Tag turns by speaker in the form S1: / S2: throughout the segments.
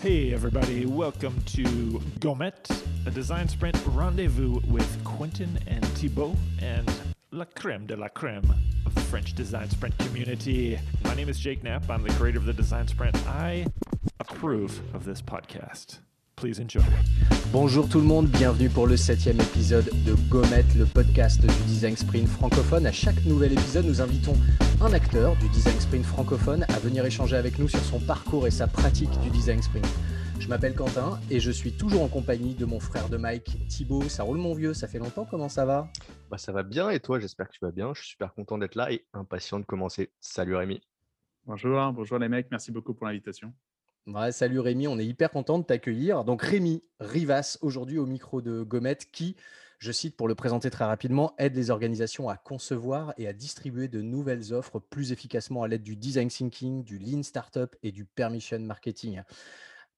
S1: Hey, everybody, welcome to Gomet, a design sprint rendezvous with Quentin and Thibault and la creme de la creme of the French design sprint community. My name is Jake Knapp. I'm the creator of the design sprint. I approve of this podcast. Please enjoy.
S2: Bonjour tout le monde, bienvenue pour le septième épisode de Gomet, le podcast du design sprint francophone. À chaque nouvel épisode, nous invitons un acteur du design sprint francophone à venir échanger avec nous sur son parcours et sa pratique du design sprint. Je m'appelle Quentin et je suis toujours en compagnie de mon frère de Mike, Thibaut. Ça roule mon vieux, ça fait longtemps, comment ça va?
S3: Bah, Ça va bien et toi, j'espère que tu vas bien. Je suis super content d'être là et impatient de commencer. Salut Rémi.
S4: Bonjour, bonjour les mecs, merci beaucoup pour l'invitation.
S2: Salut Rémi, on est hyper content de t'accueillir. Donc Rémi Rivas, aujourd'hui au micro de Gomet, qui, je cite pour le présenter très rapidement, aide les organisations à concevoir et à distribuer de nouvelles offres plus efficacement à l'aide du design thinking, du lean startup et du permission marketing.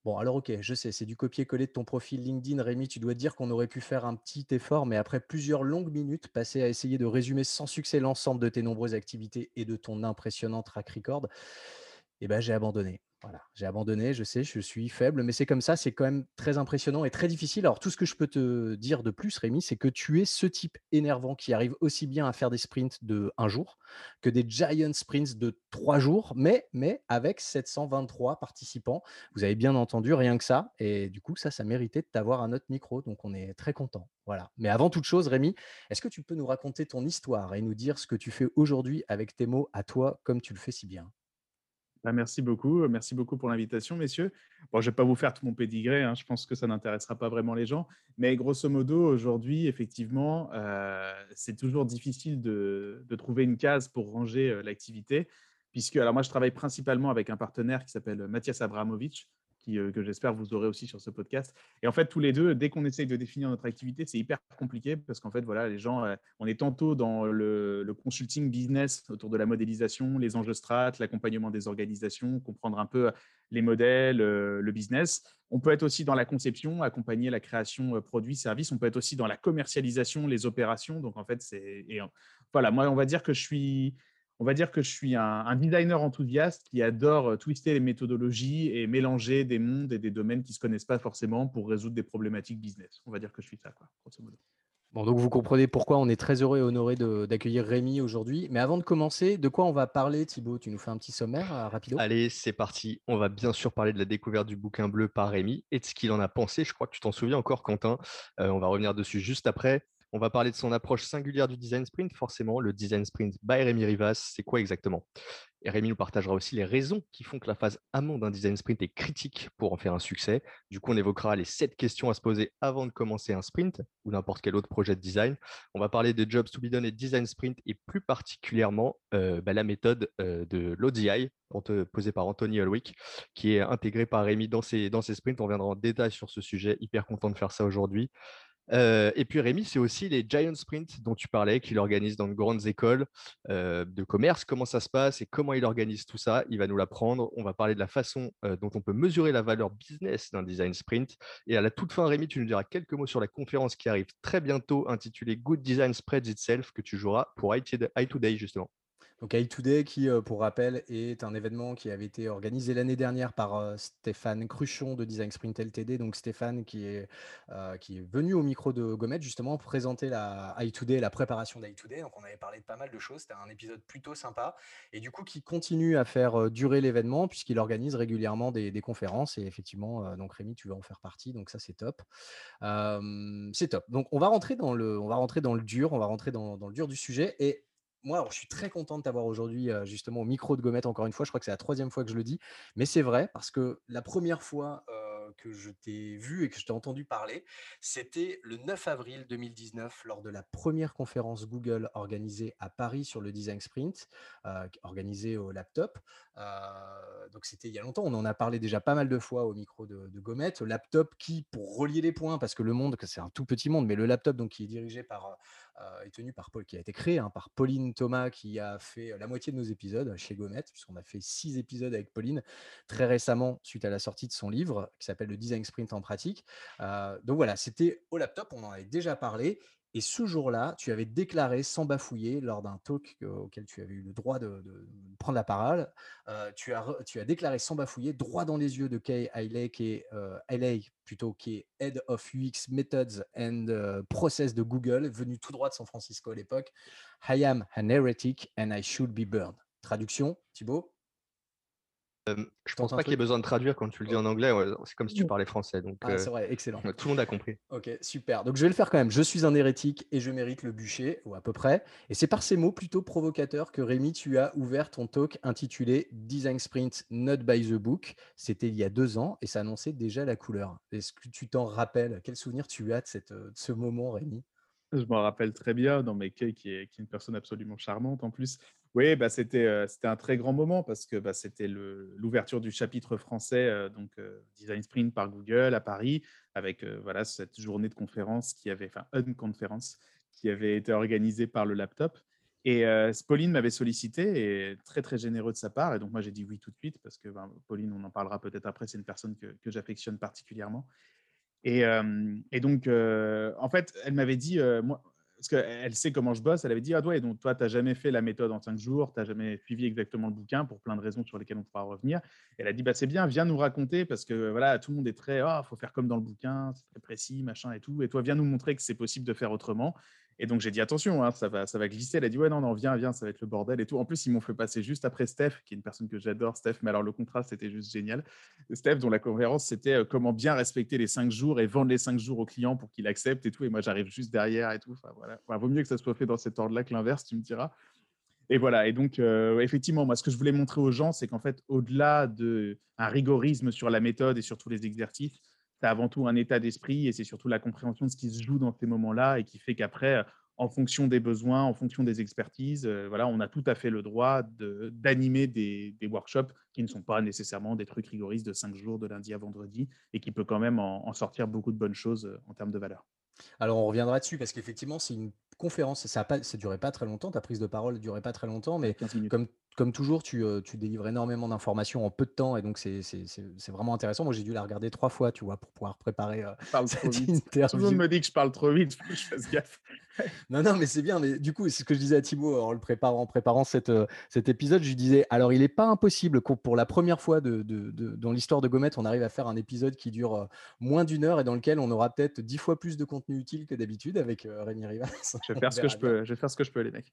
S2: Bon, alors ok, je sais, c'est du copier-coller de ton profil LinkedIn. Rémi, tu dois dire qu'on aurait pu faire un petit effort, mais après plusieurs longues minutes passées à essayer de résumer sans succès l'ensemble de tes nombreuses activités et de ton impressionnant track record, eh ben, j'ai abandonné. Voilà, j'ai abandonné, je sais, je suis faible, mais c'est comme ça, c'est quand même très impressionnant et très difficile. Alors, tout ce que je peux te dire de plus, Rémi, c'est que tu es ce type énervant qui arrive aussi bien à faire des sprints de un jour que des giant sprints de trois jours, mais, mais avec 723 participants. Vous avez bien entendu, rien que ça. Et du coup, ça, ça méritait de t'avoir un autre micro, donc on est très content. Voilà. Mais avant toute chose, Rémi, est-ce que tu peux nous raconter ton histoire et nous dire ce que tu fais aujourd'hui avec tes mots à toi, comme tu le fais si bien?
S4: Bah, merci beaucoup. Merci beaucoup pour l'invitation, messieurs. Bon, je ne vais pas vous faire tout mon pédigré. Hein, je pense que ça n'intéressera pas vraiment les gens. Mais grosso modo, aujourd'hui, effectivement, c'est toujours difficile de, trouver une case pour ranger l'activité. Puisque, alors moi, je travaille principalement avec un partenaire qui s'appelle Mathias Abramovic, euh, que j'espère vous aurez aussi sur ce podcast. Et en fait, tous les deux, dès qu'on essaye de définir notre activité, c'est hyper compliqué parce qu'en fait, voilà, les gens, euh, on est tantôt dans le, consulting business autour de la modélisation, les enjeux strat, l'accompagnement des organisations, comprendre un peu les modèles, euh, le business. On peut être aussi dans la conception, accompagner la création produits, services. On peut être aussi dans la commercialisation, les opérations. Donc, en fait, c'est. Voilà, moi, on va dire que je suis on va dire que je suis un, designer enthousiaste qui adore euh, twister les méthodologies et mélanger des mondes et des domaines qui ne se connaissent pas forcément pour résoudre des problématiques business. On va dire que je suis ça, quoi, grosso modo.
S2: Bon, donc vous comprenez pourquoi on est très heureux et honoré d'accueillir Rémi aujourd'hui. Mais avant de commencer, de quoi on va parler, Thibaut? Tu nous fais un petit sommaire euh, rapido
S3: Allez, c'est parti. On va bien sûr parler de la découverte du bouquin bleu par Rémi et de ce qu'il en a pensé. Je crois que tu t'en souviens encore, Quentin. Euh, on va revenir dessus juste après. On va parler de son approche singulière du design sprint. Forcément, le design sprint by Rémi Rivas, c'est quoi exactement? Rémi nous partagera aussi les raisons qui font que la phase amont d'un design sprint est critique pour en faire un succès. Du coup, on évoquera les sept questions à se poser avant de commencer un sprint ou n'importe quel autre projet de design. On va parler de jobs to be done et design sprint et plus particulièrement euh, bah, la méthode euh, de l'ODI posée par Anthony Holwick qui est intégrée par Rémi dans ses, dans ses sprints. On reviendra en détail sur ce sujet. Hyper content de faire ça aujourd'hui. Euh, et puis Rémi, c'est aussi les Giant Sprints dont tu parlais, qu'il organise dans de grandes écoles euh, de commerce. Comment ça se passe et comment il organise tout ça? Il va nous l'apprendre. On va parler de la façon euh, dont on peut mesurer la valeur business d'un design sprint. Et à la toute fin, Rémi, tu nous diras quelques mots sur la conférence qui arrive très bientôt, intitulée Good Design Spreads Itself, que tu joueras pour IT Today justement.
S2: Donc iToday, qui, euh, pour rappel, est un événement qui avait été organisé l'année dernière par euh, Stéphane Cruchon de Design Sprint LTD. Donc Stéphane qui est, euh, qui est venu au micro de Gomet justement présenter la iToday, la préparation d'iToday. Donc on avait parlé de pas mal de choses. C'était un épisode plutôt sympa. Et du coup, qui continue à faire durer l'événement puisqu'il organise régulièrement des, conférences. Et effectivement, donc Rémi, tu vas en faire partie. Donc ça, c'est top. c'est top. Donc on va rentrer dans le, on va rentrer dans le dur. On va rentrer dans, dans le dur du sujet. Et moi, je suis très content de t'avoir aujourd'hui justement au micro de Gomet encore une fois. Je crois que c'est la troisième fois que je le dis, mais c'est vrai parce que la première fois que je t'ai vu et que je t'ai entendu parler, c'était le 9 avril 2019 lors de la première conférence Google organisée à Paris sur le design sprint, organisée au laptop. donc c'était il y a longtemps. On en a parlé déjà pas mal de fois au micro de, de Gomet. Laptop qui, pour relier les points, parce que le monde, c'est un tout petit monde, mais le laptop donc qui est dirigé par est tenu par Paul, qui a été créé hein, par Pauline Thomas, qui a fait la moitié de nos épisodes chez Gomet, puisqu'on a fait six épisodes avec Pauline très récemment suite à la sortie de son livre qui s'appelle Le Design Sprint en pratique. Euh, donc voilà, c'était au laptop, on en avait déjà parlé. Et ce jour-là, tu avais déclaré sans bafouiller, lors d'un talk auquel tu avais eu le droit de, prendre la parole, euh, tu, as, déclaré sans bafouiller, droit dans les yeux de Kay Hailey, qui est euh, plutôt, qui est Head of UX Methods and euh, Process de Google, venu tout droit de San Francisco à l'époque. I am an heretic and I should be burned. Traduction, Thibaut?
S3: Je je pense pas qu'il y ait besoin de traduire quand tu le dis en anglais. c'est comme si tu parlais français. Donc,
S2: ah, c'est vrai, excellent.
S3: Tout le monde a compris.
S2: Ok, super. Donc je vais le faire quand même. Je suis un hérétique et je mérite le bûcher, ou à peu près. Et c'est par ces mots plutôt provocateurs que Rémi, tu as ouvert ton talk intitulé Design Sprint Not by the Book. C'était il y a deux ans et ça annonçait déjà la couleur. Est-ce que tu t'en rappelles? Quel souvenir tu as de, cette, de ce moment, Rémi?
S4: Je m'en rappelle très bien, dans mes qui est, qui est une personne absolument charmante en plus. Oui, bah, c'était un très grand moment parce que bah, c'était l'ouverture du chapitre français, donc Design Sprint par Google à Paris, avec cette journée de conférence qui avait, enfin, une conférence qui avait été organisée par le laptop. Et Pauline m'avait sollicité et très très généreux de sa part. Et donc moi j'ai dit oui tout de suite parce que ben, Pauline, on en parlera peut-être après, c'est une personne que, que j'affectionne particulièrement. Et, donc, en fait, elle m'avait dit, moi, parce qu'elle sait comment je bosse, elle avait dit, ah ouais, donc toi, tu n'as jamais fait la méthode en cinq jours, tu n'as jamais suivi exactement le bouquin pour plein de raisons sur lesquelles on pourra revenir. elle a dit, bah, c'est bien, viens nous raconter, parce que voilà, tout le monde est très, ah, faut faire comme dans le bouquin, c'est très précis, machin et tout. Et toi, viens nous montrer que c'est possible de faire autrement. Et donc j'ai dit attention, hein, ça, va, glisser. Elle a dit ouais, non, non, viens, viens, ça va être le bordel et tout. En plus, ils m'ont fait passer juste après Steph, qui est une personne que j'adore, Steph, mais alors le contraste c'était juste génial. Steph, dont la conférence c'était euh, comment bien respecter les cinq jours et vendre les cinq jours au client pour qu'il accepte et tout. Et moi j'arrive juste derrière et tout. Voilà. vaut mieux que ça soit fait dans cet ordre-là que l'inverse, tu me diras. Et voilà. Et donc, euh, effectivement, moi, ce que je voulais montrer aux gens, c'est qu'en fait, au-delà d'un rigorisme sur la méthode et sur tous les exercices, c'est avant tout un état d'esprit et c'est surtout la compréhension de ce qui se joue dans ces moments-là et qui fait qu'après, en fonction des besoins, en fonction des expertises, euh, voilà, on a tout à fait le droit d'animer des, workshops qui ne sont pas nécessairement des trucs rigoristes de cinq jours, de lundi à vendredi, et qui peut quand même en, sortir beaucoup de bonnes choses euh, en termes de valeur.
S2: Alors on reviendra dessus parce qu'effectivement c'est une conférence, ça ne durait pas très longtemps, ta prise de parole ne durait pas très longtemps, mais comme comme toujours, tu, délivres énormément d'informations en peu de temps et donc c'est vraiment intéressant. Moi, j'ai dû la regarder trois fois, tu vois, pour pouvoir préparer
S4: cette interview. Tout le monde me dit que je parle trop vite, faut que je fasse gaffe.
S2: Non, non, mais c'est bien. Mais du coup, c'est ce que je disais à Thibaut en le préparant, en préparant cette, cet épisode. Je lui disais, alors, il n'est pas impossible que pour la première fois de, dans l'histoire de Gomet, on arrive à faire un épisode qui dure moins d'une heure et dans lequel on aura peut-être dix fois plus de contenu utile que d'habitude avec Rémi Rivas.
S4: Je vais faire ce que je peux. Je vais faire ce que je peux, les mecs.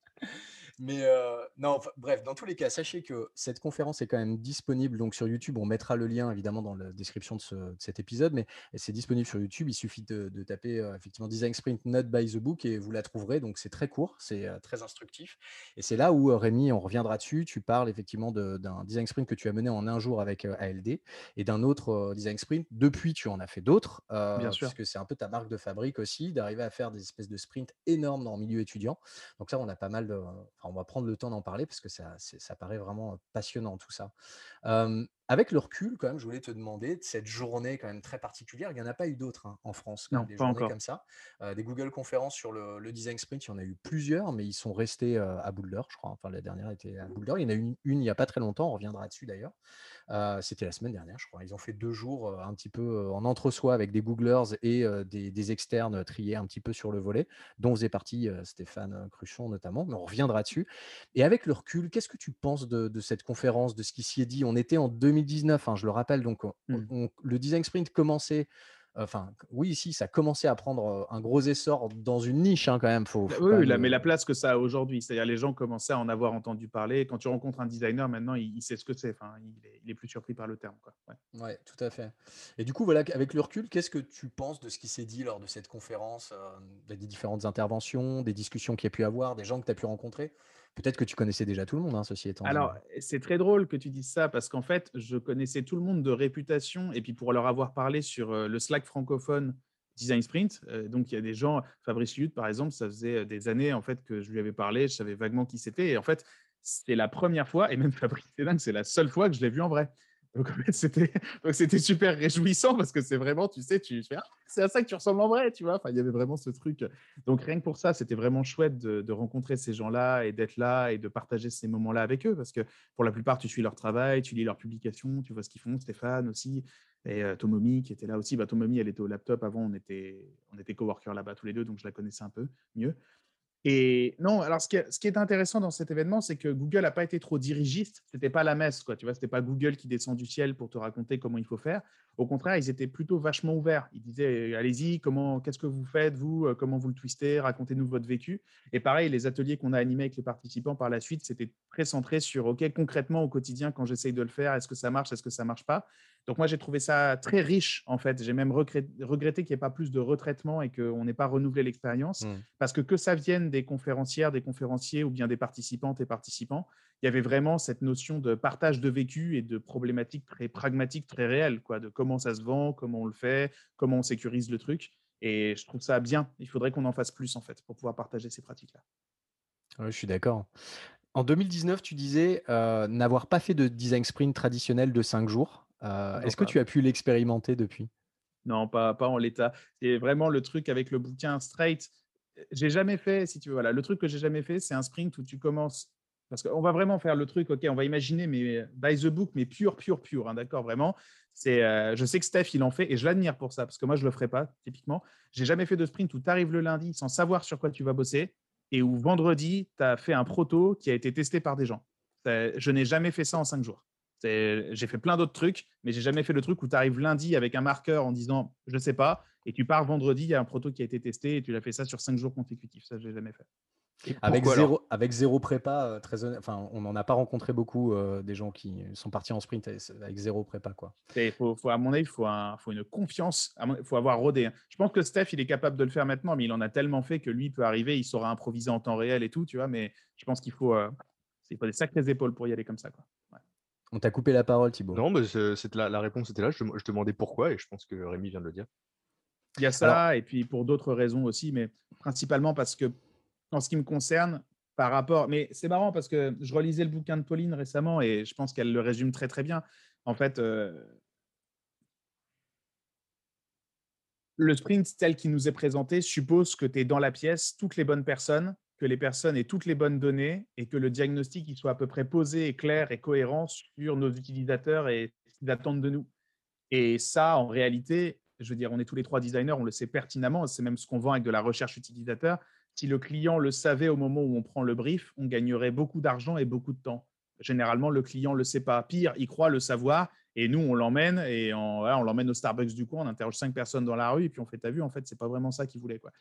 S2: Mais euh, non, bref, dans tous les cas, sachez que cette conférence est quand même disponible donc sur YouTube. On mettra le lien évidemment dans la description de, cet épisode, mais c'est disponible sur YouTube. Il suffit de, taper euh, effectivement Design Sprint Not by the Book et vous la trouverez. Donc c'est très court, c'est euh, très instructif. Et c'est là où Rémi, on reviendra dessus. Tu parles effectivement d'un design sprint que tu as mené en un jour avec ALD et d'un autre design sprint. Depuis, tu en as fait d'autres, Bien sûr. puisque c'est un peu ta marque de fabrique aussi, d'arriver à faire des espèces de sprints énormes dans le milieu étudiant. Donc ça, on a pas mal de on va prendre le temps d'en parler parce que ça, ça paraît vraiment passionnant tout ça. avec le recul, quand même, je voulais te demander de cette journée quand même très particulière. Il n'y en a pas eu d'autres hein, en France,
S4: non,
S2: des
S4: pas
S2: journées
S4: encore.
S2: comme ça. des Google conférences sur le, design sprint, il y en a eu plusieurs, mais ils sont restés à Boulder, je crois. Enfin, la dernière était à Boulder. Il y en a eu une, une il n'y a pas très longtemps. On reviendra dessus d'ailleurs. C'était la semaine dernière, je crois. Ils ont fait deux jours un petit peu en entre-soi avec des Googlers et des, externes triés un petit peu sur le volet, dont faisait partie Stéphane Cruchon notamment. Mais on reviendra dessus. Et avec le recul, qu'est-ce que tu penses de, cette conférence, de ce qui s'y est dit? On était en 2019, hein, je le rappelle, donc mmh. le Design Sprint commençait Enfin, oui, ici, ça commençait à prendre un gros essor dans une niche hein, quand même. Faut,
S4: bah oui, mais la place que ça a aujourd'hui, c'est-à-dire les gens commençaient à en avoir entendu parler. Quand tu rencontres un designer, maintenant, il, sait ce que c'est. Enfin, il est, plus surpris par le terme. Quoi.
S2: Ouais. tout à fait. Et du coup, voilà, avec le recul, qu'est-ce que tu penses de ce qui s'est dit lors de cette conférence, des différentes interventions, des discussions qu'il y a pu avoir, des gens que tu as pu rencontrer? Peut-être que tu connaissais déjà tout le monde, hein, ceci étant.
S4: Alors, c'est très drôle que tu dises ça parce qu'en fait, je connaissais tout le monde de réputation et puis pour leur avoir parlé sur euh, le Slack francophone Design Sprint, euh, donc il y a des gens, Fabrice Lutte par exemple, ça faisait euh, des années en fait que je lui avais parlé, je savais vaguement qui c'était et en fait, c'est la première fois et même Fabrice c'est c'est la seule fois que je l'ai vu en vrai Donc, c'était, c'était super réjouissant parce que c'est vraiment, tu sais, tu fais, ah, c'est à ça que tu ressembles en vrai, tu vois. Enfin, il y avait vraiment ce truc. Donc, rien que pour ça, c'était vraiment chouette de, rencontrer ces gens-là et d'être là et de partager ces moments-là avec eux parce que pour la plupart, tu suis leur travail, tu lis leurs publications, tu vois ce qu'ils font. Stéphane aussi et euh, Tomomi qui était là aussi. Bah, Tomomi, elle était au laptop avant, on était, on était coworkers là-bas tous les deux, donc je la connaissais un peu mieux. Et non, alors ce qui, est, ce qui est intéressant dans cet événement, c'est que Google n'a pas été trop dirigiste. C'était pas la messe, quoi. Tu vois, c'était pas Google qui descend du ciel pour te raconter comment il faut faire. Au contraire, ils étaient plutôt vachement ouverts. Ils disaient, allez-y, comment, qu'est-ce que vous faites, vous, euh, comment vous le twistez, racontez-nous votre vécu. Et pareil, les ateliers qu'on a animés avec les participants par la suite, c'était très centré sur, ok, concrètement au quotidien, quand j'essaye de le faire, est-ce que ça marche, est-ce que ça marche pas? Donc moi, j'ai trouvé ça très riche, en fait. J'ai même regretté qu'il n'y ait pas plus de retraitement et qu'on n'ait pas renouvelé l'expérience, mmh. parce que que ça vienne des conférencières, des conférenciers ou bien des participantes et participants, il y avait vraiment cette notion de partage de vécu et de problématiques très pragmatiques, très réelles, quoi, de comment ça se vend, comment on le fait, comment on sécurise le truc. Et je trouve ça bien. Il faudrait qu'on en fasse plus, en fait, pour pouvoir partager ces pratiques-là.
S2: je suis d'accord. En 2019, tu disais euh, n'avoir pas fait de design sprint traditionnel de cinq jours. Euh, est-ce que tu as pu l'expérimenter depuis?
S4: Non, pas, pas en l'état. C'est vraiment le truc avec le bouquin straight. J'ai jamais fait, si tu veux, voilà, le truc que j'ai jamais fait, c'est un sprint où tu commences. Parce qu'on va vraiment faire le truc, ok, on va imaginer, mais by the book, mais pur, pur, pur, hein, d'accord, vraiment. C'est, euh, je sais que Steph, il en fait et je l'admire pour ça, parce que moi, je ne le ferai pas, typiquement. J'ai jamais fait de sprint où tu arrives le lundi sans savoir sur quoi tu vas bosser et où vendredi, tu as fait un proto qui a été testé par des gens. Je n'ai jamais fait ça en cinq jours. J'ai fait plein d'autres trucs, mais j'ai jamais fait le truc où tu arrives lundi avec un marqueur en disant je sais pas, et tu pars vendredi, il y a un proto qui a été testé et tu l'as fait ça sur cinq jours consécutifs. Ça, je n'ai jamais fait.
S2: Avec zéro, avec zéro prépa, euh, très enfin, on n'en a pas rencontré beaucoup euh, des gens qui sont partis en sprint avec zéro prépa. Quoi.
S4: Faut, faut, à mon avis, il faut, un, faut une confiance, il faut avoir rodé. Hein. Je pense que Steph, il est capable de le faire maintenant, mais il en a tellement fait que lui peut arriver, il saura improviser en temps réel et tout, tu vois, mais je pense qu'il faut, euh, faut des sacrées épaules pour y aller comme ça. Quoi.
S2: On t'a coupé la parole, Thibaut.
S3: Non, mais la, la, réponse était là. Je, je, demandais pourquoi et je pense que Rémi vient de le dire.
S4: Il y a ça, et puis pour d'autres raisons aussi, mais principalement parce que, en ce qui me concerne, par rapport. Mais c'est marrant parce que je relisais le bouquin de Pauline récemment et je pense qu'elle le résume très très bien. En fait, euh, le sprint tel qu'il nous est présenté suppose que tu es dans la pièce, toutes les bonnes personnes, que les personnes aient toutes les bonnes données et que le diagnostic il soit à peu près posé et clair et cohérent sur nos utilisateurs et ce qu'ils attendent de nous. Et ça, en réalité, je veux dire, on est tous les trois designers, on le sait pertinemment, c'est même ce qu'on vend avec de la recherche utilisateur. Si le client le savait au moment où on prend le brief, on gagnerait beaucoup d'argent et beaucoup de temps. Généralement, le client ne le sait pas. Pire, il croit le savoir et nous, on l'emmène et on, on l'emmène au Starbucks du coin, on interroge cinq personnes dans la rue et puis on fait ta vue, en fait, c'est pas vraiment ça qu'il voulait. Quoi.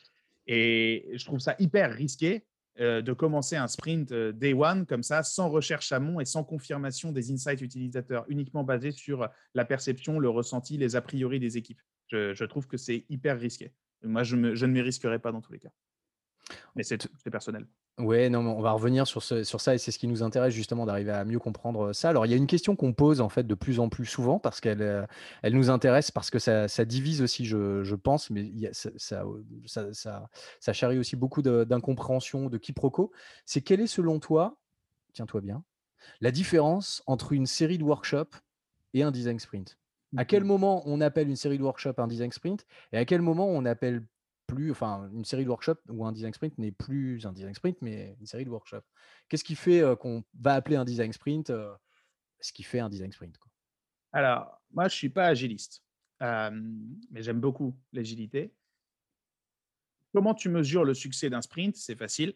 S4: Et je trouve ça hyper risqué euh, de commencer un sprint euh, day one comme ça, sans recherche amont et sans confirmation des insights utilisateurs, uniquement basé sur la perception, le ressenti, les a priori des équipes. Je, trouve que c'est hyper risqué. Moi, je, je ne m'y risquerai pas dans tous les cas. Mais c'est personnel.
S2: Ouais, non, on va revenir sur, sur ça et c'est ce qui nous intéresse justement d'arriver à mieux comprendre ça. Alors, il y a une question qu'on pose en fait de plus en plus souvent parce qu'elle euh, elle nous intéresse, parce que ça, divise aussi, je, pense, mais ça, ça, ça, ça, charrie aussi beaucoup d'incompréhension, de quiproquo. C'est quelle est selon toi, tiens-toi bien, la différence entre une série de workshops et un design sprint? À quel mmh moment on appelle une série de workshops un design sprint et à quel moment on appelle plus, enfin, une série de workshops ou un design sprint n'est plus un design sprint, mais une série de workshops. Qu'est-ce qui fait qu'on va appeler un design sprint ce qui fait un design sprint
S4: Alors, moi, je suis pas agiliste, mais j'aime beaucoup l'agilité. Comment tu mesures le succès d'un sprint? C'est facile.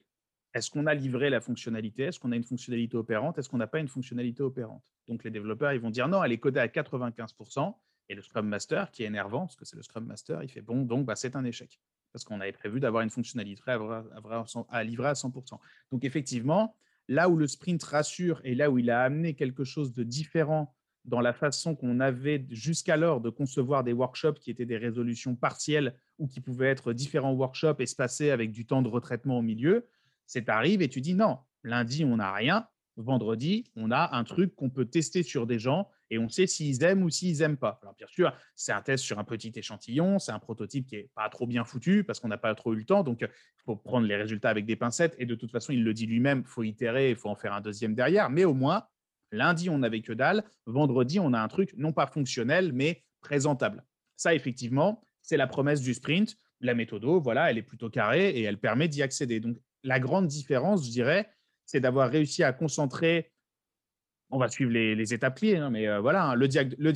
S4: Est-ce qu'on a livré la fonctionnalité? Est-ce qu'on a une fonctionnalité opérante? Est-ce qu'on n'a pas une fonctionnalité opérante? Donc, les développeurs, ils vont dire non, elle est codée à 95%. Et le Scrum Master, qui est énervant, parce que c'est le Scrum Master, il fait bon, donc bah, c'est un échec parce qu'on avait prévu d'avoir une fonctionnalité à, livrer à 100%. Donc effectivement, là où le sprint rassure et là où il a amené quelque chose de différent dans la façon qu'on avait jusqu'alors de concevoir des workshops qui étaient des résolutions partielles ou qui pouvaient être différents workshops espacés avec du temps de retraitement au milieu, c'est arrive et tu dis non, lundi on n'a rien, vendredi, on a un truc qu'on peut tester sur des gens et on sait s'ils aiment ou s'ils n'aiment pas. Alors, bien sûr, c'est un test sur un petit échantillon, c'est un prototype qui n'est pas trop bien foutu parce qu'on n'a pas trop eu le temps. Donc, il faut prendre les résultats avec des pincettes et de toute façon, il le dit lui-même, il faut itérer, il faut en faire un deuxième derrière. Mais au moins, Lundi, on n'avait que dalle. Vendredi, on a un truc non pas fonctionnel, mais présentable. Ça, effectivement, c'est la promesse du sprint. La méthode, voilà, elle est plutôt carrée et elle permet d'y accéder. Donc, la grande différence, je dirais, c'est d'avoir réussi à concentrer, on va suivre les, étapes clés, hein, mais euh, voilà, hein, le, diag, le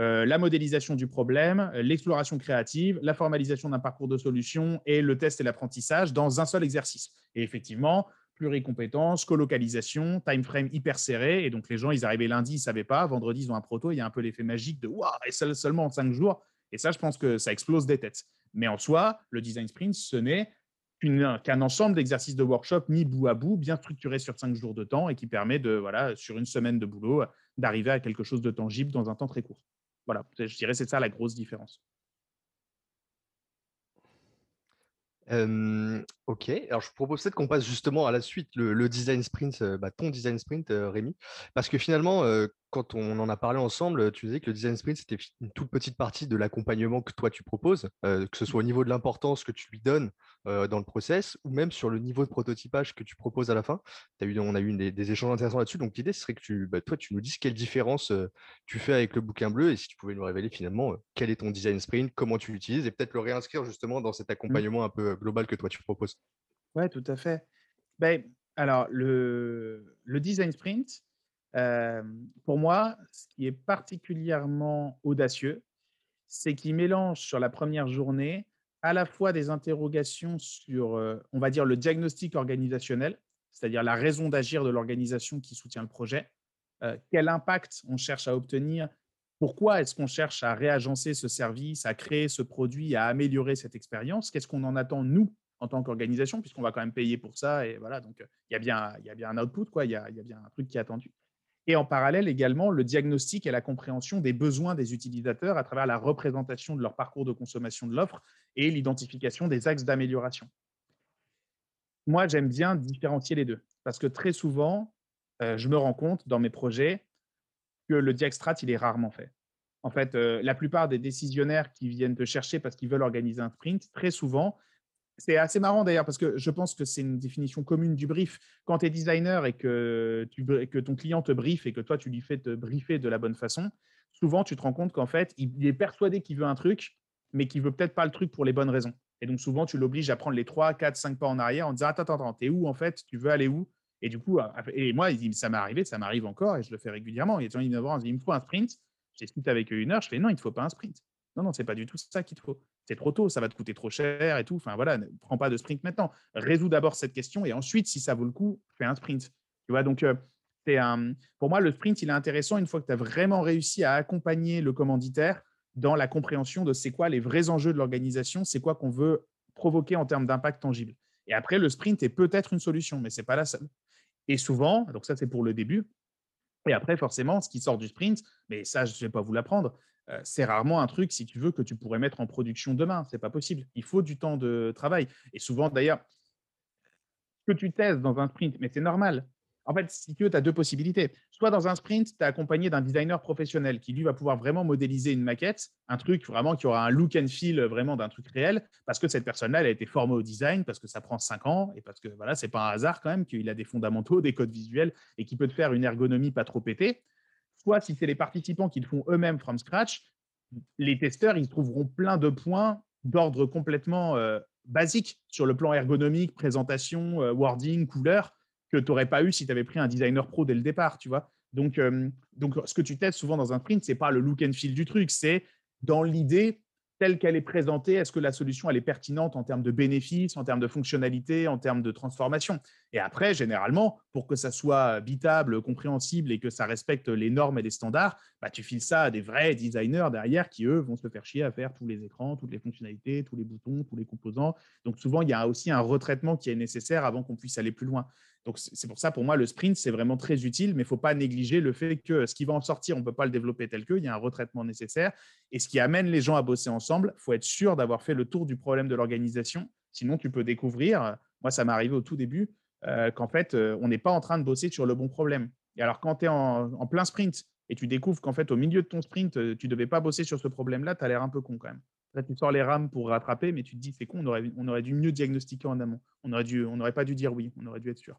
S4: euh, la modélisation du problème, l'exploration créative, la formalisation d'un parcours de solution et le test et l'apprentissage dans un seul exercice. Et effectivement, pluricompétence, colocalisation, time frame hyper serré. Et donc, les gens, ils arrivaient lundi, ils ne savaient pas. Vendredi, ils ont un proto. Il y a un peu l'effet magique de waouh, et seulement en cinq jours. Et ça, je pense que ça explose des têtes. Mais en soi, le design sprint, ce n'est qu'un ensemble d'exercices de workshop mis bout à bout, bien structuré sur cinq jours de temps et qui permet de, voilà, sur une semaine de boulot, d'arriver à quelque chose de tangible dans un temps très court. Voilà, je dirais c'est ça la grosse différence.
S3: ok, alors je propose peut-être qu'on passe justement à la suite, le, design sprint, bah, ton design sprint, Rémi, parce que finalement, quand on en a parlé ensemble, tu disais que le design sprint, c'était une toute petite partie de l'accompagnement que toi tu proposes, que ce soit au niveau de l'importance que tu lui donnes dans le process ou même sur le niveau de prototypage que tu proposes à la fin. As eu, on a eu des, échanges intéressants là-dessus. Donc l'idée serait que tu, bah, toi, tu nous dises quelle différence tu fais avec le bouquin bleu et si tu pouvais nous révéler finalement quel est ton design sprint, comment tu l'utilises et peut-être le réinscrire justement dans cet mmh. accompagnement un peu global que toi tu proposes.
S4: Oui, tout à fait. Ben, alors, le, le design sprint, pour moi, ce qui est particulièrement audacieux, c'est qu'il mélange sur la première journée à la fois des interrogations sur, on va dire, le diagnostic organisationnel, c'est-à-dire la raison d'agir de l'organisation qui soutient le projet, quel impact on cherche à obtenir, pourquoi est-ce qu'on cherche à réagencer ce service, à créer ce produit, à améliorer cette expérience, qu'est-ce qu'on en attend, nous, en tant qu'organisation, puisqu'on va quand même payer pour ça, et voilà, donc il y, a bien, y a bien un output, il y a, y a bien un truc qui est attendu et en parallèle également le diagnostic et la compréhension des besoins des utilisateurs à travers la représentation de leur parcours de consommation de l'offre et l'identification des axes d'amélioration. Moi, j'aime bien différencier les deux parce que très souvent, euh, je me rends compte dans mes projets que le diagstrat, il est rarement fait. En fait, euh, la plupart des décisionnaires qui viennent te chercher parce qu'ils veulent organiser un sprint, très souvent, c'est assez marrant d'ailleurs parce que je pense que c'est une définition commune du brief. Quand tu es designer et que, ton client te brief et que toi tu lui fais te briefer de la bonne façon, souvent tu te rends compte qu'en fait il est persuadé qu'il veut un truc, mais qu'il veut peut-être pas le truc pour les bonnes raisons. Et donc souvent tu l'obliges à prendre les 3, 4, 5 pas en arrière en disant attends, attends, attends, t'es où en fait? Tu veux aller où? Et du coup, et moi, ça m'est arrivé, ça m'arrive encore et je le fais régulièrement. Il y a des gens qui me disent il me faut un sprint. J'explique avec eux une heure, je fais non, il ne faut pas un sprint. Non, non, c'est pas du tout ça qu'il te faut. C'est trop tôt, ça va te coûter trop cher et tout. Enfin voilà, ne prends pas de sprint maintenant. Résous d'abord cette question et ensuite, si ça vaut le coup, fais un sprint. Tu vois, donc euh, un. Pour moi, le sprint, il est intéressant une fois que tu as vraiment réussi à accompagner le commanditaire dans la compréhension de c'est quoi les vrais enjeux de l'organisation, c'est quoi qu'on veut provoquer en termes d'impact tangible. Et après, le sprint est peut-être une solution, mais c'est pas la seule. Et souvent, donc ça c'est pour le début, et après, forcément, ce qui sort du sprint, mais ça, je ne vais pas vous l'apprendre, c'est rarement un truc, si tu veux, que tu pourrais mettre en production demain. C'est pas possible. Il faut du temps de travail. Et souvent, d'ailleurs, que tu testes dans un sprint, mais c'est normal. En fait, si tu veux, tu as deux possibilités. Soit dans un sprint, tu es accompagné d'un designer professionnel qui, lui, va pouvoir vraiment modéliser une maquette, un truc vraiment qui aura un look and feel vraiment d'un truc réel, parce que cette personne-là, elle a été formée au design, parce que ça prend cinq ans, et parce que voilà, c'est pas un hasard quand même qu'il a des fondamentaux, des codes visuels, et qui peut te faire une ergonomie pas trop pétée si c'est les participants qui le font eux-mêmes from scratch, les testeurs, ils trouveront plein de points d'ordre complètement euh, basique sur le plan ergonomique, présentation, euh, wording, couleur, que tu n'aurais pas eu si tu avais pris un designer pro dès le départ, tu vois. Donc, euh, donc, ce que tu testes souvent dans un print, ce n'est pas le look and feel du truc, c'est dans l'idée, telle qu'elle est présentée, est-ce que la solution elle est pertinente en termes de bénéfices, en termes de fonctionnalité, en termes de transformation? Et après, généralement, pour que ça soit habitable, compréhensible et que ça respecte les normes et les standards, bah, tu files ça à des vrais designers derrière qui, eux, vont se faire chier à faire tous les écrans, toutes les fonctionnalités, tous les boutons, tous les composants. Donc souvent, il y a aussi un retraitement qui est nécessaire avant qu'on puisse aller plus loin. Donc, c'est pour ça, pour moi, le sprint, c'est vraiment très utile, mais il ne faut pas négliger le fait que ce qui va en sortir, on ne peut pas le développer tel que, il y a un retraitement nécessaire. Et ce qui amène les gens à bosser ensemble, il faut être sûr d'avoir fait le tour du problème de l'organisation. Sinon, tu peux découvrir, moi, ça m'est arrivé au tout début, euh, qu'en fait, euh, on n'est pas en train de bosser sur le bon problème. Et alors, quand tu es en, plein sprint et tu découvres qu'en fait, au milieu de ton sprint, euh, tu ne devais pas bosser sur ce problème-là, tu as l'air un peu con quand même. Là, tu sors les rames pour rattraper, mais tu te dis, c'est con, on aurait, on aurait dû mieux diagnostiquer en amont. On n'aurait on pas dû dire oui, on aurait dû être sûr.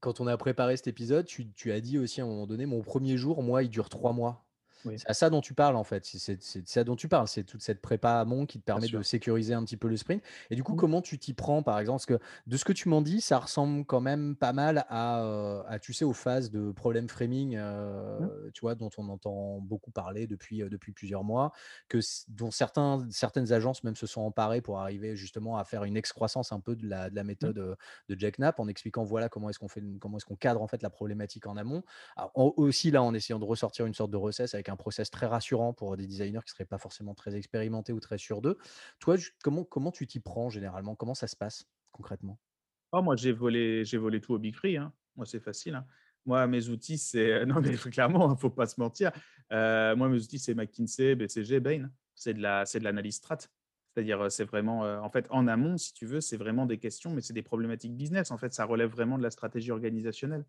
S2: Quand on a préparé cet épisode, tu, as dit aussi à un moment donné, mon premier jour, moi, il dure trois mois. C'est à ça dont tu parles en fait. C'est ça dont tu parles. C'est toute cette prépa amont qui te permet de sécuriser un petit peu le sprint. Et du coup, mmh. comment tu t'y prends par exemple? Parce que de ce que tu m'en dis, ça ressemble quand même pas mal à, euh, à tu sais, aux phases de problème framing, euh, mmh. tu vois, dont on entend beaucoup parler depuis, euh, depuis plusieurs mois, que dont certains, certaines agences même se sont emparées pour arriver justement à faire une excroissance un peu de la, de la mmh. méthode de Jack Knapp en expliquant voilà comment est-ce qu'on fait, comment est-ce qu'on cadre en fait la problématique en amont. aussi là, en essayant de ressortir une sorte de recette avec un process très rassurant pour des designers qui ne seraient pas forcément très expérimentés ou très sûrs d'eux. Toi, comment, comment tu t'y prends généralement? Comment ça se passe concrètement?
S4: Oh, Moi, j'ai volé, volé tout au Big Free. Hein. Moi, c'est facile. Hein. Moi, mes outils, c'est. Non, mais clairement, il ne faut pas se mentir. Euh, moi, mes outils, c'est McKinsey, BCG, Bain. C'est de la, l'analyse strat. C'est-à-dire, c'est vraiment, euh, en fait, en amont, si tu veux, c'est vraiment des questions, mais c'est des problématiques business. En fait, ça relève vraiment de la stratégie organisationnelle.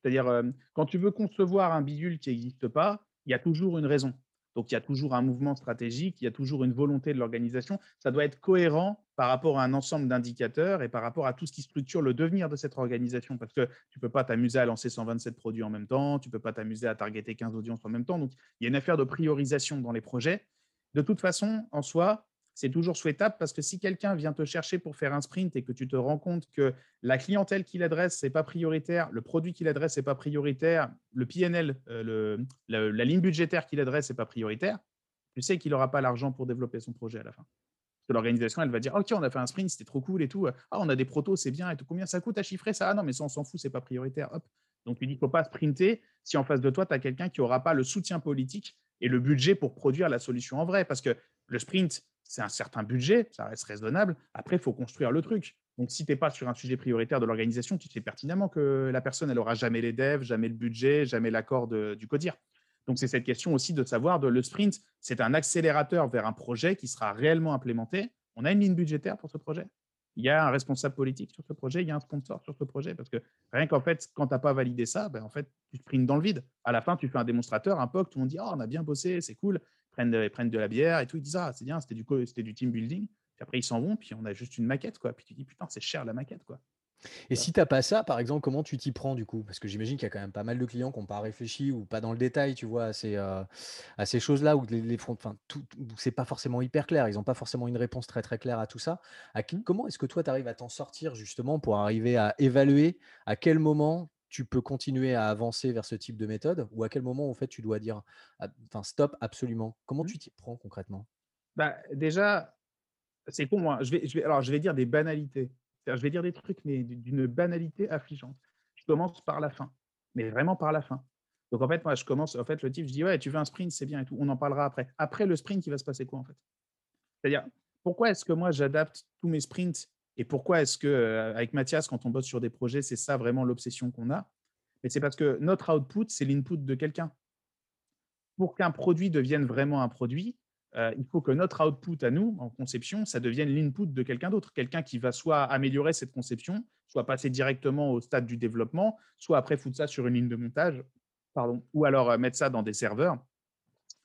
S4: C'est-à-dire, euh, quand tu veux concevoir un bidule qui n'existe pas, il y a toujours une raison. Donc, il y a toujours un mouvement stratégique, il y a toujours une volonté de l'organisation. Ça doit être cohérent par rapport à un ensemble d'indicateurs et par rapport à tout ce qui structure le devenir de cette organisation. Parce que tu ne peux pas t'amuser à lancer 127 produits en même temps, tu ne peux pas t'amuser à targeter 15 audiences en même temps. Donc, il y a une affaire de priorisation dans les projets. De toute façon, en soi, c'est toujours souhaitable parce que si quelqu'un vient te chercher pour faire un sprint et que tu te rends compte que la clientèle qu'il adresse, n'est pas prioritaire, le produit qu'il adresse, ce n'est pas prioritaire, le PNL, euh, la, ligne budgétaire qu'il adresse, n'est pas prioritaire, tu sais qu'il n'aura pas l'argent pour développer son projet à la fin. l'organisation, elle va dire Ok, on a fait un sprint, c'était trop cool et tout. Ah, on a des protos, c'est bien et tout. Combien ça coûte à chiffrer ça? Ah non, mais ça, on s'en fout, c'est pas prioritaire. Hop. Donc, tu dis qu'il ne faut pas sprinter si en face de toi, tu as quelqu'un qui n'aura pas le soutien politique et le budget pour produire la solution en vrai. Parce que le sprint, c'est un certain budget, ça reste raisonnable. Après, il faut construire le truc. Donc, si tu n'es pas sur un sujet prioritaire de l'organisation, tu sais pertinemment que la personne, elle n'aura jamais les devs, jamais le budget, jamais l'accord du codir. Donc, c'est cette question aussi de savoir de le sprint, c'est un accélérateur vers un projet qui sera réellement implémenté. On a une ligne budgétaire pour ce projet. Il y a un responsable politique sur ce projet, il y a un sponsor sur ce projet. Parce que rien qu'en fait, quand tu n'as pas validé ça, ben en fait, tu sprints dans le vide. À la fin, tu fais un démonstrateur, un POC, tout le monde dit Oh, on a bien bossé, c'est cool prennent de, prennent de la bière et tout. Ils disent Ah, c'est bien, c'était du, c'était du team building. Puis après, ils s'en vont, puis on a juste une maquette, quoi. Puis tu dis Putain, c'est cher la maquette, quoi.
S2: Et si tu n'as pas ça, par exemple, comment tu t'y prends du coup? Parce que j'imagine qu'il y a quand même pas mal de clients qui n'ont pas réfléchi ou pas dans le détail, tu vois, à ces, euh, à ces choses-là où les, les enfin, tout, c'est pas forcément hyper clair. Ils n'ont pas forcément une réponse très très claire à tout ça. À, mmh. comment est-ce que toi, tu arrives à t'en sortir justement pour arriver à évaluer à quel moment tu peux continuer à avancer vers ce type de méthode ou à quel moment en fait tu dois dire ah, enfin stop absolument. Comment mmh. tu t'y prends concrètement?
S4: Bah, déjà c'est con moi je vais, je vais alors je vais dire des banalités. Je vais dire des trucs mais d'une banalité affligeante. Je commence par la fin mais vraiment par la fin. Donc en fait moi je commence en fait le type je dis ouais tu veux un sprint c'est bien et tout on en parlera après après le sprint il va se passer quoi en fait? C'est-à-dire pourquoi est-ce que moi j'adapte tous mes sprints et pourquoi est-ce que, euh, avec Mathias, quand on bosse sur des projets, c'est ça vraiment l'obsession qu'on a? Mais c'est parce que notre output, c'est l'input de quelqu'un. Pour qu'un produit devienne vraiment un produit, euh, il faut que notre output à nous, en conception, ça devienne l'input de quelqu'un d'autre. Quelqu'un qui va soit améliorer cette conception, soit passer directement au stade du développement, soit après foutre ça sur une ligne de montage, ou alors euh, mettre ça dans des serveurs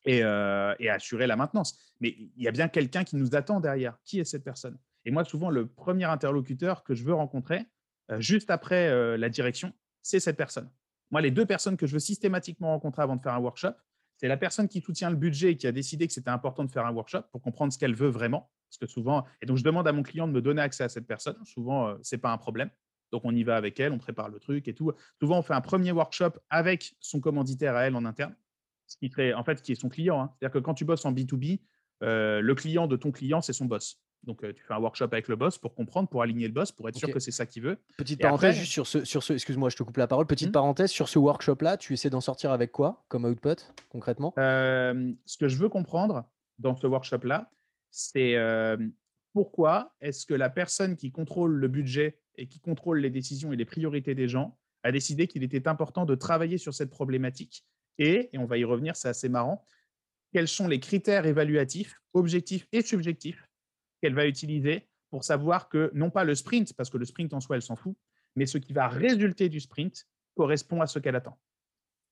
S4: et assurer la maintenance. Mais il y a bien quelqu'un qui nous attend derrière. Qui est cette personne? Et moi, souvent, le premier interlocuteur que je veux rencontrer, euh, juste après euh, la direction, c'est cette personne. Moi, les deux personnes que je veux systématiquement rencontrer avant de faire un workshop, c'est la personne qui soutient le budget et qui a décidé que c'était important de faire un workshop pour comprendre ce qu'elle veut vraiment. Parce que souvent, et donc je demande à mon client de me donner accès à cette personne. Souvent, euh, ce n'est pas un problème. Donc on y va avec elle, on prépare le truc et tout. Souvent, on fait un premier workshop avec son commanditaire à elle en interne, ce qui fait, en fait, qui est son client. Hein. C'est-à-dire que quand tu bosses en B2B, le client de ton client, c'est son boss. Donc, tu fais un workshop avec le boss pour comprendre, pour aligner le boss, pour être sûr que c'est ça qu'il veut.
S2: Petite parenthèse juste sur ce, sur ce excuse-moi, je te coupe la parole. Petite mmh. parenthèse sur ce workshop-là, tu essaies d'en sortir avec quoi comme output concrètement?
S4: Ce que je veux comprendre dans ce workshop-là, c'est pourquoi est-ce que la personne qui contrôle le budget et qui contrôle les décisions et les priorités des gens a décidé qu'il était important de travailler sur cette problématique? Et, et on va y revenir, c'est assez marrant, quels sont les critères évaluatifs, objectifs et subjectifs qu'elle va utiliser pour savoir que non pas le sprint, parce que le sprint en soi, elle s'en fout, mais ce qui va résulter du sprint correspond à ce qu'elle attend.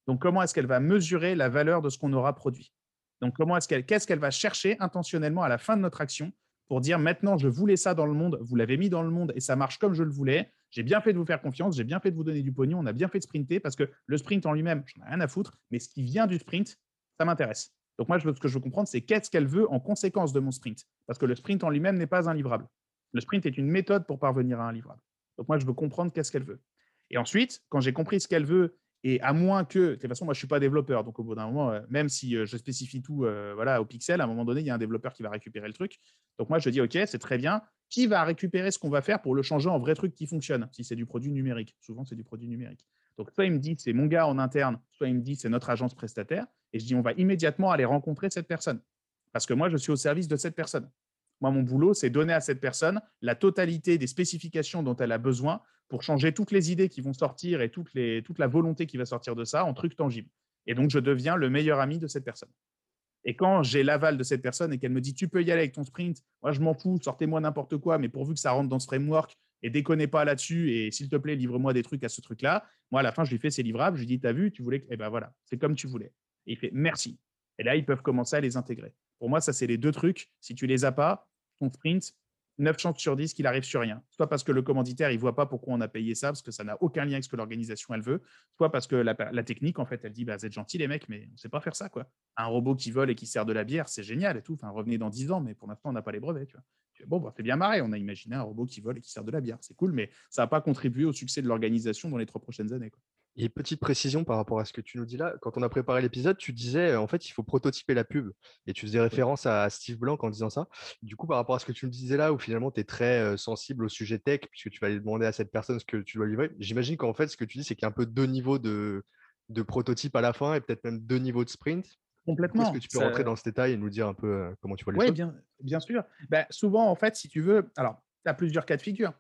S4: Donc, comment est-ce qu'elle va mesurer la valeur de ce qu'on aura produit? Donc, comment est-ce qu'elle, qu'est-ce qu'elle va chercher intentionnellement à la fin de notre action pour dire maintenant, je voulais ça dans le monde, vous l'avez mis dans le monde et ça marche comme je le voulais. J'ai bien fait de vous faire confiance, j'ai bien fait de vous donner du pognon, on a bien fait de sprinter parce que le sprint en lui-même, j'en ai rien à foutre, mais ce qui vient du sprint, ça m'intéresse. Donc moi, ce que je veux comprendre, c'est qu'est-ce qu'elle veut en conséquence de mon sprint? Parce que le sprint en lui-même n'est pas un livrable. Le sprint est une méthode pour parvenir à un livrable. Donc moi, je veux comprendre qu'est-ce qu'elle veut. Et ensuite, quand j'ai compris ce qu'elle veut, et à moins que, de toute façon, moi, je ne suis pas développeur, donc au bout d'un moment, euh, même si euh, je spécifie tout euh, voilà, au pixel, à un moment donné, il y a un développeur qui va récupérer le truc. Donc moi, je dis, OK, c'est très bien. Qui va récupérer ce qu'on va faire pour le changer en vrai truc qui fonctionne, si c'est du produit numérique Souvent, c'est du produit numérique. Donc, soit il me dit, c'est mon gars en interne, soit il me dit, c'est notre agence prestataire. Et je dis, on va immédiatement aller rencontrer cette personne. Parce que moi, je suis au service de cette personne. Moi, mon boulot, c'est donner à cette personne la totalité des spécifications dont elle a besoin pour changer toutes les idées qui vont sortir et toute la volonté qui va sortir de ça en trucs tangibles. Et donc, je deviens le meilleur ami de cette personne. Et quand j'ai l'aval de cette personne et qu'elle me dit tu peux y aller avec ton sprint, moi je m'en fous, sortez-moi n'importe quoi, mais pourvu que ça rentre dans ce framework et déconnez pas là-dessus et s'il te plaît livre-moi des trucs à ce truc-là. Moi à la fin je lui fais ses livrables, je lui dis t'as vu, tu voulais que, eh ben voilà, c'est comme tu voulais. Et il fait merci. Et là ils peuvent commencer à les intégrer. Pour moi ça c'est les deux trucs. Si tu les as pas, ton sprint, 9 chances sur 10 qu'il arrive sur rien. Soit parce que le commanditaire, il voit pas pourquoi on a payé ça, parce que ça n'a aucun lien avec ce que l'organisation, elle veut. Soit parce que la, technique, en fait, elle dit, bah, vous êtes gentils, les mecs, mais on sait pas faire ça, quoi. Un robot qui vole et qui sert de la bière, c'est génial et tout. Enfin, revenez dans 10 ans, mais pour l'instant, on n'a pas les brevets. Bon, bah, c'est bien marré. On a imaginé un robot qui vole et qui sert de la bière. C'est cool, mais ça n'a pas contribué au succès de l'organisation dans les trois prochaines années. Quoi.
S3: Et petite précision par rapport à ce que tu nous dis là, quand on a préparé l'épisode, tu disais en fait il faut prototyper la pub et tu faisais référence à Steve Blanc en disant ça. Du coup, par rapport à ce que tu me disais là, où finalement tu es très sensible au sujet tech, puisque tu vas aller demander à cette personne ce que tu dois livrer, j'imagine qu'en fait ce que tu dis, c'est qu'il y a un peu deux niveaux de, de prototype à la fin et peut-être même deux niveaux de sprint.
S4: Complètement.
S3: Est-ce que tu peux rentrer dans ce détail et nous dire un peu comment tu vois les
S4: choses?
S3: Oui,
S4: bien, bien sûr. Ben, souvent, en fait, si tu veux, alors tu as plusieurs cas de figure.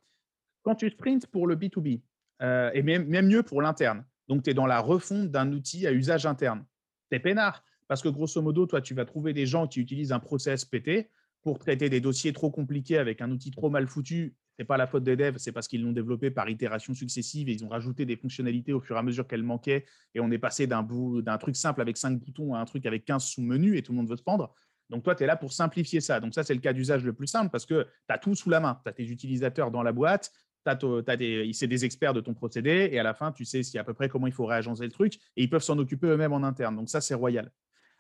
S4: Quand tu sprints pour le B2B, et même, même mieux pour l'interne, donc, tu es dans la refonte d'un outil à usage interne. Tu es peinard parce que grosso modo, toi, tu vas trouver des gens qui utilisent un process PT pour traiter des dossiers trop compliqués avec un outil trop mal foutu. N'est pas la faute des devs, c'est parce qu'ils l'ont développé par itération successive et ils ont rajouté des fonctionnalités au fur et à mesure qu'elles manquaient. Et on est passé d'un truc simple avec 5 boutons à un truc avec 15 sous-menus et tout le monde veut se pendre. Donc, toi, tu es là pour simplifier ça. Donc, ça, c'est le cas d'usage le plus simple parce que tu as tout sous la main. Tu as tes utilisateurs dans la boîte, c'est des experts de ton procédé et à la fin, tu sais à peu près comment il faut réagencer le truc et ils peuvent s'en occuper eux-mêmes en interne. Donc ça, c'est royal.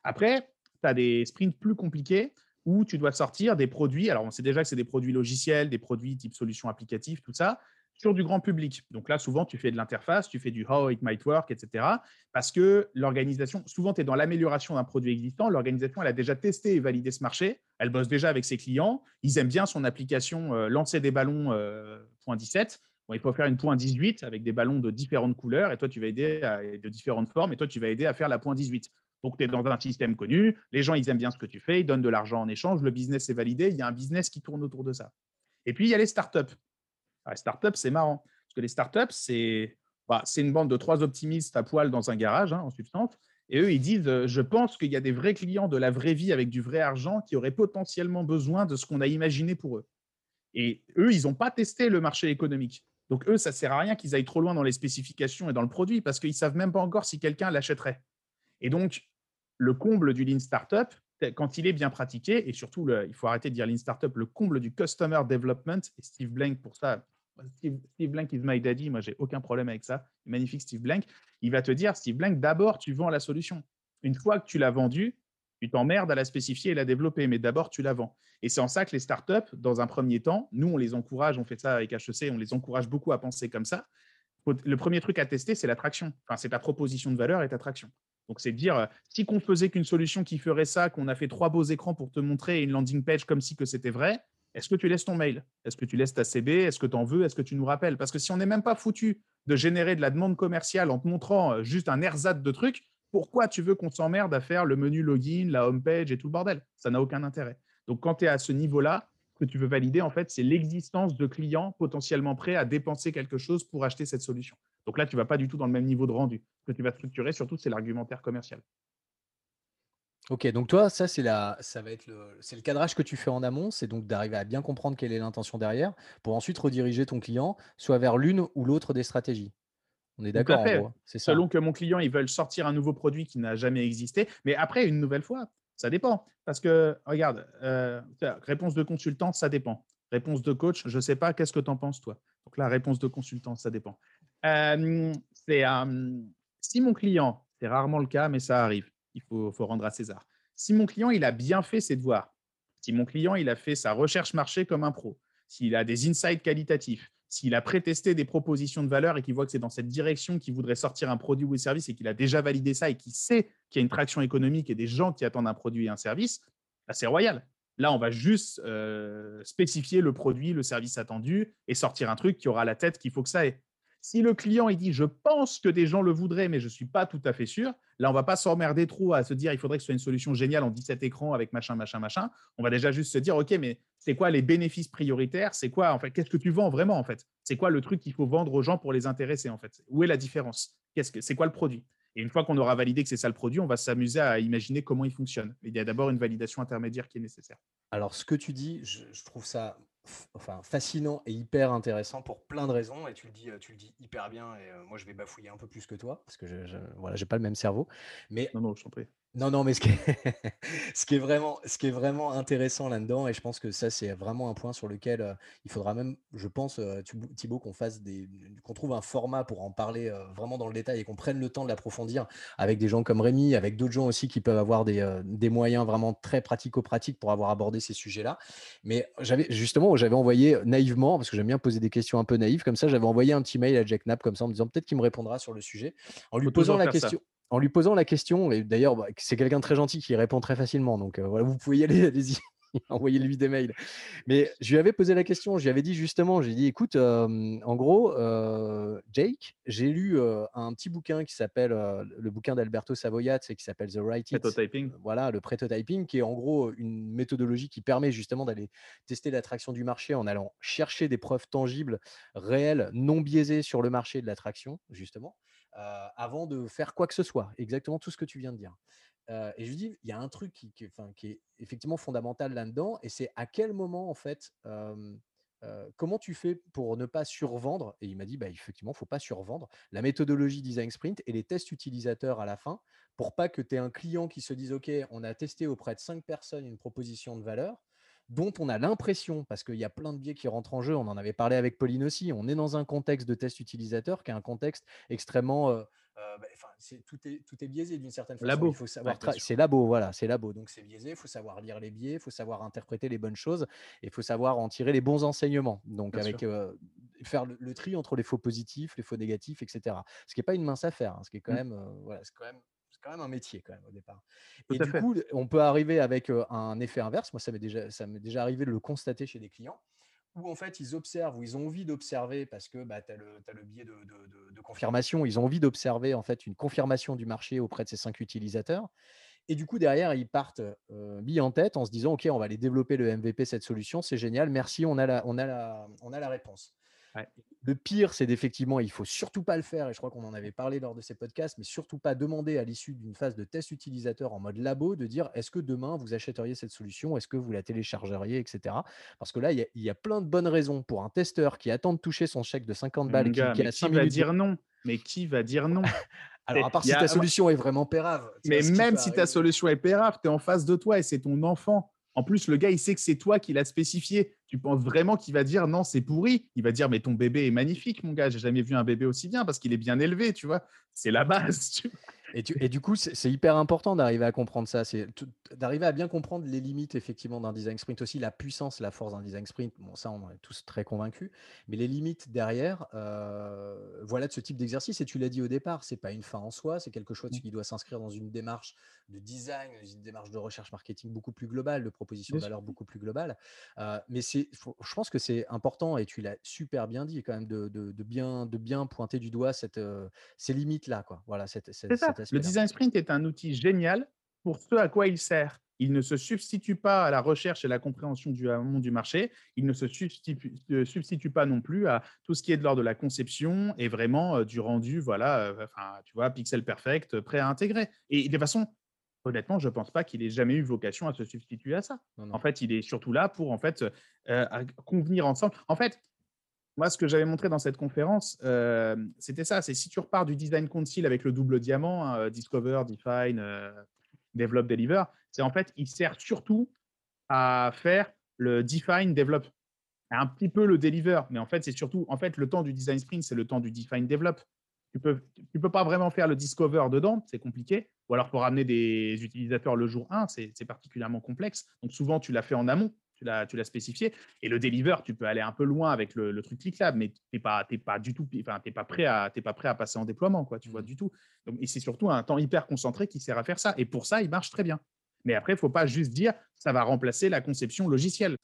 S4: Après, tu as des sprints plus compliqués où tu dois sortir des produits. Alors, on sait déjà que c'est des produits logiciels, des produits type solutions applicatives, tout ça sur du grand public. Donc là, souvent, tu fais de l'interface, tu fais du how it might work, etc. Parce que l'organisation, souvent, tu es dans l'amélioration d'un produit existant. L'organisation, elle a déjà testé et validé ce marché. Elle bosse déjà avec ses clients. Ils aiment bien son application euh, lancer des ballons euh, point 17. Bon, il faut faire une point 18 avec des ballons de différentes couleurs et toi, tu vas aider à, de différentes formes et toi, tu vas aider à faire la point 18. Donc, tu es dans un système connu. Les gens, ils aiment bien ce que tu fais. Ils donnent de l'argent en échange. Le business est validé. Il y a un business qui tourne autour de ça. Et puis, il y a les startups. Les startups, c'est marrant. Parce que les startups, c'est bah, une bande de trois optimistes à poil dans un garage, hein, en substance. Et eux, ils disent euh, Je pense qu'il y a des vrais clients de la vraie vie avec du vrai argent qui auraient potentiellement besoin de ce qu'on a imaginé pour eux. Et eux, ils n'ont pas testé le marché économique. Donc, eux, ça ne sert à rien qu'ils aillent trop loin dans les spécifications et dans le produit parce qu'ils ne savent même pas encore si quelqu'un l'achèterait. Et donc, le comble du Lean Startup, quand il est bien pratiqué, et surtout, il faut arrêter de dire Lean Startup, le comble du Customer Development, et Steve Blank, pour ça, Steve, Blank is my daddy, moi j'ai aucun problème avec ça. Magnifique Steve Blank. Il va te dire, Steve Blank, d'abord tu vends la solution. Une fois que tu l'as vendue, tu t'emmerdes à la spécifier et la développer, mais d'abord tu la vends. Et c'est en ça que les startups, dans un premier temps, nous on les encourage, on fait ça avec HEC, on les encourage beaucoup à penser comme ça. Le premier truc à tester, c'est l'attraction. Enfin, c'est ta proposition de valeur et ta traction. Donc, c'est de dire, si qu'on faisait qu'une solution qui ferait ça, qu'on a fait trois beaux écrans pour te montrer une landing page comme si que c'était vrai, est-ce que tu laisses ton mail? Est-ce que tu laisses ta CB Est-ce que tu en veux? Est-ce que tu nous rappelles? Parce que si on n'est même pas foutu de générer de la demande commerciale en te montrant euh, juste un ersatz de trucs, pourquoi tu veux qu'on s'emmerde à faire le menu login, la home page et tout le bordel? Ça n'a aucun intérêt. Donc, quand tu es à ce niveau-là, que tu veux valider, en fait, c'est l'existence de clients potentiellement prêts à dépenser quelque chose pour acheter cette solution. Donc là, tu ne vas pas du tout dans le même niveau de rendu. Ce que tu vas structurer, surtout, c'est l'argumentaire commercial.
S2: Ok, donc toi, ça, c'est la, ça va être le, c'est le cadrage que tu fais en amont, c'est donc d'arriver à bien comprendre quelle est l'intention derrière, pour ensuite rediriger ton client soit vers l'une ou l'autre des stratégies. On est d'accord, en
S4: c'est ça. Selon que mon client, ils veulent sortir un nouveau produit qui n'a jamais existé, mais après, une nouvelle fois, ça dépend. Parce que, regarde, euh, réponse de consultant, ça dépend. Réponse de coach, je ne sais pas, qu'est-ce que tu en penses, toi? Donc la réponse de consultant, ça dépend. c'est si mon client, c'est rarement le cas, mais ça arrive, il faut, faut rendre à César. Si mon client, il a bien fait ses devoirs, si mon client, il a fait sa recherche marché comme un pro, s'il a des insights qualitatifs, s'il a pré-testé des propositions de valeur et qu'il voit que c'est dans cette direction qu'il voudrait sortir un produit ou un service et qu'il a déjà validé ça et qu'il sait qu'il y a une traction économique et des gens qui attendent un produit et un service, bah, c'est royal. Là, on va juste euh, spécifier le produit, le service attendu et sortir un truc qui aura la tête qu'il faut que ça ait. Si le client dit je pense que des gens le voudraient, mais je ne suis pas tout à fait sûr, là, on va pas s'emmerder trop à se dire il faudrait que ce soit une solution géniale en 17 écrans avec machin, machin, machin. On va déjà juste se dire ok, mais c'est quoi les bénéfices prioritaires? C'est quoi en fait Qu'est-ce que tu vends vraiment en fait? C'est quoi le truc qu'il faut vendre aux gens pour les intéresser en fait? Où est la différence? Qu'est-ce que c'est quoi le produit? Et une fois qu'on aura validé que c'est ça le produit, on va s'amuser à imaginer comment il fonctionne. Il y a d'abord une validation intermédiaire qui est nécessaire.
S2: Alors, ce que tu dis, je trouve ça enfin, fascinant et hyper intéressant pour plein de raisons. Et tu le dis, tu le dis hyper bien. Et moi, je vais bafouiller un peu plus que toi parce que je, je voilà, j'ai pas le même cerveau. Mais
S4: non, non, je t'en prie.
S2: Non, non, mais ce qui est, ce qui est vraiment, ce qui est vraiment intéressant là-dedans, et je pense que ça, c'est vraiment un point sur lequel il faudra même, je pense, Thibaut, qu'on fasse des, qu'on trouve un format pour en parler vraiment dans le détail et qu'on prenne le temps de l'approfondir avec des gens comme Rémi, avec d'autres gens aussi qui peuvent avoir des, des moyens vraiment très pratico-pratiques pour avoir abordé ces sujets-là. Mais j'avais justement, j'avais envoyé naïvement, parce que j'aime bien poser des questions un peu naïves, comme ça, j'avais envoyé un petit mail à Jack Knapp comme ça en me disant peut-être qu'il me répondra sur le sujet, en lui posant la question en lui posant la question, et d'ailleurs, bah, c'est quelqu'un de très gentil qui répond très facilement, donc euh, voilà, vous pouvez y aller, allez-y, envoyez-lui des mails. Mais je lui avais posé la question, je lui avais dit justement, j'ai dit, écoute, en gros, Jake, j'ai lu un petit bouquin qui s'appelle, le bouquin d'Alberto Savoyat, qui s'appelle The Right
S4: Prototyping.
S2: voilà, le prototyping, qui est en gros une méthodologie qui permet justement d'aller tester l'attraction du marché en allant chercher des preuves tangibles, réelles, non biaisées sur le marché de l'attraction, justement. Euh, avant de faire quoi que ce soit. Exactement tout ce que tu viens de dire. Euh, et je dis, il y a un truc qui, est effectivement fondamental là-dedans, et c'est à quel moment, en fait, euh, comment tu fais pour ne pas survendre? Et il m'a dit, bah, effectivement, il ne faut pas survendre. La méthodologie design sprint et les tests utilisateurs à la fin, pour pas que tu aies un client qui se dise, OK, on a testé auprès de cinq personnes une proposition de valeur, dont on a l'impression, parce qu'il y a plein de biais qui rentrent en jeu, on en avait parlé avec Pauline aussi, on est dans un contexte de test utilisateur qui est un contexte extrêmement... Euh, euh, bah, tout, est, tout est biaisé d'une certaine façon.
S4: Labo.
S2: Il faut savoir c'est labo, voilà, c'est labo. Donc c'est biaisé. Il faut savoir lire les biais, il faut savoir interpréter les bonnes choses, et il faut savoir en tirer les bons enseignements. Donc avec euh, faire le, tri entre les faux positifs, les faux négatifs, etc. Ce qui n'est pas une mince affaire. Hein, ce qui est quand mmh. même, voilà, c'est quand même quand même un métier quand même au départ. et du coup, on peut arriver avec un effet inverse. Moi, ça m'est déjà, ça m'est déjà arrivé de le constater chez des clients où en fait ils observent, où ils ont envie d'observer parce que bah, tu as, le biais de, de, confirmation, ils ont envie d'observer en fait une confirmation du marché auprès de ces cinq utilisateurs. Et du coup, derrière, ils partent euh, mis en tête en se disant, OK, on va aller développer le MVP, cette solution, c'est génial, merci, on a la, on a la, on a la réponse. Le pire, c'est d'effectivement, il faut surtout pas le faire, et je crois qu'on en avait parlé lors de ces podcasts, mais surtout pas demander à l'issue d'une phase de test utilisateur en mode labo de dire est-ce que demain vous achèteriez cette solution, est-ce que vous la téléchargeriez, etc. Parce que là, il y, a plein de bonnes raisons pour un testeur qui attend de toucher son chèque de 50 balles.
S4: qui, va dire non? Mais qui va dire non?
S2: Alors, à part si ta solution est vraiment pérave.
S4: Mais même si ta solution est pérave, tu es en face de toi et c'est ton enfant. En plus, le gars, il sait que c'est toi qui l'as spécifié. Tu penses vraiment qu'il va dire non, c'est pourri Il va dire mais ton bébé est magnifique, mon gars. J'ai jamais vu un bébé aussi bien parce qu'il est bien élevé, tu vois. C'est la base. Tu vois
S2: et, du coup, c'est hyper important d'arriver à comprendre ça. C'est d'arriver à bien comprendre les limites effectivement d'un design sprint aussi, la puissance, la force d'un design sprint. Bon, ça, on en est tous très convaincus. Mais les limites derrière, euh, voilà de ce type d'exercice. Et tu l'as dit au départ, c'est pas une fin en soi, c'est quelque chose mmh. qui doit s'inscrire dans une démarche de design, une démarche de recherche marketing beaucoup plus globale, de proposition de valeur beaucoup plus globale. Euh, mais c'est, je pense que c'est important et tu l'as super bien dit quand même de, bien, de bien pointer du doigt cette, euh, ces limites là, quoi. Voilà, cette, cette,
S4: cette le design sprint est un outil génial pour ce à quoi il sert. Il ne se substitue pas à la recherche et la compréhension du monde du marché. Il ne se substitue, pas non plus à tout ce qui est de l'ordre de la conception et vraiment euh, du rendu, voilà, euh, enfin, tu vois, pixel perfect, prêt à intégrer. Et de façon, honnêtement, je ne pense pas qu'il ait jamais eu vocation à se substituer à ça. En fait, il est surtout là pour en fait euh, convenir ensemble. En fait, moi, ce que j'avais montré dans cette conférence, euh, c'était ça. C'est si tu repars du design council avec le double diamant, hein, Discover, Define, euh, Develop, Deliver, c'est en fait, il sert surtout à faire le Define, Develop, un petit peu le deliver, mais en fait, c'est surtout, en fait, le temps du design sprint, c'est le temps du define develop. Tu peux, tu peux pas vraiment faire le discover dedans, c'est compliqué. Ou alors pour ramener des utilisateurs le jour 1, c'est particulièrement complexe. Donc souvent, tu l'as fait en amont, tu l'as spécifié. Et le deliver, tu peux aller un peu loin avec le, truc ClickLab, mais tu n'es pas, pas du tout, enfin, pas, prêt à, pas prêt à passer en déploiement, quoi, tu vois, mmh. du tout. Donc, et c'est surtout un temps hyper concentré qui sert à faire ça. Et pour ça, il marche très bien. Mais après, il ne faut pas juste dire ça va remplacer la conception logicielle.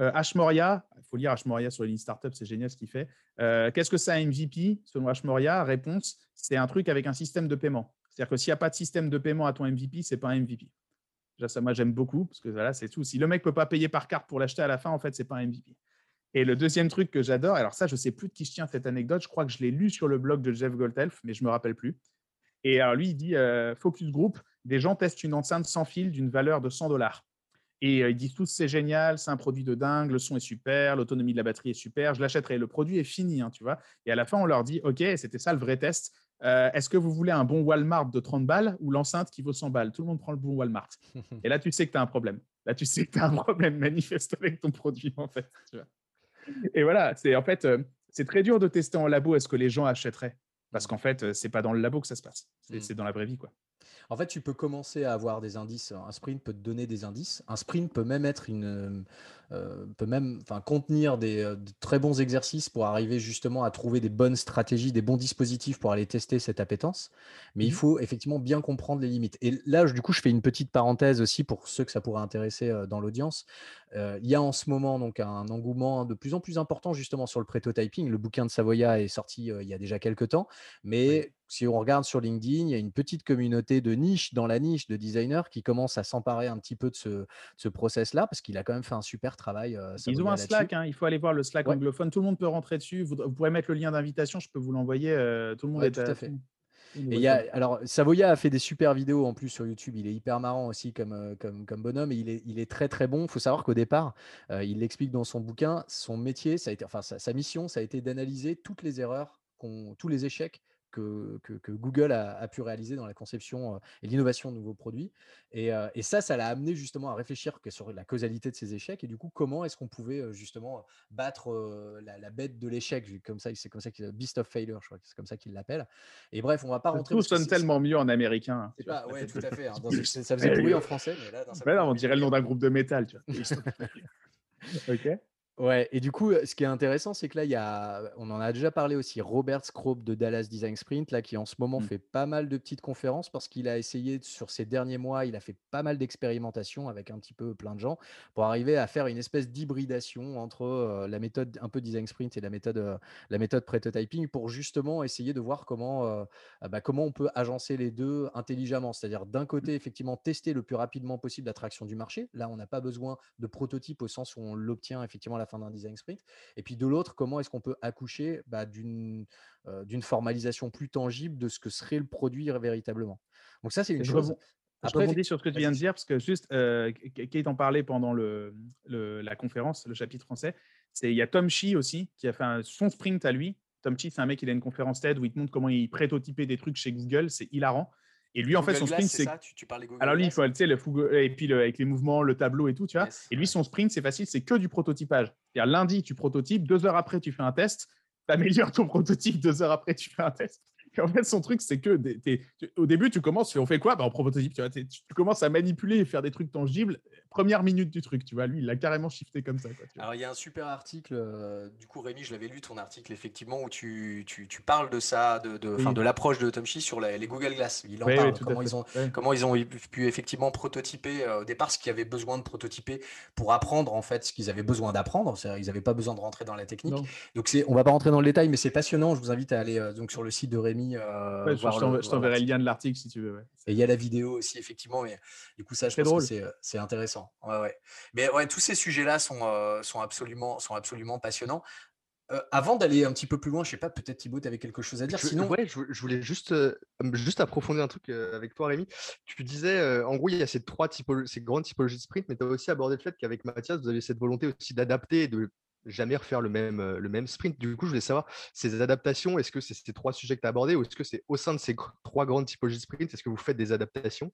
S4: Euh, Hmoria, il faut lire Hmoria sur les lignes startup, c'est génial ce qu'il fait. Euh, qu'est-ce que c'est un MVP Selon Hmoria, réponse, c'est un truc avec un système de paiement. C'est-à-dire que s'il n'y a pas de système de paiement à ton MVP, ce n'est pas un MVP. Ça, moi, j'aime beaucoup, parce que voilà, c'est tout. Si le mec ne peut pas payer par carte pour l'acheter à la fin, en fait, ce n'est pas un MVP. Et le deuxième truc que j'adore, alors ça, je ne sais plus de qui je tiens cette anecdote, je crois que je l'ai lu sur le blog de Jeff Goldelf, mais je ne me rappelle plus. Et alors lui, il dit euh, Focus Group, des gens testent une enceinte sans fil d'une valeur de 100 dollars. Et ils disent tous c'est génial, c'est un produit de dingue, le son est super, l'autonomie de la batterie est super, je l'achèterai. Le produit est fini, hein, tu vois. Et à la fin, on leur dit ok, c'était ça le vrai test. Est-ce que vous voulez un bon Walmart de 30 balles ou l'enceinte qui vaut 100 balles? Tout le monde prend le bon Walmart. Et là, tu sais que tu as un problème. Là, tu sais que tu as un problème manifeste avec ton produit, en fait. Et voilà, c'est en fait, c'est très dur de tester en labo est-ce que les gens achèteraient. Parce qu'en fait, c'est pas dans le labo que ça se passe. C'est mmh. dans la vraie vie, quoi.
S2: En fait, tu peux commencer à avoir des indices. Un sprint peut te donner des indices. Un sprint peut même être une, euh, peut même enfin, contenir des, euh, très bons exercices pour arriver justement à trouver des bonnes stratégies, des bons dispositifs pour aller tester cette appétence. Mais il mmh faut effectivement bien comprendre les limites. Et là, du coup, je fais une petite parenthèse aussi pour ceux que ça pourrait intéresser euh, dans l'audience. Il y a en ce moment donc un engouement de plus en plus important justement sur le prototyping. Le bouquin de Savoya est sorti il y a déjà quelques temps, mais si on regarde sur LinkedIn, il y a une petite communauté de niche dans la niche de designers qui commence à s'emparer un petit peu de ce, ce process-là parce qu'il a quand même fait un super travail.
S4: Euh, Ils ont un Slack, hein, il faut aller voir le Slack anglophone. Tout le monde peut rentrer dessus. Vous, pourrez mettre le lien d'invitation, je peux vous l'envoyer. Tout le monde est
S2: tout à fait. Et y a, alors, Savoya a fait des super vidéos en plus sur YouTube. Il est hyper marrant aussi comme, euh, comme, comme bonhomme et il est, il est très très bon. Il faut savoir qu'au départ, il l'explique dans son bouquin, son métier, ça a été, enfin, sa, mission, ça a été d'analyser toutes les erreurs, tous les échecs que, Google a, pu réaliser dans la conception et l'innovation de nouveaux produits. Et, ça, ça l'a amené justement à réfléchir sur la causalité de ces échecs et du coup, comment est-ce qu'on pouvait justement battre la, bête de l'échec, comme ça, c'est comme ça qu'il Beast of Failure, je crois que c'est comme ça qu'il l'appelle. Et bref, on va pas rentrer.
S4: Tout sonne tellement mieux en américain.
S2: Hein, oui, tout à fait. Hein, ça faisait bruit en français, mais
S4: là, on dirait le nom d'un groupe de métal. Tu vois.
S2: ok. Ouais, et du coup, ce qui est intéressant, c'est que là, il y a, on en a déjà parlé aussi, Robert Scrope de Dallas Design Sprint, là, qui en ce moment mmh. fait pas mal de petites conférences parce qu'il a essayé sur ces derniers mois, il a fait pas mal d'expérimentations avec un petit peu plein de gens pour arriver à faire une espèce d'hybridation entre la méthode un peu Design Sprint et la méthode, la méthode prototyping pour justement essayer de voir comment, ah bah, comment on peut agencer les deux intelligemment. C'est-à-dire d'un côté, effectivement, tester le plus rapidement possible l'attraction du marché. Là, on n'a pas besoin de prototype au sens où on l'obtient effectivement la fin d'un design sprint. Et puis de l'autre, comment est-ce qu'on peut accoucher bah, d'une formalisation plus tangible de ce que serait le produit véritablement? Donc ça, c'est une chose.
S4: je rebondis sur ce que tu viens de dire, parce que juste, euh, Kate en parlait pendant le, la conférence, le chapitre français. C'est, il y a Tom Chi aussi, qui a fait son sprint à lui. Tom Chi, c'est un mec, il a une conférence TED où il te montre comment il prototypait des trucs chez Google. C'est hilarant. Et lui, en fait, son sprint, c'est. Tu, Alors, lui, il faut, tu sais, le et puis avec les mouvements, le tableau et tout, tu vois. et lui, son sprint, c'est facile, c'est que du prototypage. C'est-à-dire, lundi, tu prototypes, deux heures après, tu fais un test, tu améliores ton prototype, deux heures après, tu fais un test en fait, son truc, c'est que au début, tu commences, on fait quoi? Bah, En prototype, tu, vois, tu, commences à manipuler et faire des trucs tangibles. Première minute du truc, tu vois, lui, il l'a carrément shifté comme ça.
S2: Alors, il y a un super article, euh, du coup, Rémi, je l'avais lu, ton article, effectivement, où tu, tu, tu parles de ça, de, de, de l'approche de Tomchi sur les, Google Glass. Il en parle, comment, ils ont, comment ils ont pu effectivement prototyper euh, au départ ce qu'ils avaient besoin de prototyper pour apprendre, en fait, ce qu'ils avaient besoin d'apprendre. Ils n'avaient pas besoin de rentrer dans la technique. Donc, on va pas rentrer dans le détail, mais c'est passionnant. Je vous invite à aller euh, donc, sur le site de Rémi
S4: euh, je t'enverrai le lien de l'article si tu veux.
S2: Et il y a la vidéo aussi, effectivement. Mais du coup, ça, je pense que euh, c'est intéressant. Ouais, ouais. Mais ouais, tous ces sujets-là sont, euh, sont, absolument, sont absolument passionnants. avant d'aller un petit peu plus loin, je sais pas, peut-être Thibaut, tu avais quelque chose à dire.
S3: Je,
S2: Sinon,
S3: ouais, je, voulais juste, juste approfondir un truc avec toi, Rémi. Tu disais, en gros, il y a ces trois typologies, ces grandes typologies de sprint, mais tu as aussi abordé le fait qu'avec Mathias, vous avez cette volonté aussi d'adapter, de jamais refaire le même, le même sprint. Du coup, je voulais savoir, ces adaptations, est-ce que c'est ces trois sujets que tu as abordés ou est-ce que c'est au sein de ces trois grandes typologies de sprint, est-ce que vous faites des adaptations?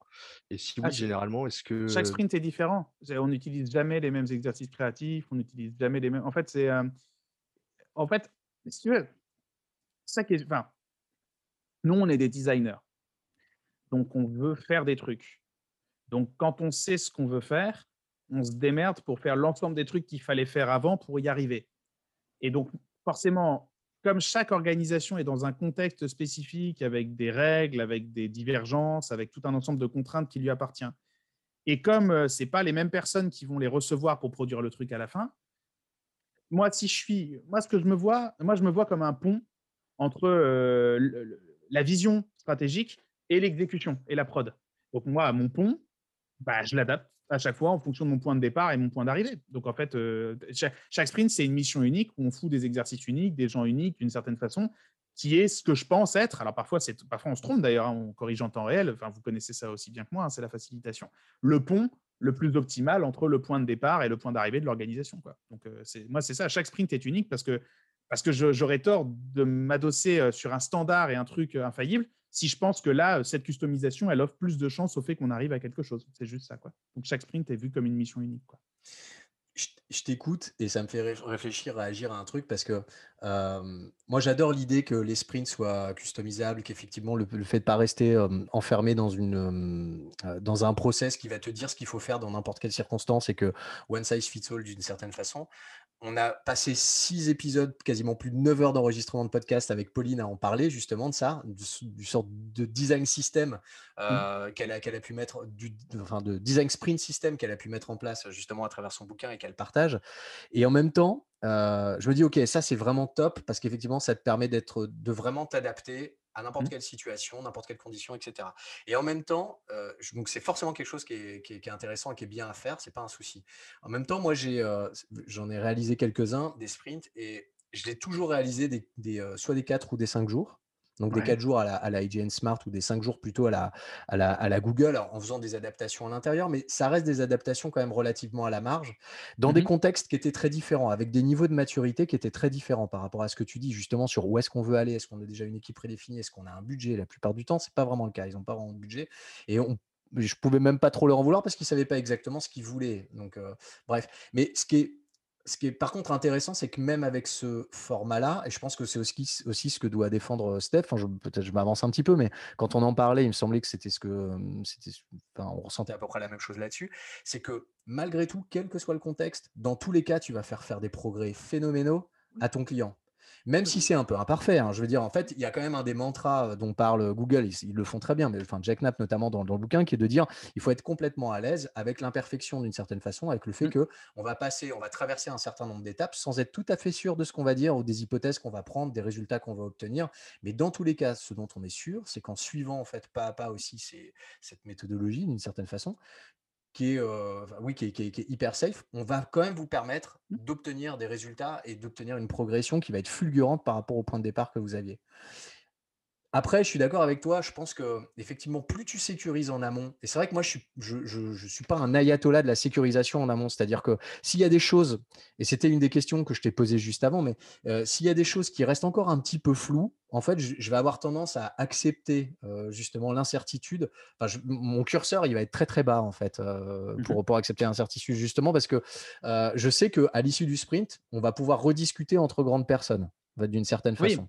S3: Et si oui, ah, généralement, est-ce que...
S4: Chaque sprint est différent. On n'utilise jamais les mêmes exercices créatifs, on n'utilise jamais les mêmes... En fait, c'est... En fait, si tu veux, ça qui est... Enfin, nous, on est des designers. Donc, on veut faire des trucs. Donc, quand on sait ce qu'on veut faire, on se démerde pour faire l'ensemble des trucs qu'il fallait faire avant pour y arriver. Et donc, forcément, comme chaque organisation est dans un contexte spécifique, avec des règles, avec des divergences, avec tout un ensemble de contraintes qui lui appartient, et comme euh, ce n'est pas les mêmes personnes qui vont les recevoir pour produire le truc à la fin, moi, si je suis, moi, ce que je me vois, moi, je me vois comme un pont entre euh, la vision stratégique et l'exécution et la prod. Donc, moi, mon pont, bah, je l'adapte à chaque fois en fonction de mon point de départ et mon point d'arrivée. Donc en fait, euh, chaque, sprint, c'est une mission unique où on fout des exercices uniques, des gens uniques d'une certaine façon, qui est ce que je pense être. Alors parfois, parfois on se trompe d'ailleurs, hein, on corrige en temps réel. Enfin, vous connaissez ça aussi bien que moi, hein, c'est la facilitation. Le pont le plus optimal entre le point de départ et le point d'arrivée de l'organisation. Donc euh, moi, c'est ça. Chaque sprint est unique parce que, parce que j'aurais tort de m'adosser euh, sur un standard et un truc infaillible si je pense que là, cette customisation, elle offre plus de chances au fait qu'on arrive à quelque chose. C'est juste ça. Quoi. Donc chaque sprint est vu comme une mission unique. Quoi.
S2: Je, t'écoute et ça me fait réfléchir, réagir à un truc parce que moi j'adore l'idée que les sprints soient customisables, qu'effectivement le, fait de ne pas rester enfermé dans, une, dans un process qui va te dire ce qu'il faut faire dans n'importe quelle circonstance et que one size fits all d'une certaine façon on a passé six épisodes, quasiment plus de 9 heures d'enregistrement de podcast avec Pauline à en parler justement de ça, du, sort de design system mmh. euh, qu'elle a, a, pu mettre, du, enfin de design sprint system qu'elle a pu mettre en place justement à travers son bouquin et qu'elle partage. Et en même temps, euh, je me dis, ok, ça c'est vraiment top parce qu'effectivement, ça te permet d'être, de vraiment t'adapter à n'importe mmh. quelle situation, n'importe quelle condition, etc. Et en même temps, euh, donc c'est forcément quelque chose qui est, intéressant et qui est bien à faire, c'est pas un souci. En même temps, moi j'ai, euh, j'en ai réalisé quelques-uns des sprints et je l'ai toujours réalisé des, euh, soit des 4 ou des 5 jours. Donc des 4 jours à la, à la, IGN Smart ou des 5 jours plutôt à la, à la, à la Google en faisant des adaptations à l'intérieur, mais ça reste des adaptations quand même relativement à la marge, dans des mmh contextes qui étaient très différents, avec des niveaux de maturité qui étaient très différents par rapport à ce que tu dis justement sur où est-ce qu'on veut aller, est-ce qu'on a déjà une équipe prédéfinie, est-ce qu'on a un budget. La plupart du temps, c'est pas vraiment le cas, ils n'ont pas vraiment de budget. Et on, je pouvais même pas trop leur en vouloir parce qu'ils savaient pas exactement ce qu'ils voulaient. Donc, euh, bref. Mais ce qui est ce qui est par contre intéressant, c'est que même avec ce format-là, et je pense que c'est aussi, aussi, ce que doit défendre Steph, peut-être je m'avance un petit peu, mais quand on en parlait, il me semblait que c'était ce que c'était, on ressentait à peu près la même chose là-dessus, c'est que malgré tout, quel que soit le contexte, dans tous les cas, tu vas faire faire des progrès phénoménaux à ton client même si c'est un peu imparfait. Hein. Je veux dire, en fait, il y a quand même un des mantras euh, dont parle Google, ils, le font très bien, mais enfin, Jack Knapp notamment dans, le bouquin, qui est de dire il faut être complètement à l'aise avec l'imperfection d'une certaine façon, avec le fait mmh. que on va passer, on va traverser un certain nombre d'étapes sans être tout à fait sûr de ce qu'on va dire ou des hypothèses qu'on va prendre, des résultats qu'on va obtenir. Mais dans tous les cas, ce dont on est sûr, c'est qu'en suivant en fait pas à pas aussi cette méthodologie d'une certaine façon, qui est, oui, qui est, hyper safe, on va quand même vous permettre mmh. d'obtenir des résultats et d'obtenir une progression qui va être fulgurante par rapport au point de départ que vous aviez. Après, je suis d'accord avec toi. Je pense que effectivement, plus tu sécurises en amont, et c'est vrai que moi, je suis, je, suis pas un ayatollah de la sécurisation en amont. C'est-à-dire que s'il y a des choses, et c'était une des questions que je t'ai posées juste avant, mais euh, s'il y a des choses qui restent encore un petit peu floues, en fait, je, vais avoir tendance à accepter euh, justement l'incertitude. Enfin, mon curseur, il va être très très bas en fait euh, mmh pour, pour accepter l'incertitude, justement parce que je sais qu'à l'issue du sprint, on va pouvoir rediscuter entre grandes personnes d'une certaine façon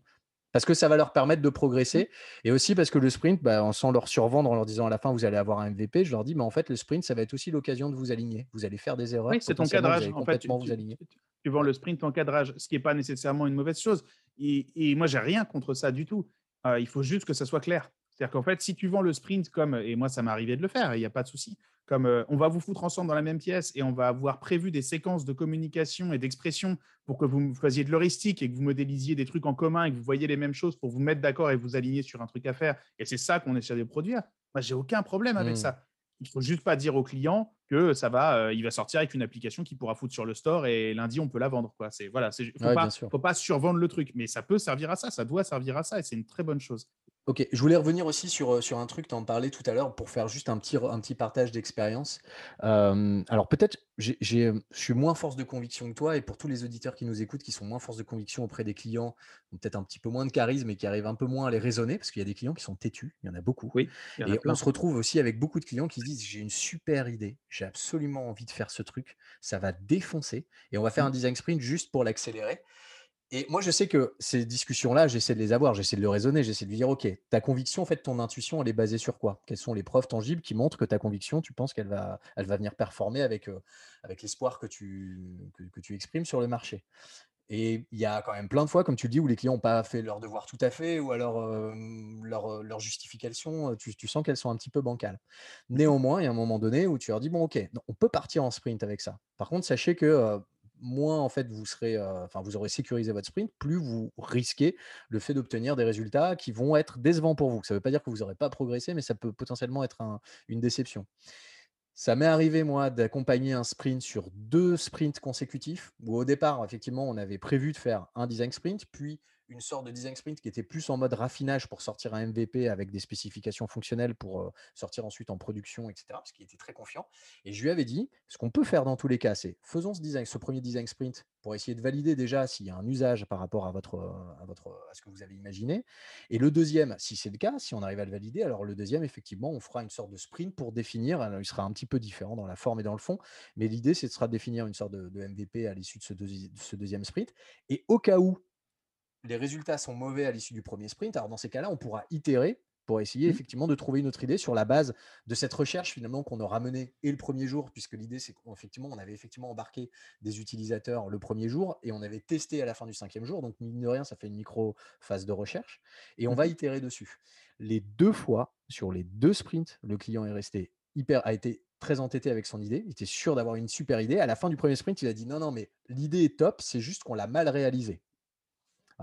S2: parce que ça va leur permettre de progresser. Mmh. Et aussi parce que le sprint, bah, sans leur survendre en leur disant à la fin, vous allez avoir un MVP, je leur dis, mais en fait, le sprint, ça va être aussi l'occasion de vous aligner. Vous allez faire des erreurs.
S4: Oui, c'est ton cadrage. En fait, tu, vous aligner. Tu, vends le sprint en cadrage, ce qui n'est pas nécessairement une mauvaise chose. Et, et moi, j'ai rien contre ça du tout. Euh, il faut juste que ça soit clair. C'est-à-dire qu'en fait, si tu vends le sprint comme, et moi, ça m'est arrivé de le faire, il n'y a pas de souci, comme euh, on va vous foutre ensemble dans la même pièce et on va avoir prévu des séquences de communication et d'expression pour que vous fassiez de l'heuristique et que vous modélisiez des trucs en commun et que vous voyez les mêmes choses pour vous mettre d'accord et vous aligner sur un truc à faire. Et c'est ça qu'on essaie de produire. Moi, j'ai aucun problème avec mmh. ça. Il faut juste pas dire au client que ça va, euh, il va sortir avec une application qui pourra foutre sur le store et lundi on peut la vendre. Quoi. C'est voilà, faut, pas, faut pas survendre le truc, mais ça peut servir à ça, ça doit servir à ça et c'est une très bonne chose.
S2: Ok, je voulais revenir aussi sur, sur un truc, tu en parlais tout à l'heure, pour faire juste un petit, un petit partage d'expérience. alors peut-être, j'ai, je suis moins force de conviction que toi, et pour tous les auditeurs qui nous écoutent, qui sont moins force de conviction auprès des clients, ont peut-être un petit peu moins de charisme et qui arrivent un peu moins à les raisonner, parce qu'il y a des clients qui sont têtus, il y en a beaucoup.
S4: Oui,
S2: et on se retrouve aussi avec beaucoup de clients qui se disent, j'ai une super idée, j'ai absolument envie de faire ce truc, ça va défoncer, et on va faire mmh. un design sprint juste pour l'accélérer. Et moi, je sais que ces discussions-là, j'essaie de les avoir, j'essaie de le raisonner, j'essaie de lui dire, OK, ta conviction, en fait, ton intuition, elle est basée sur quoi? Quelles sont les preuves tangibles qui montrent que ta conviction, tu penses qu'elle va, elle va venir performer avec, euh, avec l'espoir que tu, que, tu exprimes sur le marché? Et il y a quand même plein de fois, comme tu le dis, où les clients n'ont pas fait leur devoir tout à fait, ou alors euh, leur, leur, justification, tu, tu sens qu'elles sont un petit peu bancales. Mmh Néanmoins, il y a un moment donné où tu leur dis, bon, ok, on peut partir en sprint avec ça. Par contre, sachez que euh, moins en fait vous serez, enfin vous aurez sécurisé votre sprint, plus vous risquez le fait d'obtenir des résultats qui vont être décevants pour vous. Ça ne veut pas dire que vous n'aurez pas progressé, mais ça peut potentiellement être une déception. Ça m'est arrivé, moi, d'accompagner un sprint sur deux sprints consécutifs, où au départ, effectivement, on avait prévu de faire un design sprint, puis une sorte de design sprint qui était plus en mode raffinage pour sortir un MVP avec des spécifications fonctionnelles pour sortir ensuite en production, etc. Parce qu'il était très confiant. Et je lui avais dit, ce qu'on peut faire dans tous les cas, c'est faisons ce design, ce premier design sprint pour essayer de valider déjà s'il y a un usage par rapport à votre, à votre, à ce que vous avez imaginé. Et le deuxième, si c'est le cas, si on arrive à le valider, alors le deuxième, effectivement, on fera une sorte de sprint pour définir. Alors, il sera un petit peu différent dans la forme et dans le fond, mais l'idée, c'est de définir une sorte de, MVP à l'issue de de ce deuxième sprint. Et au cas où les résultats sont mauvais à l'issue du premier sprint, alors dans ces cas-là, on pourra itérer pour essayer mmh. effectivement de trouver une autre idée sur la base de cette recherche finalement qu'on aura menée et le premier jour, puisque l'idée c'est qu'effectivement on avait effectivement embarqué des utilisateurs le premier jour et on avait testé à la fin du cinquième jour, donc mine de rien ça fait une micro phase de recherche et on va mmh. itérer dessus. Les deux fois sur les deux sprints, le client est resté hyper, a été très entêté avec son idée, il était sûr d'avoir une super idée. À la fin du premier sprint, il a dit non non mais l'idée est top, c'est juste qu'on l'a mal réalisée.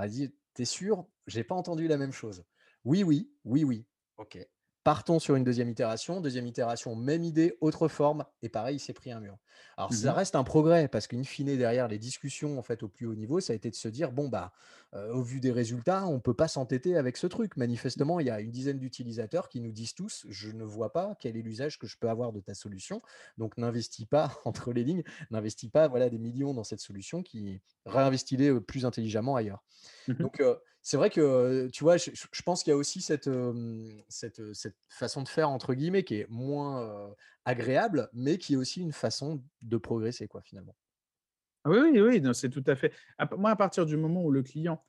S2: Elle dit T'es sûr? J'ai pas entendu la même chose. Oui, oui, oui, oui. Ok. Partons sur une deuxième itération. Deuxième itération, même idée, autre forme. Et pareil, il s'est pris un mur. Alors, ça mmh reste un progrès parce qu'une fine, derrière les discussions en fait, au plus haut niveau, ça a été de se dire bon, bah, euh, au vu des résultats, on ne peut pas s'entêter avec ce truc. Manifestement, il y a une dizaine d'utilisateurs qui nous disent tous je ne vois pas quel est l'usage que je peux avoir de ta solution. Donc, n'investis pas entre les lignes, n'investis pas voilà, des millions dans cette solution qui réinvestis-les euh, plus intelligemment ailleurs. Mmh Donc, euh, c'est vrai que, tu vois, je, pense qu'il y a aussi cette, cette, façon de faire, entre guillemets, qui est moins agréable, mais qui est aussi une façon de progresser, quoi, finalement.
S4: Oui, oui, oui, c'est tout à fait. Moi, à partir du moment où le client,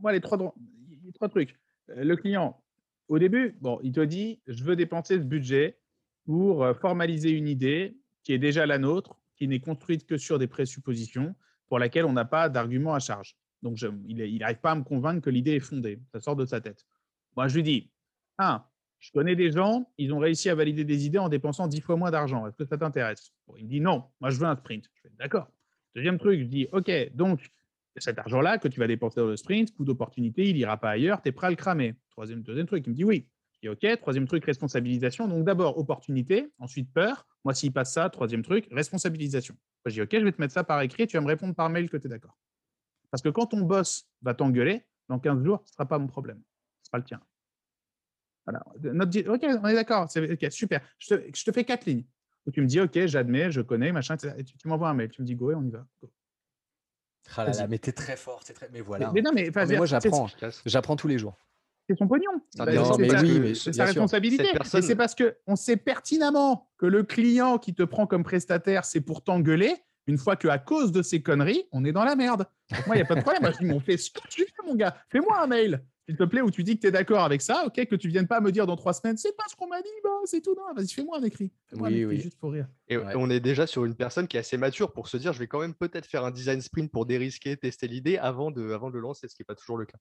S4: moi, les trois, trois trucs. Le client, au début, bon, il te dit, je veux dépenser ce budget pour formaliser une idée qui est déjà la nôtre, qui n'est construite que sur des présuppositions, pour laquelle on n'a pas d'argument à charge. Donc, il n'arrive pas à me convaincre que l'idée est fondée. Ça sort de sa tête. Moi, je lui dis, ah, je connais des gens, ils ont réussi à valider des idées en dépensant dix fois moins d'argent. Est-ce que ça t'intéresse? Il me dit non, moi je veux un sprint. Je fais d'accord. Deuxième truc, je dis ok, donc cet argent-là que tu vas dépenser dans le sprint, coût d'opportunité, il n'ira pas ailleurs, tu es prêt à le cramer. Troisième, deuxième truc, il me dit oui. Je dis ok. Troisième truc, responsabilisation. Donc d'abord opportunité, ensuite peur. Moi, s'il passe ça, troisième truc, responsabilisation. je dis ok, je vais te mettre ça par écrit, tu vas me répondre par mail que tu es d'accord. Parce que quand ton boss va t'engueuler, dans 15 jours, ce ne sera pas mon problème. Ce sera le tien. Ok, on est d'accord. Ok, super. Je te, fais quatre lignes. Où tu me dis, ok, j'admets, je connais, machin. Et tu, m'envoies un mail. Tu me dis, go, et on y va.
S2: Ah là là, mais t'es très fort, très... Mais voilà.
S4: Mais, non, mais,
S2: moi, j'apprends. J'apprends tous les jours.
S4: C'est son pognon.
S2: C'est
S4: sa responsabilité. Et c'est parce qu'on sait pertinemment que le client qui te prend comme prestataire, c'est pour t'engueuler une fois qu'à cause de ces conneries, on est dans la merde. moi, il n'y a pas de problème. je dis, on fait ce que tu veux, mon gars. Fais-moi un mail, s'il te plaît, où tu dis que tu es d'accord avec ça, ok, que tu viennes pas me dire dans trois semaines, c'est pas ce qu'on m'a dit, bah, c'est tout. Non, vas-y, fais-moi un écrit. oui, oui. juste pour rire.
S3: Et on est déjà sur une personne qui est assez mature pour se dire, je vais quand même peut-être faire un design sprint pour dérisquer, tester l'idée avant de, avant de le lancer, ce qui n'est pas toujours le cas.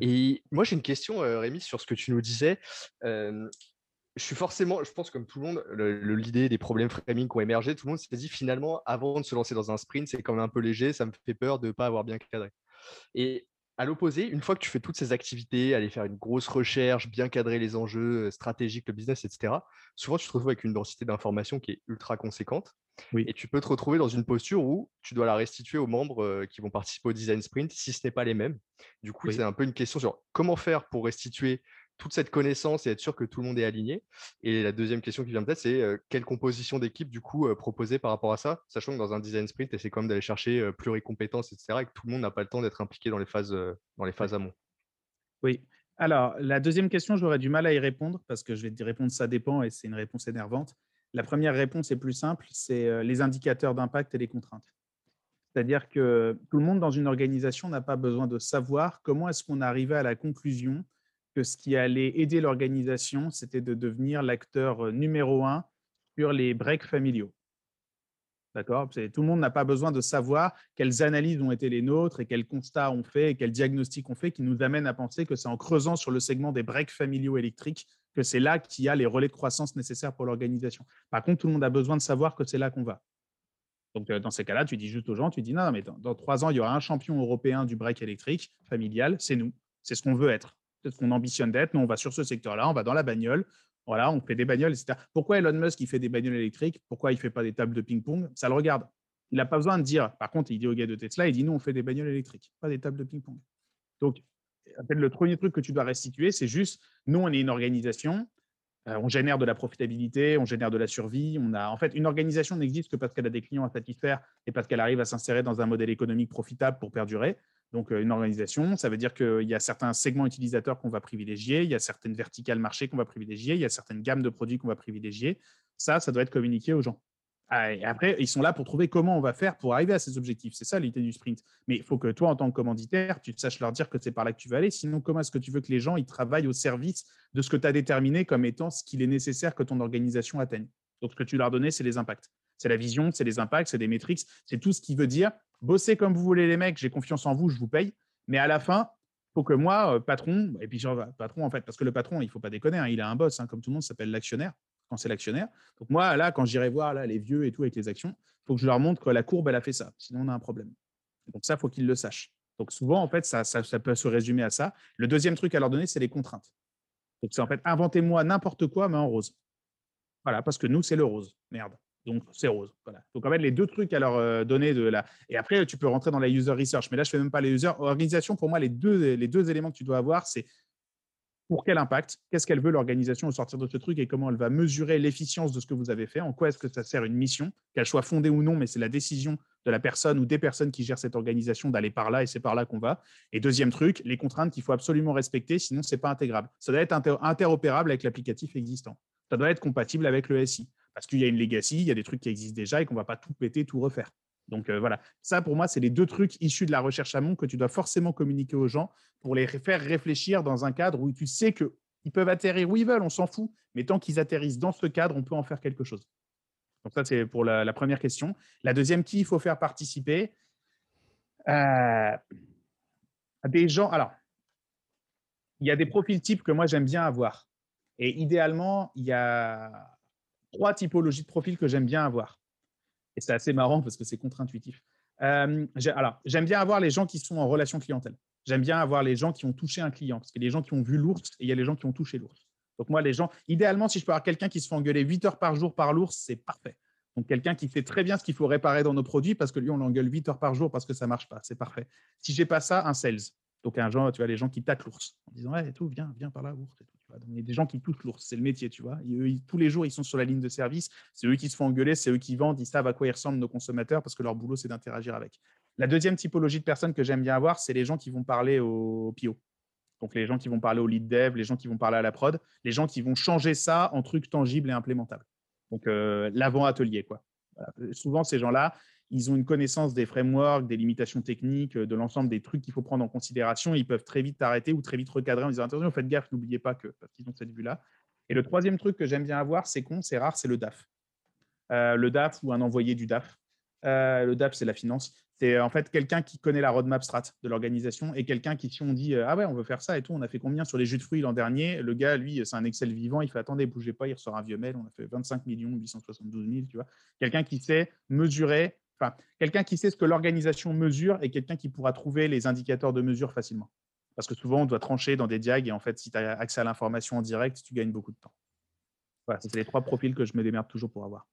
S3: et moi, j'ai une question, euh, Rémi, sur ce que tu nous disais. Euh, je suis forcément, je pense comme tout le monde, l'idée des problèmes framing qui ont émergé, tout le monde s'est dit finalement, avant de se lancer dans un sprint, c'est quand même un peu léger, ça me fait peur de ne pas avoir bien cadré. Et À l'opposé, une fois que tu fais toutes ces activités, aller faire une grosse recherche, bien cadrer les enjeux stratégiques, le business, etc., souvent tu te retrouves avec une densité d'informations qui est ultra conséquente.
S4: Oui.
S3: Et tu peux te retrouver dans une posture où tu dois la restituer aux membres qui vont participer au design sprint si ce n'est pas les mêmes. Du coup,
S4: Oui.
S3: c'est un peu une question sur comment faire pour restituer toute cette connaissance et être sûr que tout le monde est aligné. Et la deuxième question qui vient de tête, c'est euh, quelle composition d'équipe du coup euh, proposer par rapport à ça, sachant que dans un design sprint, c'est quand même d'aller chercher euh, pluricompétences, etc., et que tout le monde n'a pas le temps d'être impliqué dans les phases, dans les phases amont.
S4: Oui. Alors, la deuxième question, j'aurais du mal à y répondre parce que je vais te répondre ça dépend et c'est une réponse énervante. La première réponse est plus simple, c'est les indicateurs d'impact et les contraintes. C'est-à-dire que tout le monde dans une organisation n'a pas besoin de savoir comment est-ce qu'on arrivait à la conclusion que ce qui allait aider l'organisation, c'était de devenir l'acteur euh, numéro un sur les breaks familiaux. D'accord? Tout le monde n'a pas besoin de savoir quelles analyses ont été les nôtres et quels constats on fait et quels diagnostics on fait qui nous amènent à penser que c'est en creusant sur le segment des breaks familiaux électriques que c'est là qu'il y a les relais de croissance nécessaires pour l'organisation. Par contre, tout le monde a besoin de savoir que c'est là qu'on va. Donc, euh, dans ces cas-là, tu dis juste aux gens, tu dis non, mais dans trois ans, il y aura un champion européen du break électrique familial, c'est nous. C'est ce qu'on veut être. Ce qu'on ambitionne d'être. Nous, on va sur ce secteur-là, on va dans la bagnole. Voilà, on fait des bagnoles, etc. Pourquoi Elon Musk, il fait des bagnoles électriques? Pourquoi il ne fait pas des tables de ping-pong? Ça le regarde. Il n'a pas besoin de dire. Par contre, il dit au gars de Tesla, il dit nous, on fait des bagnoles électriques, pas des tables de ping-pong. Donc, le premier truc que tu dois restituer, c'est juste, nous, on est une organisation, euh, on génère de la profitabilité, on génère de la survie. On a, en fait, une organisation n'existe que parce qu'elle a des clients à satisfaire et parce qu'elle arrive à s'insérer dans un modèle économique profitable pour perdurer. Donc, euh, une organisation, ça veut dire qu'il y a certains segments utilisateurs qu'on va privilégier, il y a certaines verticales marchés qu'on va privilégier, il y a certaines gammes de produits qu'on va privilégier. Ça, ça doit être communiqué aux gens. Ah, et après, ils sont là pour trouver comment on va faire pour arriver à ces objectifs. C'est ça l'idée du sprint. Mais il faut que toi, en tant que commanditaire, tu saches leur dire que c'est par là que tu vas aller. Sinon, comment est-ce que tu veux que les gens ils travaillent au service de ce que tu as déterminé comme étant ce qu'il est nécessaire que ton organisation atteigne? Donc, ce que tu leur donnais, c'est les impacts. C'est la vision, c'est les impacts, c'est des métriques, c'est tout ce qui veut dire bossez comme vous voulez, les mecs, j'ai confiance en vous, je vous paye. Mais à la fin, faut que moi, euh, patron, et puis genre, patron en fait, parce que le patron, il faut pas déconner, hein, il a un boss, hein, comme tout le monde s'appelle l'actionnaire quand c'est l'actionnaire. Donc moi, là, quand j'irai voir là, les vieux et tout avec les actions, faut que je leur montre que la courbe, elle a fait ça. Sinon, on a un problème. Donc ça, faut qu'ils le sachent. Donc souvent, en fait, ça, ça, peut se résumer à ça. Le deuxième truc à leur donner, c'est les contraintes. Donc c'est en fait, inventez-moi n'importe quoi, mais en rose. Voilà, parce que nous, c'est le rose. Merde. Donc, c'est rose. Donc, en fait, les deux trucs à leur euh, donner de la. Et après, tu peux rentrer dans la user research. Mais là, je ne fais même pas les user. Organisation, pour moi, les deux, les deux éléments que tu dois avoir, c'est pour quel impact, qu'est-ce qu'elle veut l'organisation au sortir de ce truc et comment elle va mesurer l'efficience de ce que vous avez fait, en quoi est-ce que ça sert une mission, qu'elle soit fondée ou non, mais c'est la décision de la personne ou des personnes qui gèrent cette organisation d'aller par là et c'est par là qu'on va. Et deuxième truc, les contraintes qu'il faut absolument respecter, sinon c'est pas intégrable. Ça doit être inter interopérable avec l'applicatif existant. Ça doit être compatible avec le SI parce qu'il y a une legacy, il y a des trucs qui existent déjà et qu'on ne va pas tout péter, tout refaire. Donc euh, voilà, ça pour moi, c'est les deux trucs issus de la recherche amont que tu dois forcément communiquer aux gens pour les faire réfléchir dans un cadre où tu sais qu'ils peuvent atterrir où ils veulent, on s'en fout, mais tant qu'ils atterrissent dans ce cadre, on peut en faire quelque chose. Donc ça, c'est pour la, première question. La deuxième, qui il faut faire participer? Euh, Des gens, alors, il y a des profils types que moi j'aime bien avoir. Et idéalement, il y a trois typologies de profils que j'aime bien avoir. Et c'est assez marrant parce que c'est contre-intuitif. Euh, alors, j'aime bien avoir les gens qui sont en relation clientèle. J'aime bien avoir les gens qui ont touché un client, parce qu'il y a les gens qui ont vu l'ours et il y a les gens qui ont touché l'ours. Donc moi, les gens, idéalement, si je peux avoir quelqu'un qui se fait engueuler 8 heures par jour par l'ours, c'est parfait. Donc quelqu'un qui sait très bien ce qu'il faut réparer dans nos produits, parce que lui, on l'engueule 8 heures par jour parce que ça marche pas, c'est parfait. Si j'ai pas ça, un sales. Donc un genre, tu vois, les gens qui tâtent l'ours en disant, ouais, tout, viens, viens par là, ours. Et tout, il y a des gens qui touchent l'ours, c'est le métier, tu vois. Tous les jours, ils sont sur la ligne de service, c'est eux qui se font engueuler, c'est eux qui vendent, ils savent à quoi ils ressemblent nos consommateurs parce que leur boulot, c'est d'interagir avec. La deuxième typologie de personnes que j'aime bien avoir, c'est les gens qui vont parler au PO. Donc les gens qui vont parler au lead dev, les gens qui vont parler à la prod, les gens qui vont changer ça en trucs tangibles et implémentables. Donc euh, l'avant-atelier, quoi. Souvent, ces gens-là, ils ont une connaissance des frameworks, des limitations techniques, de l'ensemble des trucs qu'il faut prendre en considération. Ils peuvent très vite t'arrêter ou très vite recadrer en disant attention, faites gaffe, n'oubliez pas qu'ils ont cette vue-là. Et le troisième truc que j'aime bien avoir, c'est con, c'est rare, c'est le DAF. Euh, le DAF ou un envoyé du DAF. Euh, le DAF, c'est la finance. C'est en fait quelqu'un qui connaît la roadmap strat de l'organisation et quelqu'un qui, si on dit ah ouais, on veut faire ça et tout, on a fait combien sur les jus de fruits l'an dernier? Le gars, lui, c'est un Excel vivant, il fait attendez, bougez pas, il ressort un vieux mail, on a fait 25 millions 872 000, tu vois. Quelqu'un qui sait mesurer enfin, quelqu'un qui sait ce que l'organisation mesure et quelqu'un qui pourra trouver les indicateurs de mesure facilement. Parce que souvent, on doit trancher dans des diags et en fait, si tu as accès à l'information en direct, tu gagnes beaucoup de temps. Voilà, c'est les trois profils que je me démerde toujours pour avoir.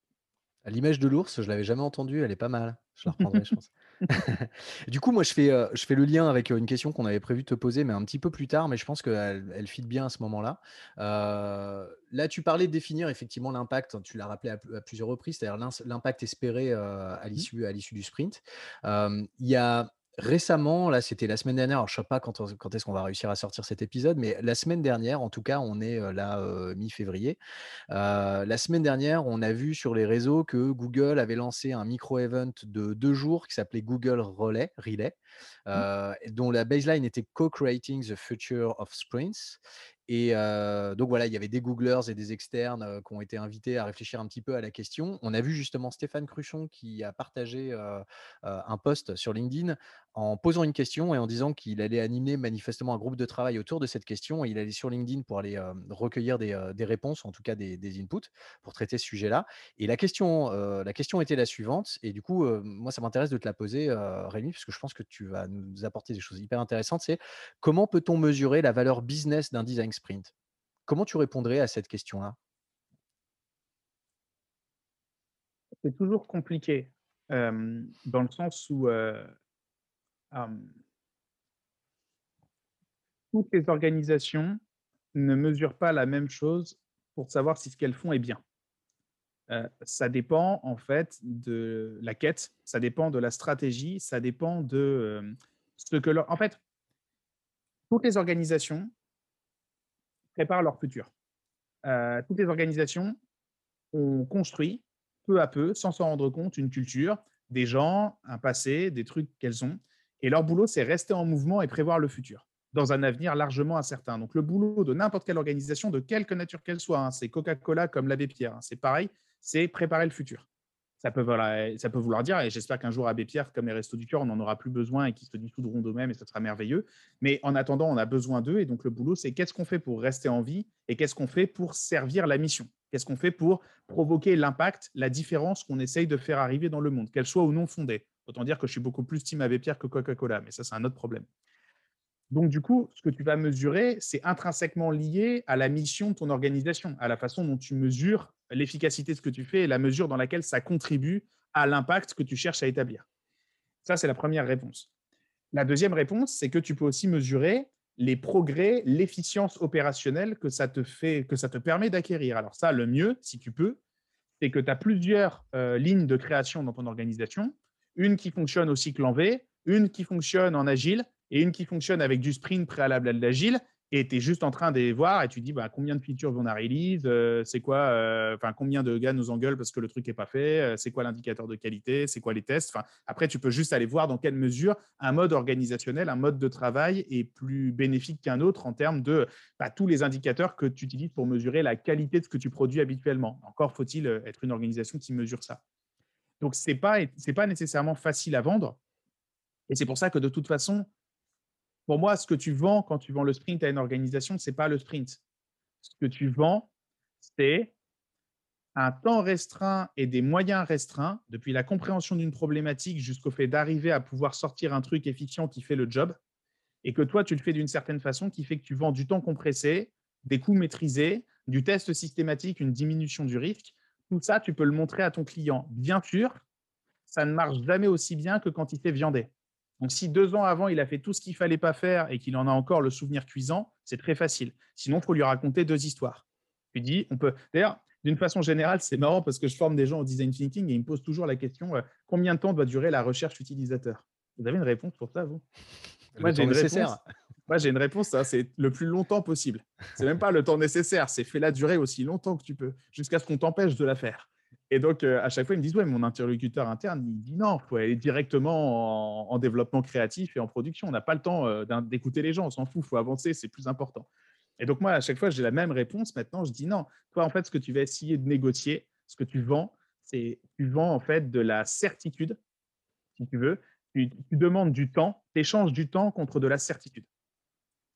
S2: L'image de l'ours, je l'avais jamais entendue, elle est pas mal. Je la reprendrai, je pense. Du coup, moi, je fais, euh, je fais le lien avec euh, une question qu'on avait prévu de te poser, mais un petit peu plus tard, mais je pense qu'elle elle fit bien à ce moment-là. Euh, là, tu parlais de définir effectivement l'impact, tu l'as rappelé à, plusieurs reprises, c'est-à-dire l'impact espéré mmh. à l'issue du sprint. Il y a récemment, là, c'était la semaine dernière, alors je ne sais pas quand, est-ce qu'on va réussir à sortir cet épisode, mais la semaine dernière, en tout cas, on est là mi-février. la semaine dernière, on a vu sur les réseaux que Google avait lancé un micro-event de deux jours qui s'appelait Google Relay mmh. dont la baseline était Co-Creating the Future of Sprints. Et donc voilà, il y avait des Googlers et des externes qui ont été invités à réfléchir un petit peu à la question. On a vu justement Stéphane Cruchon qui a partagé un post sur LinkedIn en posant une question et en disant qu'il allait animer manifestement un groupe de travail autour de cette question. Et il allait sur LinkedIn pour aller recueillir des, réponses, en tout cas des, inputs, pour traiter ce sujet-là. Et la question, la question était la suivante. Et du coup, moi, ça m'intéresse de te la poser, Rémi, parce que je pense que tu vas nous apporter des choses hyper intéressantes. C'est comment peut-on mesurer la valeur business d'un design sprint? Comment tu répondrais à cette question-là?
S4: C'est toujours compliqué, dans le sens où toutes les organisations ne mesurent pas la même chose pour savoir si ce qu'elles font est bien. Ça dépend en fait de la quête, ça dépend de la stratégie, ça dépend de ce que. En fait, toutes les organisations préparent leur futur. toutes les organisations ont construit peu à peu, sans s'en rendre compte, une culture, des gens, un passé, des trucs qu'elles ont. Et leur boulot, c'est rester en mouvement et prévoir le futur dans un avenir largement incertain. Donc le boulot de n'importe quelle organisation, de quelque nature qu'elle soit, hein, c'est Coca-Cola comme l'abbé Pierre, hein, c'est pareil, c'est préparer le futur. Ça peut, ça peut vouloir dire, et j'espère qu'un jour Abbé Pierre, comme les Restos du Cœur, on n'en aura plus besoin et qu'ils se dissoudront d'eux-mêmes et ça sera merveilleux. Mais en attendant, on a besoin d'eux et donc le boulot, c'est qu'est-ce qu'on fait pour rester en vie et qu'est-ce qu'on fait pour servir la mission? Qu'est-ce qu'on fait pour provoquer l'impact, la différence qu'on essaye de faire arriver dans le monde, qu'elle soit ou non fondée? Autant dire que je suis beaucoup plus Team Abbé Pierre que Coca-Cola, mais ça, c'est un autre problème. Donc, du coup, ce que tu vas mesurer, c'est intrinsèquement lié à la mission de ton organisation, à la façon dont tu mesures l'efficacité de ce que tu fais et la mesure dans laquelle ça contribue à l'impact que tu cherches à établir. Ça, c'est la première réponse. La deuxième réponse, c'est que tu peux aussi mesurer les progrès, l'efficience opérationnelle que ça te fait, que ça te permet d'acquérir. Alors ça, le mieux, si tu peux, c'est que tu as plusieurs euh, lignes de création dans ton organisation, une qui fonctionne au cycle en V, une qui fonctionne en agile et une qui fonctionne avec du sprint préalable à l'agile et tu es juste en train de les voir et tu dis bah, combien de features vont à release, euh, c'est quoi, euh, enfin combien de gars nous engueulent parce que le truc n'est pas fait, euh, c'est quoi l'indicateur de qualité, c'est quoi les tests. Enfin, après, tu peux juste aller voir dans quelle mesure un mode organisationnel, un mode de travail est plus bénéfique qu'un autre en termes de bah, tous les indicateurs que tu utilises pour mesurer la qualité de ce que tu produis habituellement. Encore faut-il être une organisation qui mesure ça. Donc, ce n'est pas nécessairement facile à vendre. Et c'est pour ça que de toute façon, pour moi, ce que tu vends quand tu vends le sprint à une organisation, ce n'est pas le sprint. Ce que tu vends, c'est un temps restreint et des moyens restreints, depuis la compréhension d'une problématique jusqu'au fait d'arriver à pouvoir sortir un truc efficient qui fait le job, et que toi, tu le fais d'une certaine façon qui fait que tu vends du temps compressé, des coûts maîtrisés, du test systématique, une diminution du risque. Tout ça, tu peux le montrer à ton client. Bien sûr, ça ne marche jamais aussi bien que quand il fait viander. Donc, si deux ans avant, il a fait tout ce qu'il fallait pas faire et qu'il en a encore le souvenir cuisant, c'est très facile. Sinon, il faut lui raconter deux histoires. Tu dis, on peut. D'ailleurs, d'une façon générale, c'est marrant parce que je forme des gens au design thinking et ils me posent toujours la question euh, combien de temps doit durer la recherche utilisateur? Vous avez une réponse pour ça, vous?
S2: Moi, j'ai une réponse.
S4: Moi, j'ai une réponse. c'est le plus longtemps possible. C'est même pas le temps nécessaire. C'est fais-la durer aussi longtemps que tu peux, jusqu'à ce qu'on t'empêche de la faire. Et donc, euh, à chaque fois, ils me disent, ouais, mon interlocuteur interne, il dit non, il faut aller directement en, développement créatif et en production. On n'a pas le temps euh, d'écouter les gens, on s'en fout, il faut avancer, c'est plus important. Et donc, moi, à chaque fois, j'ai la même réponse. Maintenant, je dis non. Toi, en fait, ce que tu vas essayer de négocier, ce que tu vends, c'est tu vends en fait de la certitude, si tu veux. Tu, tu demandes du temps, tu échanges du temps contre de la certitude.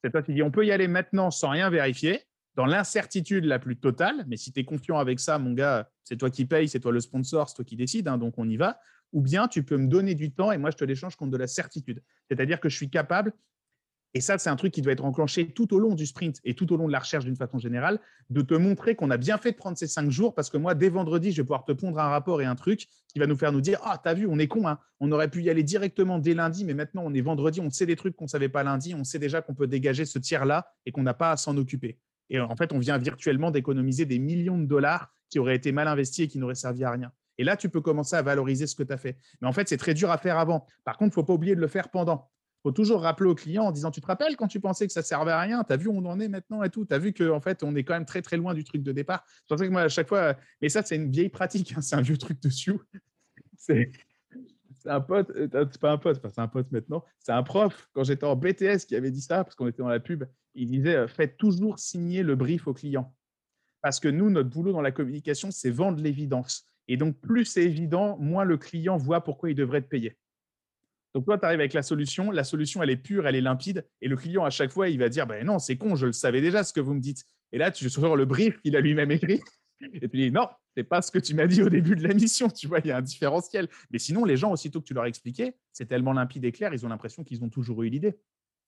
S4: C'est toi qui dis, on peut y aller maintenant sans rien vérifier dans l'incertitude la plus totale, mais si tu es confiant avec ça, mon gars, c'est toi qui paye, c'est toi le sponsor, c'est toi qui décide, hein, donc on y va. ou bien tu peux me donner du temps et moi je te l'échange contre de la certitude. C'est-à-dire que je suis capable et ça, c'est un truc qui doit être enclenché tout au long du sprint et tout au long de la recherche d'une façon générale, de te montrer qu'on a bien fait de prendre ces cinq jours parce que moi, dès vendredi, je vais pouvoir te pondre un rapport et un truc qui va nous faire nous dire Ah, t'as vu, on est con, hein. on aurait pu y aller directement dès lundi, mais maintenant on est vendredi, on sait des trucs qu'on ne savait pas lundi, on sait déjà qu'on peut dégager ce tiers-là et qu'on n'a pas à s'en occuper. Et en fait, on vient virtuellement d'économiser des millions de dollars qui auraient été mal investis et qui n'auraient servi à rien. Et là, tu peux commencer à valoriser ce que tu as fait. Mais en fait, c'est très dur à faire avant. Par contre, il ne faut pas oublier de le faire pendant faut toujours rappeler au client en disant Tu te rappelles quand tu pensais que ça servait à rien? Tu as vu où on en est maintenant et tout? Tu as vu qu'en en fait, on est quand même très très loin du truc de départ? C'est pour ça que moi, à chaque fois, mais ça, c'est une vieille pratique, hein, c'est un vieux truc dessus. C'est un pote, euh, c'est pas un pote, c'est un pote maintenant, c'est un prof, quand j'étais en BTS, qui avait dit ça, parce qu'on était dans la pub, il disait euh, Faites toujours signer le brief au client. Parce que nous, notre boulot dans la communication, c'est vendre l'évidence. Et donc, plus c'est évident, moins le client voit pourquoi il devrait te payer. Donc, toi, tu arrives avec la solution. La solution, elle est pure, elle est limpide. Et le client, à chaque fois, il va dire ben Non, c'est con, je le savais déjà ce que vous me dites. Et là, tu sors le brief qu'il a lui-même écrit. Et tu dis Non, c'est pas ce que tu m'as dit au début de la mission. Tu vois, il y a un différentiel. Mais sinon, les gens, aussitôt que tu leur expliquais, c'est tellement limpide et clair, ils ont l'impression qu'ils ont toujours eu l'idée.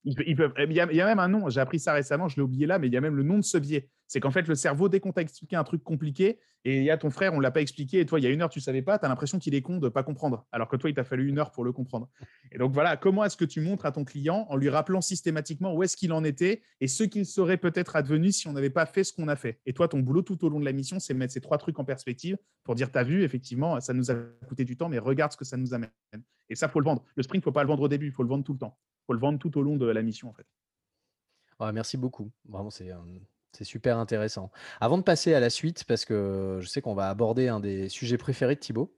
S4: Il, y a, même un nom, j'ai appris ça récemment, je l'ai oublié là, mais il y a même le nom de ce biais. C'est qu'en fait, le cerveau, dès qu'on t'a expliqué un truc compliqué, et il y a ton frère, on ne l'a pas expliqué, et toi, il y a une heure, tu ne savais pas, tu as l'impression qu'il est con de ne pas comprendre, alors que toi, il t'a fallu une heure pour le comprendre. Et donc voilà, comment est-ce que tu montres à ton client en lui rappelant systématiquement où est-ce qu'il en était et ce qu'il serait peut-être advenu si on n'avait pas fait ce qu'on a fait? Et toi, ton boulot tout au long de la mission, c'est mettre ces trois trucs en perspective pour dire, tu as vu, effectivement, ça nous a coûté du temps, mais regarde ce que ça nous amène. Et ça, faut le vendre. Le sprint, faut pas le vendre au début, il faut le vendre tout le temps. Faut le vendre tout au long de la mission, en fait
S2: merci beaucoup. Vraiment, c'est c'est super intéressant. Avant de passer à la suite, parce que je sais qu'on va aborder un des sujets préférés de Thibaut,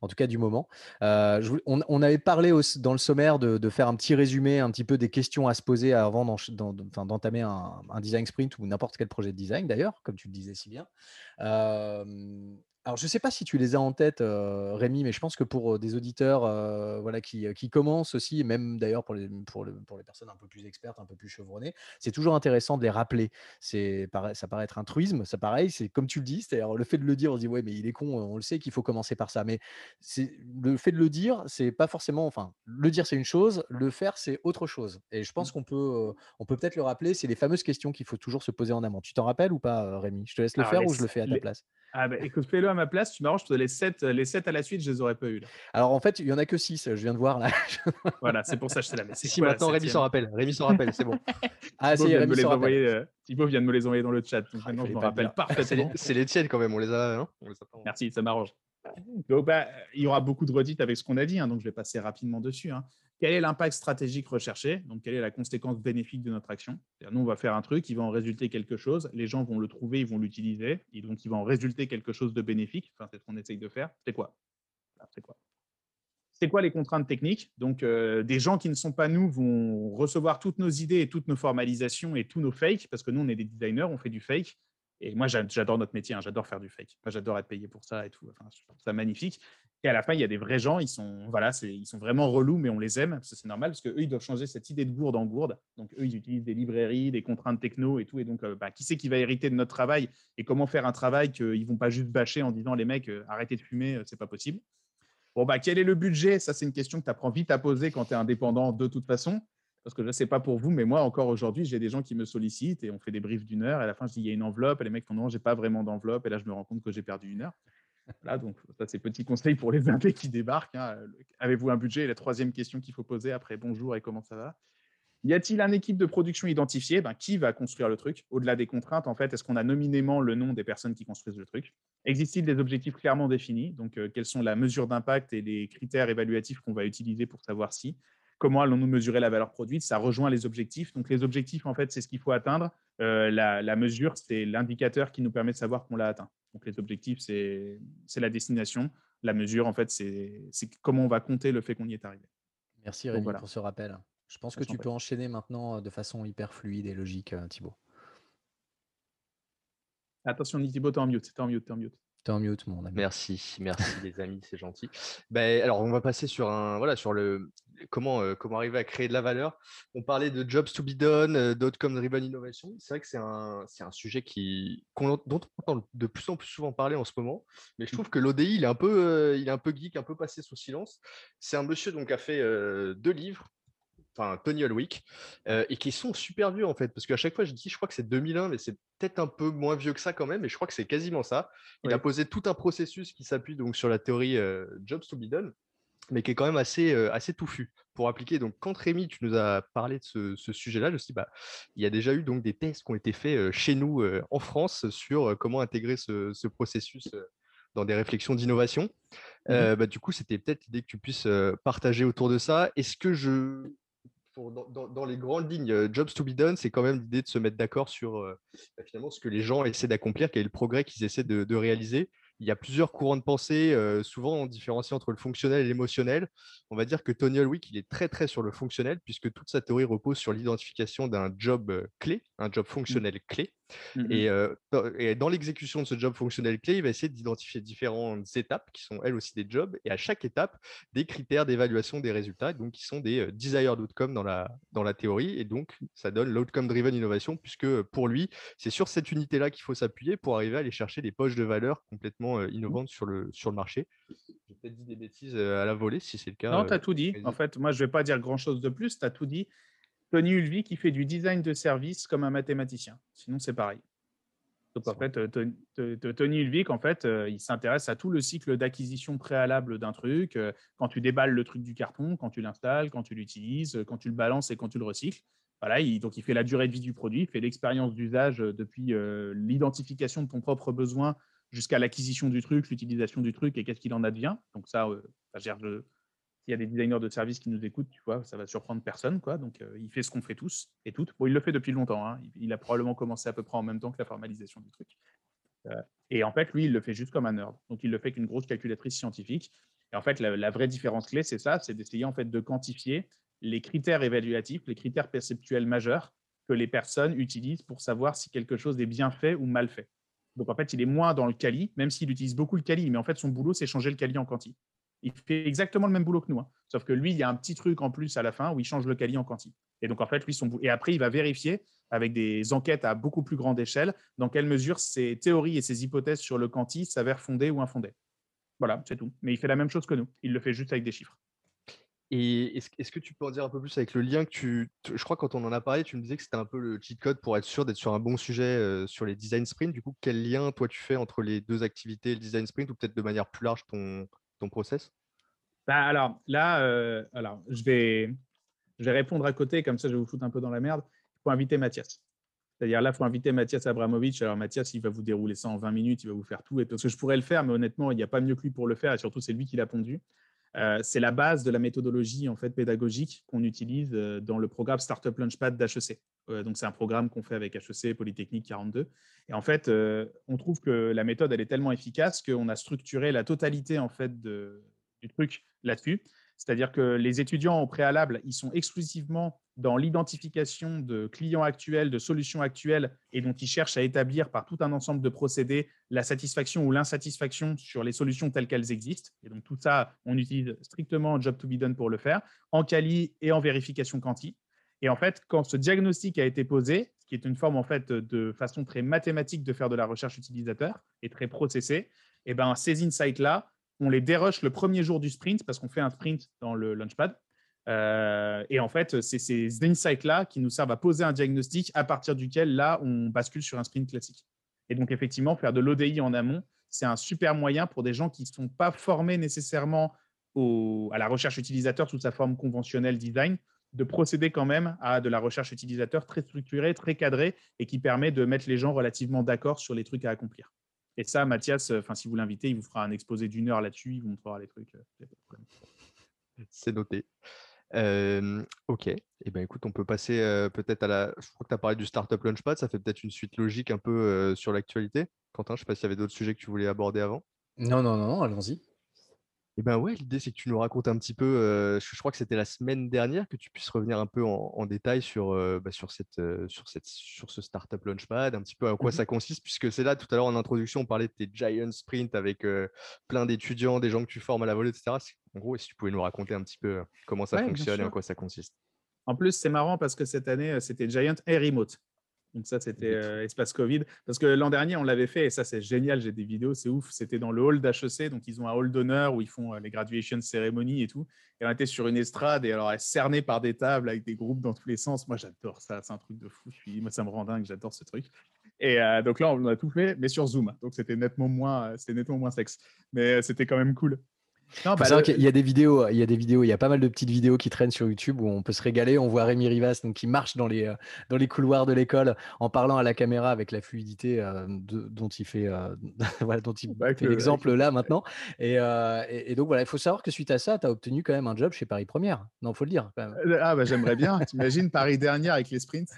S2: en tout cas du moment. on, avait parlé dans le sommaire de, faire un petit résumé, un petit peu des questions à se poser avant d'entamer un, un, design sprint ou n'importe quel projet de design d'ailleurs, comme tu le disais si bien. Alors, je ne sais pas si tu les as en tête, Rémi, mais je pense que pour des auditeurs voilà, qui, commencent aussi, et même d'ailleurs pour les, pour, pour les personnes un peu plus expertes, un peu plus chevronnées, c'est toujours intéressant de les rappeler. C'est, ça paraît être un truisme, ça pareil, c'est comme tu le dis, c'est-à-dire le fait de le dire, on se dit, ouais, mais il est con, on le sait qu'il faut commencer par ça. Mais c'est, le fait de le dire, c'est pas forcément, enfin, le dire, c'est une chose, le faire, c'est autre chose. Et je pense mmh. qu'on peut, on peut peut-être le rappeler, c'est les fameuses questions qu'il faut toujours se poser en amont. Tu t'en rappelles ou pas, Rémi? Je te laisse le faire ou je le fais à ta place?
S4: Ah bah, écoute, fais-le à ma place, tu m'arranges, les 7, les 7 à la suite, je les aurais pas eu. Là.
S2: Alors en fait, il y en a que 6, je viens de voir là.
S4: voilà, c'est pour ça que je te la mets.
S3: Si maintenant Rémi s'en rappelle, Rémi s'en rappelle, c'est bon.
S4: ah si, Rémi s'en rappelle. Euh, Thibaut vient de me les envoyer dans le chat, donc maintenant je me rappelle parfaitement.
S3: C'est les tiennes quand même, on les a. Hein
S4: Merci, ça m'arrange. Donc, bah, il y aura beaucoup de redites avec ce qu'on a dit, hein, donc je vais passer rapidement dessus. Hein. Quel est l'impact stratégique recherché? Donc, quelle est la conséquence bénéfique de notre action? Nous, on va faire un truc, il va en résulter quelque chose, les gens vont le trouver, ils vont l'utiliser, et donc il va en résulter quelque chose de bénéfique. Enfin, c'est ce qu'on essaye de faire. C'est quoi? C'est quoi? C'est quoi les contraintes techniques? Donc, euh, des gens qui ne sont pas nous vont recevoir toutes nos idées et toutes nos formalisations et tous nos fakes, parce que nous, on est des designers, on fait du fake. Et moi, j'adore notre métier, hein, j'adore faire du fake. J'adore être payé pour ça et tout. Je trouve ça magnifique. Et à la fin, il y a des vrais gens, ils sont, voilà, ils sont vraiment relous, mais on les aime, parce c'est normal, parce qu'eux, ils doivent changer cette idée de gourde en gourde. Donc, eux, ils utilisent des librairies, des contraintes techno et tout. Et donc, euh, bah, qui c'est qui va hériter de notre travail et comment faire un travail qu'ils ne vont pas juste bâcher en disant, les mecs, euh, arrêtez de fumer, euh, c'est pas possible? Bon, bah, quel est le budget? Ça, c'est une question que tu apprends vite à poser quand tu es indépendant de toute façon. Parce que je ne sais pas pour vous, mais moi, encore aujourd'hui, j'ai des gens qui me sollicitent et on fait des briefs d'une heure. Et à la fin, je dis, il y a une enveloppe. Et les mecs font, non, j'ai pas vraiment d'enveloppe. Et là, je me rends compte que j'ai perdu une heure. Voilà, donc ça, c'est petit conseil pour les indés qui débarquent. Hein. Avez-vous un budget? La troisième question qu'il faut poser après, bonjour et comment ça va? Y a-t-il une équipe de production identifiée? Ben, Qui va construire le truc? Au-delà des contraintes, en fait, est-ce qu'on a nominément le nom des personnes qui construisent le truc? Existe-t-il des objectifs clairement définis? Donc, euh, quelles sont la mesure d'impact et les critères évaluatifs qu'on va utiliser pour savoir si? Comment allons-nous mesurer la valeur produite Ça rejoint les objectifs. Donc, les objectifs, en fait, c'est ce qu'il faut atteindre. Euh, la, mesure, c'est l'indicateur qui nous permet de savoir qu'on l'a atteint. Donc, les objectifs, c'est la destination. La mesure, en fait, c'est comment on va compter le fait qu'on y est arrivé.
S2: Merci Rémi pour ce rappel. Je pense que tu peux enchaîner maintenant euh, de façon hyper fluide et logique, euh, Thibaut.
S4: Attention, Thibaut, t'es en mute, t'es en mute, t'es en mute.
S2: T'es en mute, mon ami.
S3: Merci, merci les amis, c'est gentil. Ben, alors, on va passer sur un, voilà, sur le comment, euh, comment arriver à créer de la valeur. On parlait de jobs to be done, euh, d'outcome driven innovation. C'est vrai que c'est un, c'est un sujet qui, dont on entend de plus en plus souvent parler en ce moment. Mais je trouve que l'ODI, il est un peu, euh, il est un peu geek, un peu passé sous silence. C'est un monsieur donc qui a fait euh, deux livres. Enfin, Tony Holwick, euh, et qui sont super vieux en fait, parce qu'à chaque fois je dis, je crois que c'est 2001, mais c'est peut-être un peu moins vieux que ça quand même, et je crois que c'est quasiment ça. Il a posé tout un processus qui s'appuie donc sur la théorie euh, Jobs to be done, mais qui est quand même assez, euh, assez touffu pour appliquer. Donc, quand Rémi, tu nous as parlé de ce, ce sujet-là, je me suis dit, bah, il y a déjà eu donc des tests qui ont été faits chez nous en France sur comment intégrer ce, ce processus dans des réflexions d'innovation. Euh, bah, du coup, c'était peut-être l'idée que tu puisses euh, partager autour de ça. Est-ce que je. Pour- dans, les grandes lignes, euh, Jobs to be done, c'est quand même l'idée de se mettre d'accord sur euh, bah, finalement ce que les gens essaient d'accomplir, quel est le progrès qu'ils essaient de, de réaliser. Il y a plusieurs courants de pensée, euh, souvent on différencie entre le fonctionnel et l'émotionnel. On va dire que Tony Holwick, il est très très sur le fonctionnel, puisque toute sa théorie repose sur l'identification d'un job clé, un job fonctionnel clé.
S4: Mhm.
S3: Et, euh, dans- et dans l'exécution de ce job fonctionnel clé, il va essayer d'identifier différentes étapes qui sont elles aussi des jobs, et à chaque étape, des critères d'évaluation des résultats, donc qui sont des desired outcomes dans la, dans la théorie. Et donc, ça donne l'outcome driven innovation, puisque pour lui, c'est sur cette unité-là qu'il faut s'appuyer pour arriver à aller chercher des poches de valeur complètement euh, innovantes sur le, sur le marché. J'ai peut-être dit des bêtises à la volée, si c'est le cas.
S4: Non, tu as tout dit. En fait, moi, je ne vais pas dire grand-chose de plus. Tu as tout dit. Tony Ulvik, qui fait du design de service comme un mathématicien. Sinon, c'est pareil. Donc, en fait, euh, Tony- Ulvik, en fait, euh, il s'intéresse à tout le cycle d'acquisition préalable d'un truc. euh, Quand tu déballes le truc du carton, quand tu l'installes, quand tu l'utilises, quand tu le balances et quand tu le recycles. Voilà, il, donc il fait la durée de vie du produit, il fait l'expérience d'usage depuis euh, l'identification de ton propre besoin jusqu'à l'acquisition du truc, l'utilisation du truc et qu'est-ce qu'il en advient. Donc ça, euh, ça gère le, s'il y a des designers de services qui nous écoutent, tu vois, ça va surprendre personne, quoi. Donc, euh, il fait ce qu'on fait tous et toutes. Bon, il le fait depuis longtemps. hein. Il, a probablement commencé à peu près en même temps que la formalisation du truc. Euh, et en fait, lui, il le fait juste comme un nerd. Donc, il le fait qu'une grosse calculatrice scientifique. Et en fait, la, la vraie différence clé, c'est ça, c'est d'essayer en fait de quantifier les critères évaluatifs, les critères perceptuels majeurs que les personnes utilisent pour savoir si quelque chose est bien fait ou mal fait. Donc, en fait, il est moins dans le quali, même s'il utilise beaucoup le quali, mais en fait, son boulot, c'est changer le quali en quanti. Il fait exactement le même boulot que nous. hein. Sauf que lui, il y a un petit truc en plus à la fin où il change le quali en quanti. Et donc, en fait, lui, son. Et après, il va vérifier avec des enquêtes à beaucoup plus grande échelle dans quelle mesure ses théories et ses hypothèses sur le quanti s'avèrent fondées ou infondées. Voilà, c'est tout. Mais il fait la même chose que nous. Il le fait juste avec des chiffres.
S3: Et est-ce, que tu peux en dire un peu plus avec le lien que tu. tu- Je crois que quand on en a parlé, tu me disais que c'était un peu le cheat code pour être sûr d'être sur un bon sujet euh, sur les design sprints. Du coup, quel lien toi tu fais entre les deux activités, le design sprint ou peut-être de manière plus large ton, ton process?
S4: Bah, alors là, euh, alors, je, vais, je vais répondre à côté, comme ça je vais vous foutre un peu dans la merde. Il faut inviter Mathias. C'est-à-dire là, il faut inviter Mathias Abramovic. Alors Mathias, il va vous dérouler ça en 20 minutes, il va vous faire tout. Et parce que je pourrais le faire, mais honnêtement, il n'y a pas mieux que lui pour le faire. Et surtout, c'est lui qui l'a pondu. Euh, c'est la base de la méthodologie en fait pédagogique qu'on utilise euh, dans le programme Startup Launchpad d'HEC. Euh, donc c'est un programme qu'on fait avec HEC Polytechnique 42. Et en fait, on trouve que la méthode elle est tellement efficace qu'on a structuré la totalité en fait de, du truc là-dessus. C'est-à-dire que les étudiants au préalable, ils sont exclusivement dans l'identification de clients actuels, de solutions actuelles, et dont ils cherchent à établir par tout un ensemble de procédés la satisfaction ou l'insatisfaction sur les solutions telles qu'elles existent. Et donc tout ça, on utilise strictement Job to be done pour le faire, en quali et en vérification quanti. Et en fait, quand ce diagnostic a été posé, ce qui est une forme en fait de façon très mathématique de faire de la recherche utilisateur et très processée, et ben ces insights-là, on les dérush le premier jour du sprint parce qu'on fait un sprint dans le Launchpad. Euh, et en fait, c'est ces insights-là qui nous servent à poser un diagnostic à partir duquel, là, on bascule sur un sprint classique. Et donc, effectivement, faire de l'ODI en amont, c'est un super moyen pour des gens qui ne sont pas formés nécessairement à la recherche utilisateur sous sa forme conventionnelle design, de procéder quand même à de la recherche utilisateur très structurée, très cadrée et qui permet de mettre les gens relativement d'accord sur les trucs à accomplir. Et ça, Mathias, euh, enfin, si vous l'invitez, il vous fera un exposé d'une heure là-dessus, il vous montrera les trucs. euh.
S3: C'est noté. Euh, ok. Eh ben, écoute, on peut passer euh, peut-être à la. Je crois que tu as parlé du Startup Launchpad, ça fait peut-être une suite logique un peu euh, sur l'actualité. Quentin, je ne sais pas s'il y avait d'autres sujets que tu voulais aborder avant.
S2: Non, non, non, allons-y.
S3: Eh ben ouais, l'idée c'est que tu nous racontes un petit peu, euh, je, je crois que c'était la semaine dernière, que tu puisses revenir un peu en, en détail sur, euh, bah, sur, cette, euh, sur, cette, sur ce Startup Launchpad, un petit peu à quoi
S2: Mhm.
S3: ça consiste, puisque c'est là tout à l'heure en introduction, on parlait de tes Giant Sprint avec plein d'étudiants, des gens que tu formes à la volée, etc. En gros, si tu pouvais nous raconter un petit peu comment ça
S4: Ouais, bien
S3: fonctionne et en quoi ça consiste?
S4: En plus, c'est marrant parce que cette année, c'était Giant et Remote. Donc ça, c'était euh, espace Covid. Parce que l'an dernier, on l'avait fait et ça, c'est génial. J'ai des vidéos, c'est ouf. C'était dans le hall d'HEC. Donc, ils ont un hall d'honneur où ils font euh, les graduation ceremonies et tout. Et on était sur une estrade et alors, cernée par des tables avec des groupes dans tous les sens. Moi, j'adore ça. C'est un truc de fou. Moi, ça me rend dingue. J'adore ce truc. Et euh, donc là, on a tout fait, mais sur Zoom. Donc, c'était nettement moins, c'était nettement moins sexe. Mais c'était quand même cool. Non, bah, le-
S2: qu'il y a des vidéos, il y a des vidéos, il y a pas mal de petites vidéos qui traînent sur YouTube où on peut se régaler. On voit Rémi Rivas donc qui marche dans les euh, dans les couloirs de l'école en parlant à la caméra avec la fluidité euh, de- dont il fait euh, voilà, dont il
S4: Bah,
S2: fait l'exemple
S4: le-
S2: là maintenant. Et, euh, et- et donc voilà, il faut savoir que suite à ça, tu as obtenu quand même un job chez Paris Première. Non, faut le dire. quand même.
S4: Ah, bah, j'aimerais bien. T'imagines Paris dernière avec les sprints?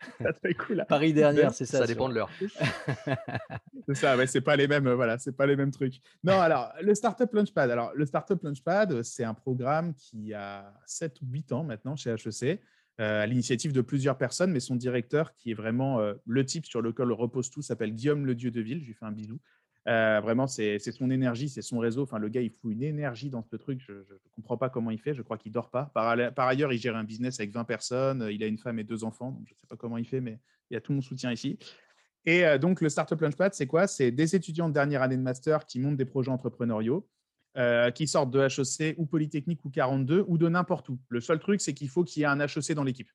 S4: Ça serait cool.
S2: Paris dernière, c'est ça.
S3: Ça, dépend de l'heure.
S4: C'est ça, ouais, c'est pas les mêmes, euh, voilà, c'est pas les mêmes trucs. Non, alors le Startup Launchpad. Alors le Startup Launchpad, c'est un programme qui a 7 ou 8 ans maintenant chez HEC, euh, à l'initiative de plusieurs personnes, mais son directeur, qui est vraiment euh, le type sur lequel repose tout, s'appelle Guillaume Le Dieu de Ville. Je lui fais un bisou. Euh, vraiment, c'est son énergie, c'est son réseau. Enfin, le gars, il fout une énergie dans ce truc. Je ne comprends pas comment il fait. Je crois qu'il dort pas. Par, ailleurs, il gère un business avec 20 personnes. Il a une femme et deux enfants. Je ne sais pas comment il fait, mais il y a tout mon soutien ici. Et euh, donc, le Startup Launchpad, c'est quoi? C'est des étudiants de dernière année de master qui montent des projets entrepreneuriaux, euh, qui sortent de HEC ou Polytechnique ou 42 ou de n'importe où. Le seul truc, c'est qu'il faut qu'il y ait un HEC dans l'équipe.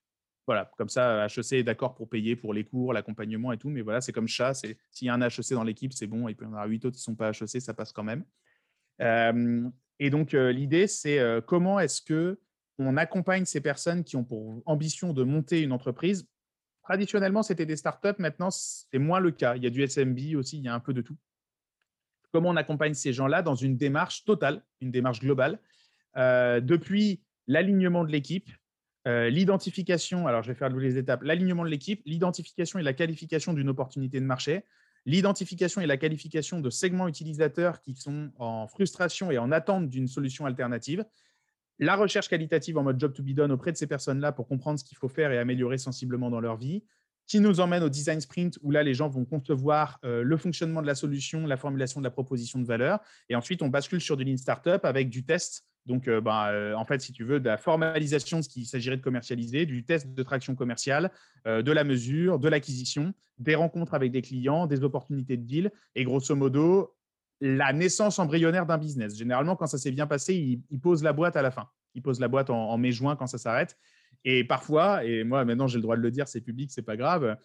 S4: Voilà, comme ça, HEC est d'accord pour payer pour les cours, l'accompagnement et tout. Mais voilà, c'est comme chat. S'il y a un HEC dans l'équipe, c'est bon. Il peut y en avoir 8 autres qui ne sont pas HEC, ça passe quand même. Euh, et donc, euh, l'idée, c'est euh, comment est-ce que on accompagne ces personnes qui ont pour ambition de monter une entreprise? Traditionnellement, c'était des startups. Maintenant, c'est moins le cas. Il y a du SMB aussi, il y a un peu de tout. Comment on accompagne ces gens-là dans une démarche totale, une démarche globale, depuis l'alignement de l'équipe, euh, l'identification, alors je vais faire les étapes, l'alignement de l'équipe, l'identification et la qualification d'une opportunité de marché, l'identification et la qualification de segments utilisateurs qui sont en frustration et en attente d'une solution alternative, la recherche qualitative en mode job to be done auprès de ces personnes-là pour comprendre ce qu'il faut faire et améliorer sensiblement dans leur vie, qui nous emmène au design sprint où là, les gens vont concevoir euh, le fonctionnement de la solution, la formulation de la proposition de valeur. Et ensuite, on bascule sur du lean startup avec du test. Donc, euh, ben, euh, en fait, si tu veux, de la formalisation de ce qu'il s'agirait de commercialiser, du test de traction commerciale, euh, de la mesure, de l'acquisition, des rencontres avec des clients, des opportunités de deal. Et grosso modo, la naissance embryonnaire d'un business. Généralement, quand ça s'est bien passé, il, il pose la boîte à la fin. Il pose la boîte en, mai-juin quand ça s'arrête. Et parfois, et moi maintenant j'ai le droit de le dire, c'est public, c'est pas grave.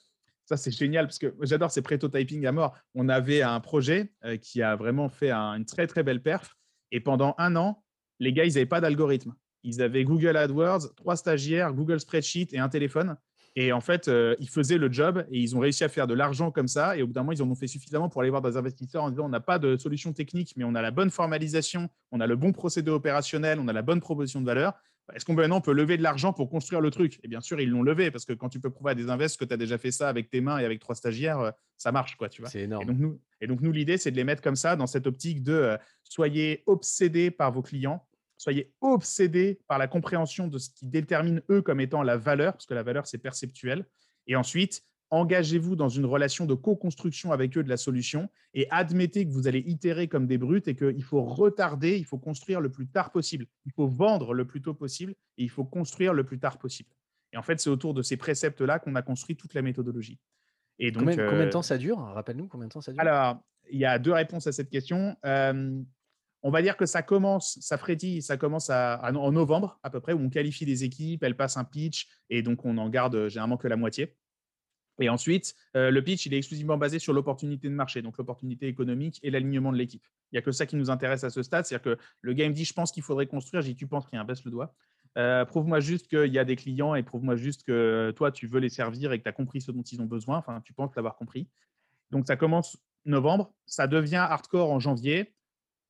S4: Ça c'est génial parce que j'adore ces prototyping à mort. On avait un projet qui a vraiment fait un- une très très belle perf. Et pendant un an, les gars, ils n'avaient pas d'algorithme. Ils avaient Google AdWords, trois stagiaires, Google Spreadsheet et un téléphone. Et en fait, euh, ils faisaient le job et ils ont réussi à faire de l'argent comme ça. Et au bout d'un moment, ils en ont fait suffisamment pour aller voir des investisseurs en disant on n'a pas de solution technique, mais on a la bonne formalisation, on a le bon procédé opérationnel, on a la bonne proposition de valeur. Est-ce qu'on peut maintenant on peut lever de l'argent pour construire le truc? Et bien sûr, ils l'ont levé parce que quand tu peux prouver à des invests que tu as déjà fait ça avec tes mains et avec trois stagiaires, euh, ça marche, quoi, tu vois.
S2: C'est
S4: Et
S2: énorme.
S4: donc, nous, et donc, nous l'idée, c'est de les mettre comme ça, dans cette optique de euh, soyez obsédés par vos clients, soyez obsédés par la compréhension de ce qui détermine eux comme étant la valeur, parce que la valeur, c'est perceptuel. Et ensuite, engagez-vous dans une relation de co-construction avec eux de la solution et admettez que vous allez itérer comme des brutes et qu'il faut retarder, il faut construire le plus tard possible. Il faut vendre le plus tôt possible et il faut construire le plus tard possible. Et en fait, c'est autour de ces préceptes-là qu'on a construit toute la méthodologie. Et donc,
S2: Combien, combien de
S4: euh,
S2: temps ça dure? Rappelle-nous combien de temps ça dure?
S4: Alors, il y a deux réponses à cette question. Euh, on va dire que ça commence, ça frétille, ça commence en novembre à peu près, où on qualifie les équipes, elles passent un pitch, et donc on en garde euh, généralement que la moitié. Et ensuite, euh, le pitch, il est exclusivement basé sur l'opportunité de marché, donc l'opportunité économique et l'alignement de l'équipe. Il n'y a que ça qui nous intéresse à ce stade, c'est-à-dire que le gars me dit, je pense qu'il faudrait construire, j'ai dit, tu penses qu'il y a un baisse le doigt. Euh, prouve-moi juste qu'il y a des clients et prouve-moi juste que toi, tu veux les servir et que tu as compris ce dont ils ont besoin, enfin, tu penses l'avoir compris. Donc, ça commence novembre, ça devient hardcore en janvier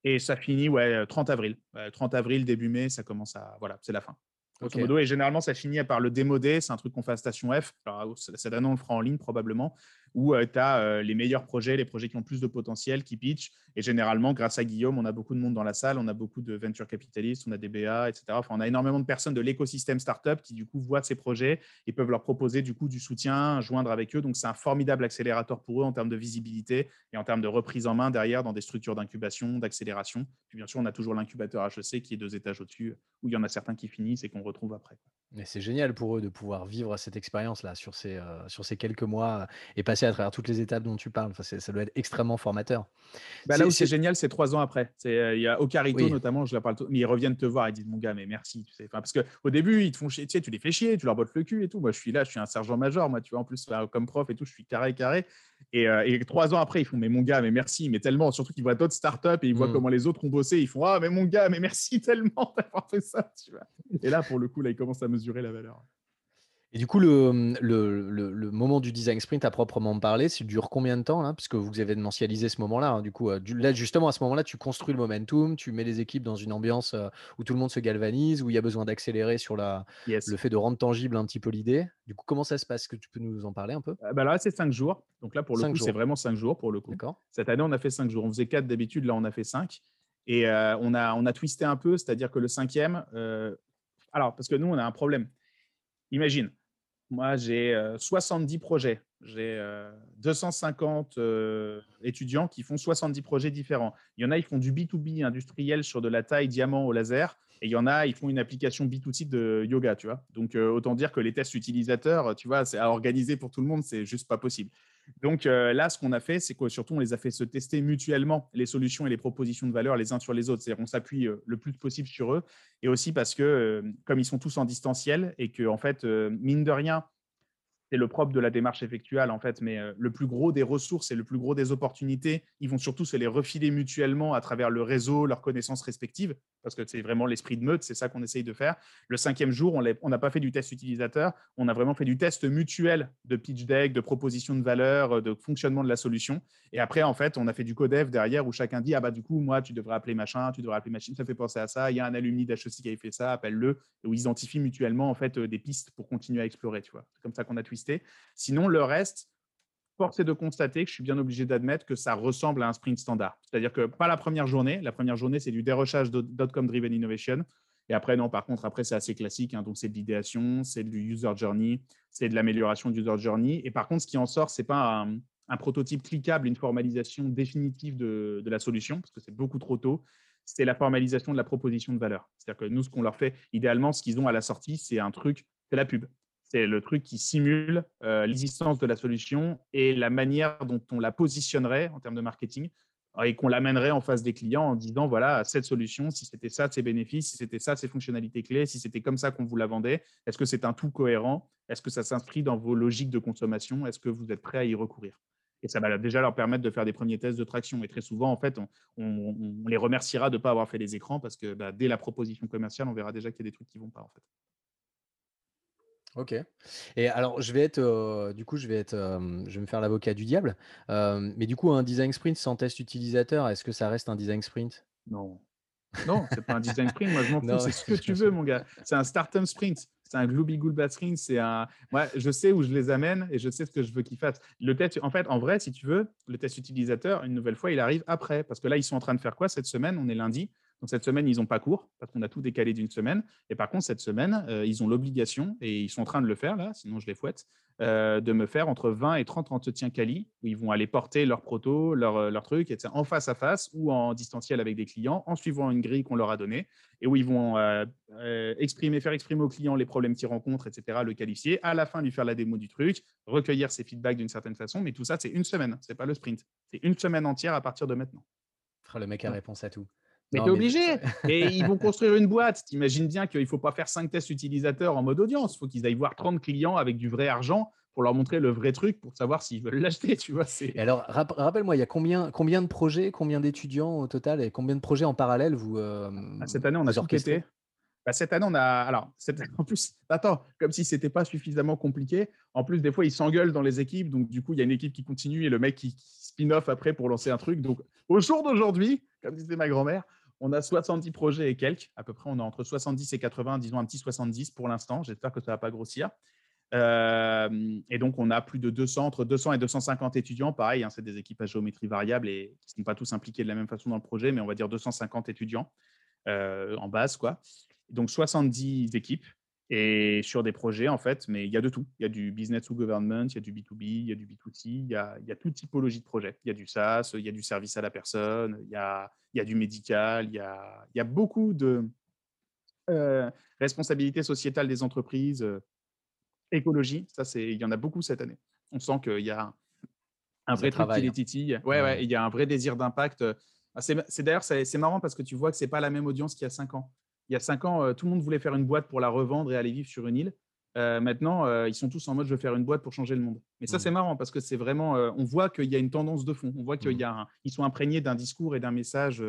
S4: et ça finit ouais, 30 avril. Euh, 30 avril, début mai, ça commence à. Voilà, c'est la fin. Grosso
S2: Ok.
S4: modo, et généralement, ça finit par le démodé. C'est un truc qu'on fait à Station F. Alors, cette année, on le fera en ligne probablement. Où tu as les meilleurs projets, les projets qui ont plus de potentiel, qui pitchent. Et généralement, grâce à Guillaume, on a beaucoup de monde dans la salle, on a beaucoup de venture capitalistes, on a des BA, etc. Enfin, on a énormément de personnes de l'écosystème startup qui, du coup, voient ces projets et peuvent leur proposer, du coup, du soutien, joindre avec eux. Donc, c'est un formidable accélérateur pour eux en termes de visibilité et en termes de reprise en main derrière dans des structures d'incubation, d'accélération. Puis, bien sûr, on a toujours l'incubateur HEC qui est deux étages au-dessus, où il y en a certains qui finissent et qu'on retrouve après.
S2: Mais c'est génial pour eux de pouvoir vivre cette expérience-là sur euh, sur ces quelques mois et passer à travers toutes les étapes dont tu parles. Enfin, ça doit être extrêmement formateur.
S4: Bah, là où c'est génial, c'est trois ans après. Euh, il y a Ocarito notamment, je la parle, mais ils reviennent te voir et disent mon gars, mais merci. Tu sais. Enfin, parce qu'au début, ils te font chier, tu, sais, tu les fais chier, tu leur bottes le cul et tout. Moi, je suis là, je suis un sergent-major, moi, tu vois, en plus, comme prof et tout, je suis carré, carré. Et, euh, et, trois ans après, ils font mais mon gars, mais merci, mais tellement. Surtout qu'ils voient d'autres startups et ils voient mmh. comment les autres ont bossé. Ils font ah, mais mon gars, mais merci tellement d'avoir fait ça. Tu vois. Et là, pour le coup, là, ils commencent à mesurer la valeur.
S2: Et du coup, le, le, le, moment du design sprint à proprement parler, ça dure combien de temps là Puisque vous avez événementialisé ce moment-là. Hein, du coup, euh, là, justement, à ce moment-là, tu construis le momentum, tu mets les équipes dans une ambiance euh, où tout le monde se galvanise, où il y a besoin d'accélérer sur la, le fait de rendre tangible un petit peu l'idée. Du coup, comment ça se passe? Est-ce que tu peux nous en parler un peu?
S4: Euh, bah Là, c'est cinq jours. Donc là, pour le coup, c'est vraiment cinq jours pour le coup. Cette année, on a fait cinq jours. On faisait quatre d'habitude, là, on a fait cinq. Et on, a, on a twisté un peu, c'est-à-dire que le cinquième. alors, parce que nous, on a un problème. Imagine, moi, j'ai 70 projets. J'ai 250 étudiants qui font 70 projets différents. Il y en a, ils font du B2B industriel sur de la taille diamant au laser. Et il y en a, ils font une application B2C de yoga, tu vois. Donc, autant dire que les tests utilisateurs, tu vois, c'est à organiser pour tout le monde, c'est juste pas possible. Donc là, ce qu'on a fait, c'est que surtout, on les a fait se tester mutuellement les solutions et les propositions de valeur les uns sur les autres. C'est-à-dire qu'on s'appuie le plus possible sur eux. Et aussi parce que, comme ils sont tous en distanciel et que, en fait, mine de rien, c'est le propre de la démarche effectuelle en fait, mais le plus gros des ressources et le plus gros des opportunités, ils vont surtout se les refiler mutuellement à travers le réseau, leurs connaissances respectives, parce que c'est vraiment l'esprit de meute, c'est ça qu'on essaye de faire. Le cinquième jour, on n'a pas fait du test utilisateur, on a vraiment fait du test mutuel de pitch deck, de proposition de valeur, de fonctionnement de la solution. Et après, en fait, on a fait du codev derrière où chacun dit, ah bah du coup, moi, tu devrais appeler machin, tu devrais appeler machine, ça fait penser à ça, il y a un alumni d'HEC qui a fait ça, appelle-le, où ils identifient mutuellement en fait des pistes pour continuer à explorer, tu vois. C'est comme ça qu'on a twisté. Sinon, le reste, force est de constater que je suis bien obligé d'admettre que ça ressemble à un sprint standard. C'est-à-dire que pas la première journée. La première journée, c'est du dérochage d'outcome driven innovation. Et après, non, par contre, après, c'est assez classique. Hein. donc, c'est de l'idéation, c'est du user journey, c'est de l'amélioration du user journey. Et par contre, ce qui en sort, ce n'est pas un, prototype cliquable, une formalisation définitive de, de la solution, parce que c'est beaucoup trop tôt. C'est la formalisation de la proposition de valeur. C'est-à-dire que nous, ce qu'on leur fait, idéalement, ce qu'ils ont à la sortie, c'est un truc, c'est la pub. C'est le truc qui simule euh, l'existence de la solution et la manière dont on la positionnerait en termes de marketing euh, et qu'on l'amènerait en face des clients en disant voilà, cette solution, si c'était ça, ses bénéfices, si c'était ça, ses fonctionnalités clés, si c'était comme ça qu'on vous la vendait, est-ce que c'est un tout cohérent? Est-ce que ça s'inscrit dans vos logiques de consommation? Est-ce que vous êtes prêt à y recourir? Et ça va déjà leur permettre de faire des premiers tests de traction. Et très souvent, en fait, on, les remerciera de ne pas avoir fait les écrans parce que bah, dès la proposition commerciale, on verra déjà qu'il y a des trucs qui ne vont pas. En fait.
S2: OK. Et alors, je vais être, du coup, je vais être, je vais me faire l'avocat du diable. mais du coup, un design sprint sans test utilisateur, est-ce que ça reste un design sprint?
S4: Non. Non, c'est pas un design sprint. Moi, je m'en fous. C'est ce que tu veux, mon gars. C'est un startup sprint. C'est un glooby goulbat sprint. C'est un. Moi, je sais où je les amène et je sais ce que je veux qu'ils fassent. Le test, en fait, en vrai, si tu veux, le test utilisateur, une nouvelle fois, il arrive après. Parce que là, ils sont en train de faire quoi cette semaine? On est lundi. Donc cette semaine, ils n'ont pas cours parce qu'on a tout décalé d'une semaine. Et par contre, cette semaine, euh, ils ont l'obligation, et ils sont en train de le faire là, sinon je les fouette, euh, de me faire entre 20 et 30 entretiens quali où ils vont aller porter leur proto, leur, euh, leur truc, etc., en face à face ou en distanciel avec des clients, en suivant une grille qu'on leur a donnée, et où ils vont exprimer, faire exprimer au client les problèmes qu'ils rencontrent, etc., le qualifier, à la fin lui faire la démo du truc, recueillir ses feedbacks d'une certaine façon. Mais tout ça, c'est une semaine, c'est pas le sprint. C'est une semaine entière à partir de maintenant.
S2: Le mec a réponse à tout.
S4: Mais t'es obligé. Et ils vont construire une boîte. T'imagines bien qu'il ne faut pas faire cinq tests utilisateurs en mode audience. Il faut qu'ils aillent voir 30 clients avec du vrai argent pour leur montrer le vrai truc pour savoir s'ils veulent l'acheter. Tu vois,
S2: et alors, rappelle-moi, il y a combien, combien de projets, combien d'étudiants au total et combien de projets en parallèle vous. Euh,
S4: ah, cette année, on a orchestré. Bah, cette année, on a. Alors, en plus, attends, comme si c'était pas suffisamment compliqué. En plus, des fois, ils s'engueulent dans les équipes. Donc, du coup, il y a une équipe qui continue et le mec qui spin-off après pour lancer un truc. Donc, au jour d'aujourd'hui, comme disait ma grand-mère, on a 70 projets et quelques. À peu près, on a entre 70 et 80, disons un petit 70 pour l'instant. J'espère que ça ne va pas grossir. et donc, on a plus de 200, entre 200 et 250 étudiants. Pareil, hein, c'est des équipes à géométrie variable et qui ne sont pas tous impliqués de la même façon dans le projet, mais on va dire 250 étudiants en base. Quoi. Donc, 70 équipes et sur des projets, en fait, mais il y a de tout. Il y a du business ou government, il y a du B2B, il y a du B2C, il y a, il y a toute typologie de projet. Il y a du SaaS, il y a du service à la personne, il y a, il y a du médical, il y a, il y a beaucoup de euh, responsabilités sociétales des entreprises, euh, écologie, ça, c'est, il y en a beaucoup cette année. On sent qu'il y a un vrai travail qui les hein. titille. Ouais, ouais, il y a un vrai désir d'impact. Ah, c'est, d'ailleurs, c'est, c'est marrant parce que tu vois que c'est pas la même audience qu'il y a cinq ans il y a cinq ans, euh, tout le monde voulait faire une boîte pour la revendre et aller vivre sur une île. Euh, maintenant, euh, ils sont tous en mode je veux faire une boîte pour changer le monde. Mais ça, mmh. c'est marrant parce que c'est vraiment, on voit qu'il y a une tendance de fond. On voit qu'ils mmh. sont imprégnés d'un discours et d'un message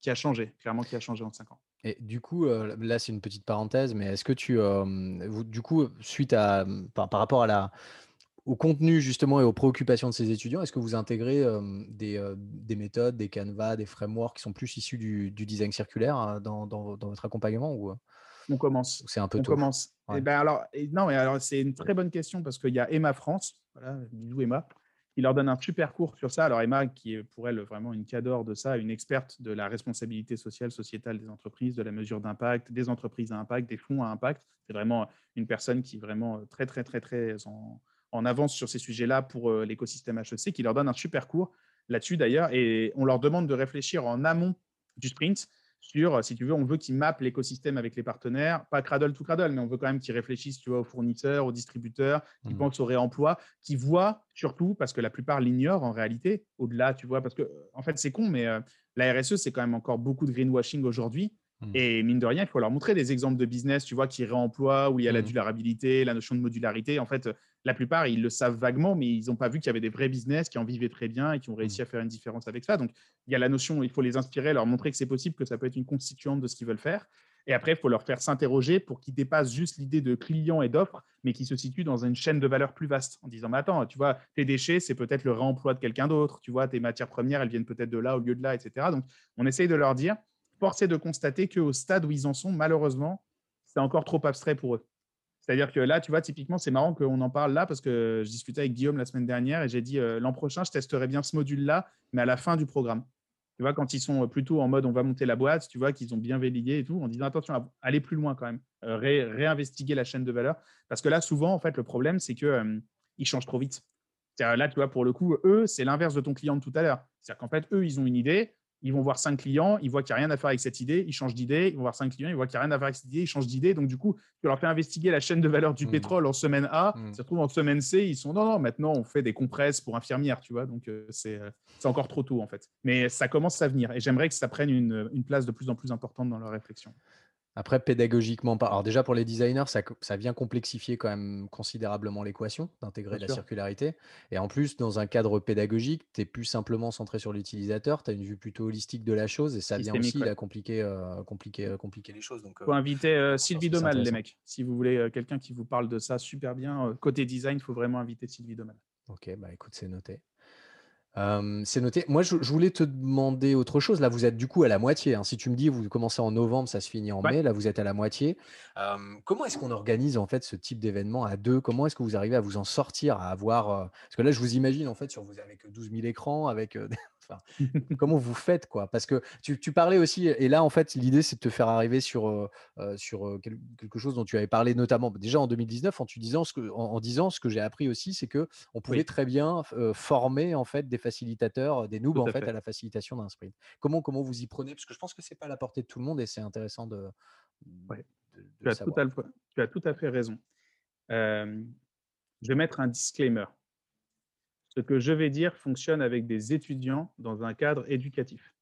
S4: qui a changé, clairement qui a changé en cinq ans.
S2: Et du coup, là, c'est une petite parenthèse, mais est-ce que tu, du coup, suite à, par rapport à la, au contenu justement et aux préoccupations de ces étudiants, est-ce que vous intégrez des, des, méthodes, des canevas, des frameworks qui sont plus issus du, design circulaire hein, dans, dans, votre accompagnement ou
S4: On commence.
S2: C'est un peu
S4: On commence. Et eh ben alors, non, mais alors c'est une très bonne question parce qu'il y a Emma France, voilà, bisous Emma, qui leur donne un super cours sur ça. Alors Emma, qui est pour elle vraiment une cadre de ça, une experte de la responsabilité sociale, sociétale des entreprises, de la mesure d'impact, des entreprises à impact, des fonds à impact. C'est vraiment une personne qui est vraiment très, très, très, très en en avance sur ces sujets-là pour euh, l'écosystème HEC, qui leur donne un super cours là-dessus d'ailleurs. Et on leur demande de réfléchir en amont du sprint sur, si tu veux, on veut qu'ils mappent l'écosystème avec les partenaires, pas cradle to cradle, mais on veut quand même qu'ils réfléchissent, tu vois, aux fournisseurs, aux distributeurs, qui mmh. pensent au réemploi, qui voient surtout, parce que la plupart l'ignorent en réalité, au-delà, tu vois, parce que, en fait, c'est con, mais euh, la RSE, c'est quand même encore beaucoup de greenwashing aujourd'hui. Mmh. Et mine de rien, il faut leur montrer des exemples de business, tu vois, qui réemploient, où il y a la mmh. durabilité, la notion de modularité. En fait, la plupart, ils le savent vaguement, mais ils n'ont pas vu qu'il y avait des vrais business qui en vivaient très bien et qui ont réussi mmh. à faire une différence avec ça. Donc, il y a la notion, il faut les inspirer, leur montrer que c'est possible, que ça peut être une constituante de ce qu'ils veulent faire. Et après, il faut leur faire s'interroger pour qu'ils dépassent juste l'idée de client et d'offre, mais qu'ils se situent dans une chaîne de valeur plus vaste en disant, mais attends, tu vois, tes déchets, c'est peut-être le réemploi de quelqu'un d'autre, tu vois, tes matières premières, elles viennent peut-être de là au lieu de là, etc. Donc, on essaye de leur dire, force est de constater qu'au stade où ils en sont, malheureusement, c'est encore trop abstrait pour eux. C'est-à-dire que là, tu vois, typiquement, c'est marrant qu'on en parle là parce que je discutais avec Guillaume la semaine dernière et j'ai dit euh, l'an prochain, je testerai bien ce module-là, mais à la fin du programme. Tu vois, quand ils sont plutôt en mode on va monter la boîte, tu vois, qu'ils ont bien validé et tout, en disant attention, aller plus loin quand même, euh, réinvestiguer la chaîne de valeur. Parce que là, souvent, en fait, le problème, c'est qu'ils euh, changent trop vite. Là, tu vois, pour le coup, eux, c'est l'inverse de ton client de tout à l'heure. C'est-à-dire qu'en fait, eux, ils ont une idée, ils vont voir cinq clients, ils voient qu'il n'y a rien à faire avec cette idée, ils changent d'idée, ils vont voir cinq clients, ils voient qu'il n'y a rien à faire avec cette idée, ils changent d'idée. Donc, du coup, tu leur fais investiguer la chaîne de valeur du mmh. pétrole en semaine A, mmh. ça se trouve en semaine C, ils sont non, non, maintenant on fait des compresses pour infirmières, tu vois. Donc, euh, euh, c'est encore trop tôt en fait. Mais ça commence à venir et j'aimerais que ça prenne une, une place de plus en plus importante dans leur réflexion.
S2: Après, pédagogiquement, alors déjà pour les designers, ça, vient complexifier quand même considérablement l'équation d'intégrer la circularité. Et en plus, dans un cadre pédagogique, tu es plus simplement centré sur l'utilisateur, tu as une vue plutôt holistique de la chose et ça vient aussi à compliquer, euh, compliquer, euh, compliquer les choses.
S4: Il faut euh, inviter Sylvie Domal, les mecs. Si vous voulez quelqu'un qui vous parle de ça super bien, côté design, il faut vraiment inviter Sylvie Domal.
S2: Ok, bah écoute, c'est noté c'est noté. Moi, je, voulais te demander autre chose. Là, vous êtes du coup à la moitié. Hein. Si tu me dis, vous commencez en novembre, ça se finit en mai. Là, vous êtes à la moitié. comment est-ce qu'on organise en fait ce type d'événement à deux? Comment est-ce que vous arrivez à vous en sortir, à avoir Parce que là, je vous imagine en fait sur vous avec 12 000 écrans, avec comment vous faites quoi? Parce que tu, parlais aussi, et là en fait l'idée c'est de te faire arriver sur, sur quelque chose dont tu avais parlé notamment bah, déjà en 2019 en, tu disant ce que, en, disant ce que j'ai appris aussi, c'est que on pouvait très bien former en fait des facilitateurs, des noobs en fait, à la facilitation d'un sprint. Comment, comment vous y prenez? Parce que je pense que c'est pas à la portée de tout le monde et c'est intéressant de.
S4: tu, as tout à, tu, as tout à, fait raison. je vais mettre un disclaimer ce que je vais dire fonctionne avec des étudiants dans un cadre éducatif.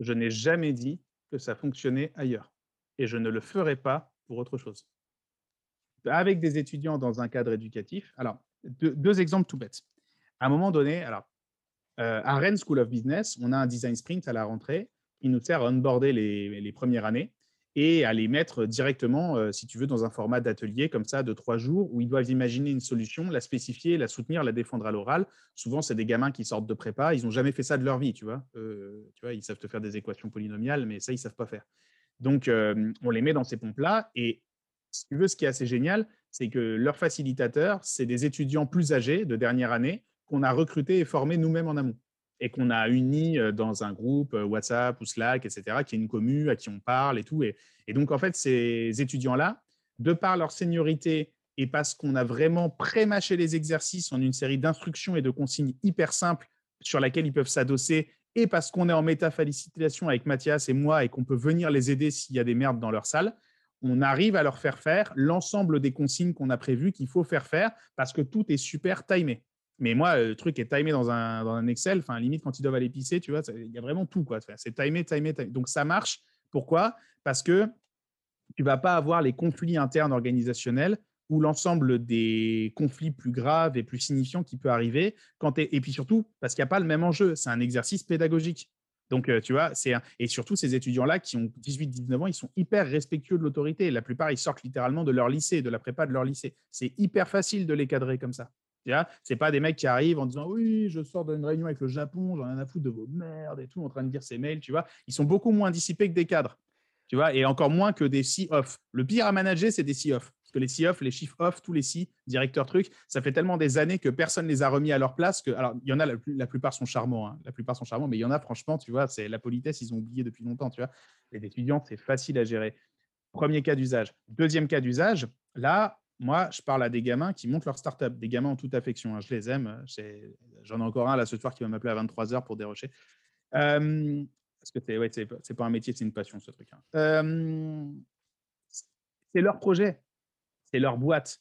S4: Je n'ai jamais dit que ça fonctionnait ailleurs et je ne le ferai pas pour autre chose. Avec des étudiants dans un cadre éducatif, alors deux, exemples tout bêtes. À un moment donné, alors euh, à Rennes School of Business, on a un design sprint à la rentrée qui nous sert à onboarder les premières années et à les mettre directement, euh, si tu veux, dans un format d'atelier comme ça de trois jours où ils doivent imaginer une solution, la spécifier, la soutenir, la défendre à l'oral. Souvent, c'est des gamins qui sortent de prépa, ils n'ont jamais fait ça de leur vie, tu vois. Euh, tu vois, ils savent te faire des équations polynomiales, mais ça, ils ne savent pas faire. Donc, euh, on les met dans ces pompes-là et si tu veux, ce qui est assez génial, c'est que leurs facilitateurs, c'est des étudiants plus âgés de dernière année qu'on a recrutés et formés nous-mêmes en amont et qu'on a unis dans un groupe WhatsApp ou Slack, etc., qui est une commu, à qui on parle et tout. Et, donc, en fait, ces étudiants-là, de par leur seniorité et parce qu'on a vraiment pré-mâché les exercices en une série d'instructions et de consignes hyper simples sur laquelle ils peuvent s'adosser, et parce qu'on est en méta-facilitation avec Mathias et moi et qu'on peut venir les aider s'il y a des merdes dans leur salle, on arrive à leur faire faire l'ensemble des consignes qu'on a prévues qu'il faut faire faire parce que tout est super timé. Mais moi, le truc est timé dans un, Excel, enfin, limite quand ils doivent aller pisser, tu vois, il y a vraiment tout. quoi. C'est timé, timé, timé. Donc ça marche. Pourquoi? Parce que tu ne vas pas avoir les conflits internes organisationnels ou l'ensemble des conflits plus graves et plus signifiants qui peut arriver. Quand et puis surtout, parce qu'il n'y a pas le même enjeu, c'est un exercice pédagogique. Donc, euh, tu vois, et surtout ces étudiants-là qui ont 18-19 ans, ils sont hyper respectueux de l'autorité. La plupart, ils sortent littéralement de leur lycée, de la prépa de leur lycée. C'est hyper facile de les cadrer comme ça. C'est pas des mecs qui arrivent en disant oui, je sors d'une réunion avec le Japon, j'en ai à foutre de vos merdes et tout, en train de dire ces mails. Tu vois, ils sont beaucoup moins dissipés que des cadres. Tu vois, et encore moins que des C-off. Le pire à manager, c'est des C-off que les C-off, les chiffres off, tous les C, directeurs trucs, ça fait tellement des années que personne ne les a remis à leur place que, alors, il y en a, la, plupart sont charmants, hein, la plupart sont charmants, mais il y en a, franchement, tu vois, c'est la politesse, ils ont oublié depuis longtemps, tu vois. Les étudiants, c'est facile à gérer. Premier cas d'usage. Deuxième cas d'usage, là, moi, je parle à des gamins qui montent leur startup, des gamins en toute affection. Hein, je les aime. J'en ai encore un là ce soir qui va m'appeler à 23h pour dérocher. Euh, parce que c'est ouais, pas un métier, c'est une passion ce truc. Hein. Euh, c'est leur projet c'est leur boîte.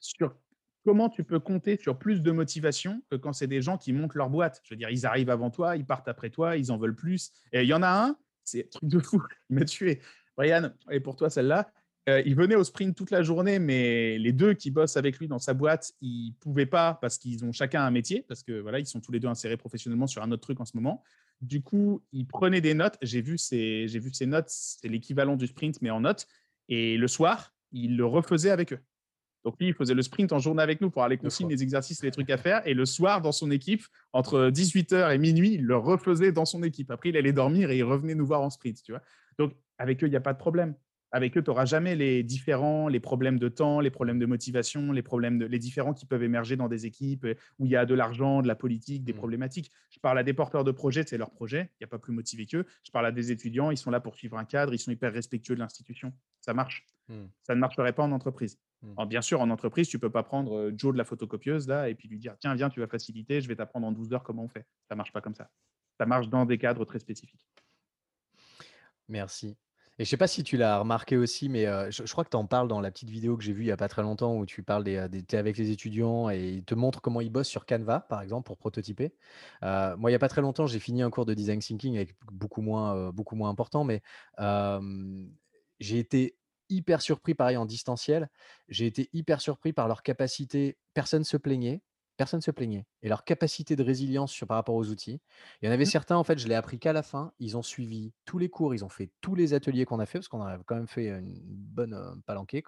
S4: Sur comment tu peux compter sur plus de motivation que quand c'est des gens qui montent leur boîte. Je veux dire, ils arrivent avant toi, ils partent après toi, ils en veulent plus. Et il y en a un, c'est truc de fou, il m'a tué. Brian, et pour toi celle-là, euh, il venait au sprint toute la journée, mais les deux qui bossent avec lui dans sa boîte, ils pouvaient pas parce qu'ils ont chacun un métier, parce que voilà, ils sont tous les deux insérés professionnellement sur un autre truc en ce moment. Du coup, ils prenaient des notes. J'ai vu ces, j'ai vu ces notes, c'est l'équivalent du sprint, mais en notes. Et le soir, il le refaisait avec eux. Donc lui, il faisait le sprint en journée avec nous pour aller consigner les exercices, les trucs à faire. Et le soir, dans son équipe, entre 18h et minuit, il le refaisait dans son équipe. Après, il allait dormir et il revenait nous voir en sprint. Tu vois Donc avec eux, il n'y a pas de problème. Avec eux, tu n'auras jamais les différents, les problèmes de temps, les problèmes de motivation, les problèmes de, les différents qui peuvent émerger dans des équipes où il y a de l'argent, de la politique, des mmh. problématiques. Je parle à des porteurs de projets, c'est leur projet, il n'y a pas plus motivé qu'eux. Je parle à des étudiants, ils sont là pour suivre un cadre, ils sont hyper respectueux de l'institution. Ça marche. Mmh. Ça ne marcherait pas en entreprise. Mmh. bien sûr, en entreprise, tu ne peux pas prendre Joe de la photocopieuse là et puis lui dire tiens, viens, tu vas faciliter, je vais t'apprendre en 12 heures comment on fait. Ça ne marche pas comme ça. Ça marche dans des cadres très spécifiques.
S2: Merci. Et je sais pas si tu l'as remarqué aussi, mais je, crois que tu en parles dans la petite vidéo que j'ai vue il y a pas très longtemps où tu parles des, es avec les étudiants et ils te montrent comment ils bossent sur Canva, par exemple, pour prototyper. moi, il y a pas très longtemps, j'ai fini un cours de design thinking avec beaucoup moins, important, mais j'ai été hyper surpris, pareil en distanciel, j'ai été hyper surpris par leur capacité. Personne se plaignait, personne ne se plaignait. Et leur capacité de résilience sur, par rapport aux outils. Il y en avait mmh. certains, en fait, je l'ai appris qu'à la fin. Ils ont suivi tous les cours, ils ont fait tous les ateliers qu'on a fait, parce qu'on a quand même fait une bonne euh, palanquée,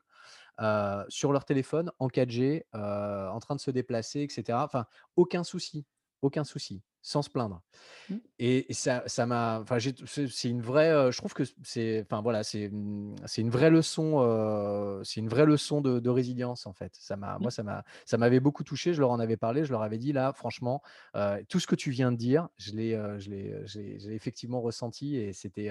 S2: euh, sur leur téléphone, en 4G, euh, en train de se déplacer, etc. Enfin, aucun souci, aucun souci sans se plaindre. Mmh. Et, ça, ça m'a, enfin, c'est une vraie, je trouve que c'est, enfin voilà, c'est, mmh, c'est une vraie leçon, c'est une vraie leçon de, résilience en fait. Ça m'a, moi, mmh. ça m'a, ça m'avait beaucoup touché. Je leur en avais parlé, je leur avais dit là, franchement, tout ce que tu viens de dire, je l'ai, je l'ai, effectivement ressenti et c'était,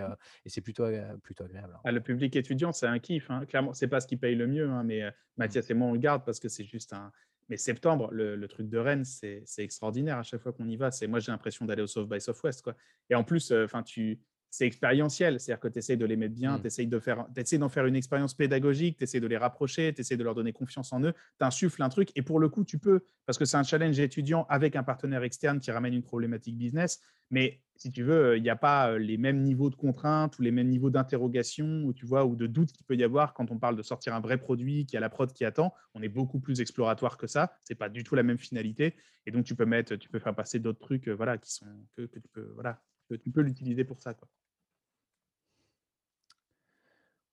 S2: et c'est plutôt, plutôt agréable. Hein.
S4: Ah, le public étudiant, c'est un kiff. Hein. Clairement, c'est pas ce qui paye le mieux, hein, mais Mathias et moi on le garde parce que c'est juste un mais septembre, le, truc de Rennes, c'est extraordinaire à chaque fois qu'on y va. Moi, j'ai l'impression d'aller au South by Southwest. Quoi. Et en plus, euh, enfin, tu c'est expérientiel, c'est-à-dire que tu essayes de les mettre bien, mmh. tu essayes d'en faire, faire une expérience pédagogique, tu essayes de les rapprocher, tu essayes de leur donner confiance en eux, tu insuffles un truc, et pour le coup, tu peux, parce que c'est un challenge étudiant avec un partenaire externe qui ramène une problématique business, mais si tu veux, il n'y a pas euh, les mêmes niveaux de contraintes ou les mêmes niveaux d'interrogation ou tu vois ou de doutes qu'il peut y avoir quand on parle de sortir un vrai produit qui a la prod qui attend. On est beaucoup plus exploratoire que ça. C'est pas du tout la même finalité et donc tu peux mettre, tu peux faire passer d'autres trucs, euh, voilà, qui sont que, que tu peux, voilà, que tu peux l'utiliser pour ça. Quoi.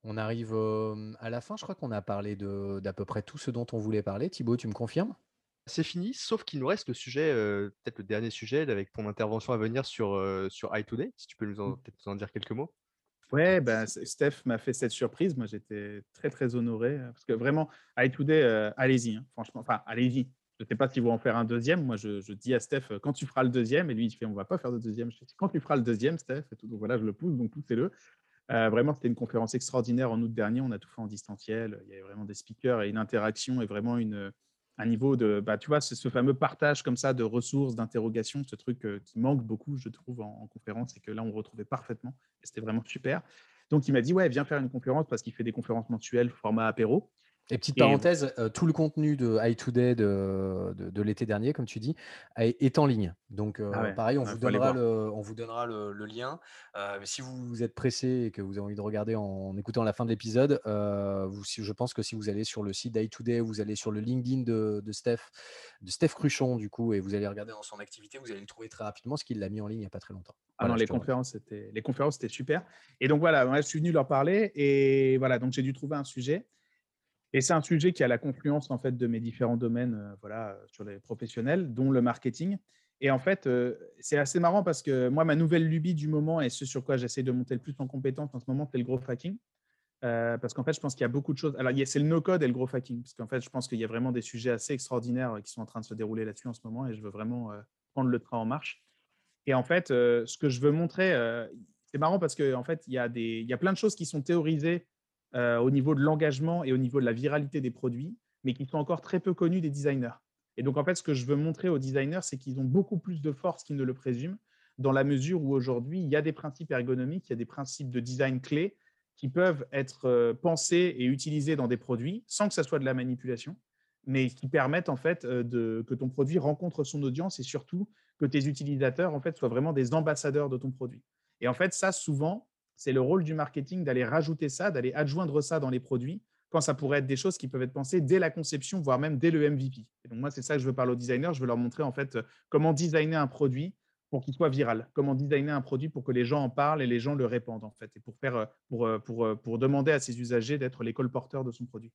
S2: On arrive à la fin, je crois qu'on a parlé d'à peu près tout ce dont on voulait parler. Thibaut, tu me confirmes?
S3: C'est fini, sauf qu'il nous reste le sujet, peut-être le dernier sujet avec ton intervention à venir sur, sur iToday, si tu peux nous en, mmh. en dire quelques mots.
S4: Ouais, ben, Steph m'a fait cette surprise. Moi, j'étais très, très honoré. Parce que vraiment, I Today, allez-y, hein, franchement. Enfin, allez-y. Je ne sais pas si vous en faire un deuxième. Moi, je, dis à Steph, quand tu feras le deuxième, et lui, il fait, on va pas faire de deuxième. Je dis, quand tu feras le deuxième, Steph, et tout. Donc voilà, je le pousse, donc poussez-le. Euh, vraiment, c'était une conférence extraordinaire en août dernier. On a tout fait en distanciel. Il y avait vraiment des speakers et une interaction et vraiment un niveau de, bah, tu vois, c'est ce fameux partage comme ça de ressources, d'interrogations, ce truc euh, qui manque beaucoup, je trouve, en, conférence et que là, on retrouvait parfaitement. C'était vraiment super. Donc, il m'a dit, ouais, viens faire une conférence parce qu'il fait des conférences mensuelles, format apéro.
S2: Et petite parenthèse, euh, tout le contenu de iToday de, de, de l'été dernier, comme tu dis, est en ligne. Donc, euh, ah pareil, on, vous donnera le, on vous donnera le, lien. Euh, mais si vous êtes pressé et que vous avez envie de regarder en, écoutant la fin de l'épisode, je pense que si vous allez sur le site d'iToday, vous allez sur le LinkedIn de, de, Steph, de Steph Cruchon, du coup, et vous allez regarder dans son activité, vous allez le trouver très rapidement, ce qu'il l'a mis en ligne il n'y a pas très longtemps.
S4: Ah non, les conférences, les conférences, c'était super. Et donc voilà, je suis venu leur parler et voilà, donc j'ai dû trouver un sujet. Et c'est un sujet qui a la confluence en fait de mes différents domaines, euh, voilà, sur les professionnels, dont le marketing. Et en fait, euh, c'est assez marrant parce que moi, ma nouvelle lubie du moment et ce sur quoi j'essaie de monter le plus en compétence en ce moment, c'est le growth hacking. Euh, parce qu'en fait, je pense qu'il y a beaucoup de choses. Alors, c'est le no-code et le growth hacking. Parce qu'en fait, je pense qu'il y a vraiment des sujets assez extraordinaires qui sont en train de se dérouler là-dessus en ce moment et je veux vraiment prendre le train en marche. Et en fait, ce que je veux montrer, c'est marrant parce qu'en en fait, il y, a des, il y a plein de choses qui sont théorisées euh, au niveau de l'engagement et au niveau de la viralité des produits, mais qui sont encore très peu connus des designers. Et donc, en fait, ce que je veux montrer aux designers, c'est qu'ils ont beaucoup plus de force qu'ils ne le présument, dans la mesure où aujourd'hui, il y a des principes ergonomiques, il y a des principes de design clés qui peuvent être euh, pensés et utilisés dans des produits sans que ça soit de la manipulation, mais qui permettent en fait euh, que ton produit rencontre son audience et surtout que tes utilisateurs en fait soient vraiment des ambassadeurs de ton produit. Et en fait, ça, souvent, c'est le rôle du marketing d'aller rajouter ça, d'aller adjoindre ça dans les produits, quand ça pourrait être des choses qui peuvent être pensées dès la conception, voire même dès le MVP. donc moi, c'est ça que je veux parler aux designers. Je veux leur montrer en fait comment designer un produit pour qu'il soit viral, comment designer un produit pour que les gens en parlent et les gens le répandent en fait, et pour faire, pour, pour, pour demander à ses usagers d'être les colporteurs de son produit.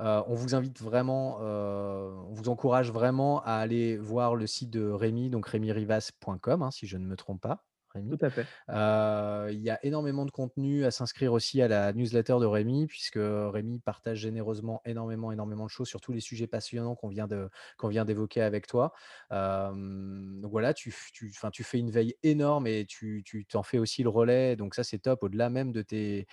S2: Euh, on vous invite vraiment, euh, on vous encourage vraiment à aller voir le site de Rémi, donc rémirivas.com, hein, si je ne me trompe pas.
S4: Rémi. Tout à fait.
S2: il y a énormément de contenu à s'inscrire aussi à la newsletter de Rémi, puisque Rémi partage généreusement énormément, énormément de choses sur tous les sujets passionnants qu'on vient, de, qu'on vient d'évoquer avec toi. donc voilà, tu, tu, tu fais une veille énorme et tu, tu t'en fais aussi le relais. Donc ça, c'est top, au-delà même de tes,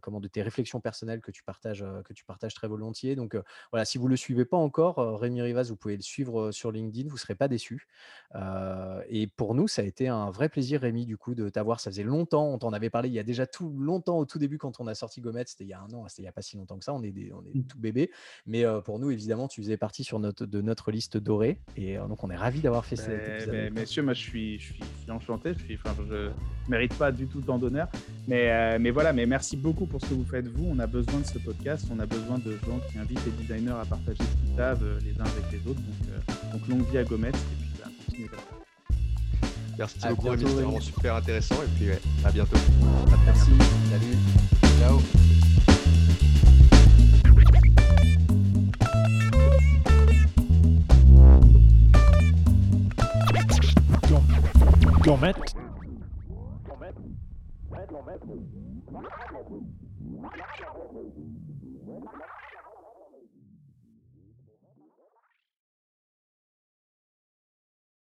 S2: comment, de tes réflexions personnelles que tu partages, que tu partages très volontiers. Donc voilà, si vous ne le suivez pas encore, Rémi Rivas, vous pouvez le suivre sur LinkedIn, vous ne serez pas déçus. et pour nous, ça a été un vrai plaisir Rémi, du coup, de t'avoir. Ça faisait longtemps, on t'en avait parlé il y a déjà tout longtemps au tout début quand on a sorti Gomet, c'était il y a un an, c'était il n'y a pas si longtemps que ça, on est, des, on est mmh. tout bébé. Mais pour nous, évidemment, tu faisais partie sur notre, de notre liste dorée. Et donc, on est ravis d'avoir fait cet
S4: épisode. messieurs, moi, je suis, je suis, enchanté. Je ne mérite pas du tout tant d'honneur. Mais, mais voilà, mais merci beaucoup pour ce que vous faites, vous. On a besoin de ce podcast. On a besoin de gens qui invitent les designers à partager ce qu'ils savent les uns avec les autres. Donc, donc longue vie à Gomet. Et puis, bah, continuez comme ça.
S3: Merci beaucoup, Rémi. C'était vraiment super intéressant. Et puis, ouais, à bientôt.
S2: Merci. Salut. Ciao.
S1: Gourmet.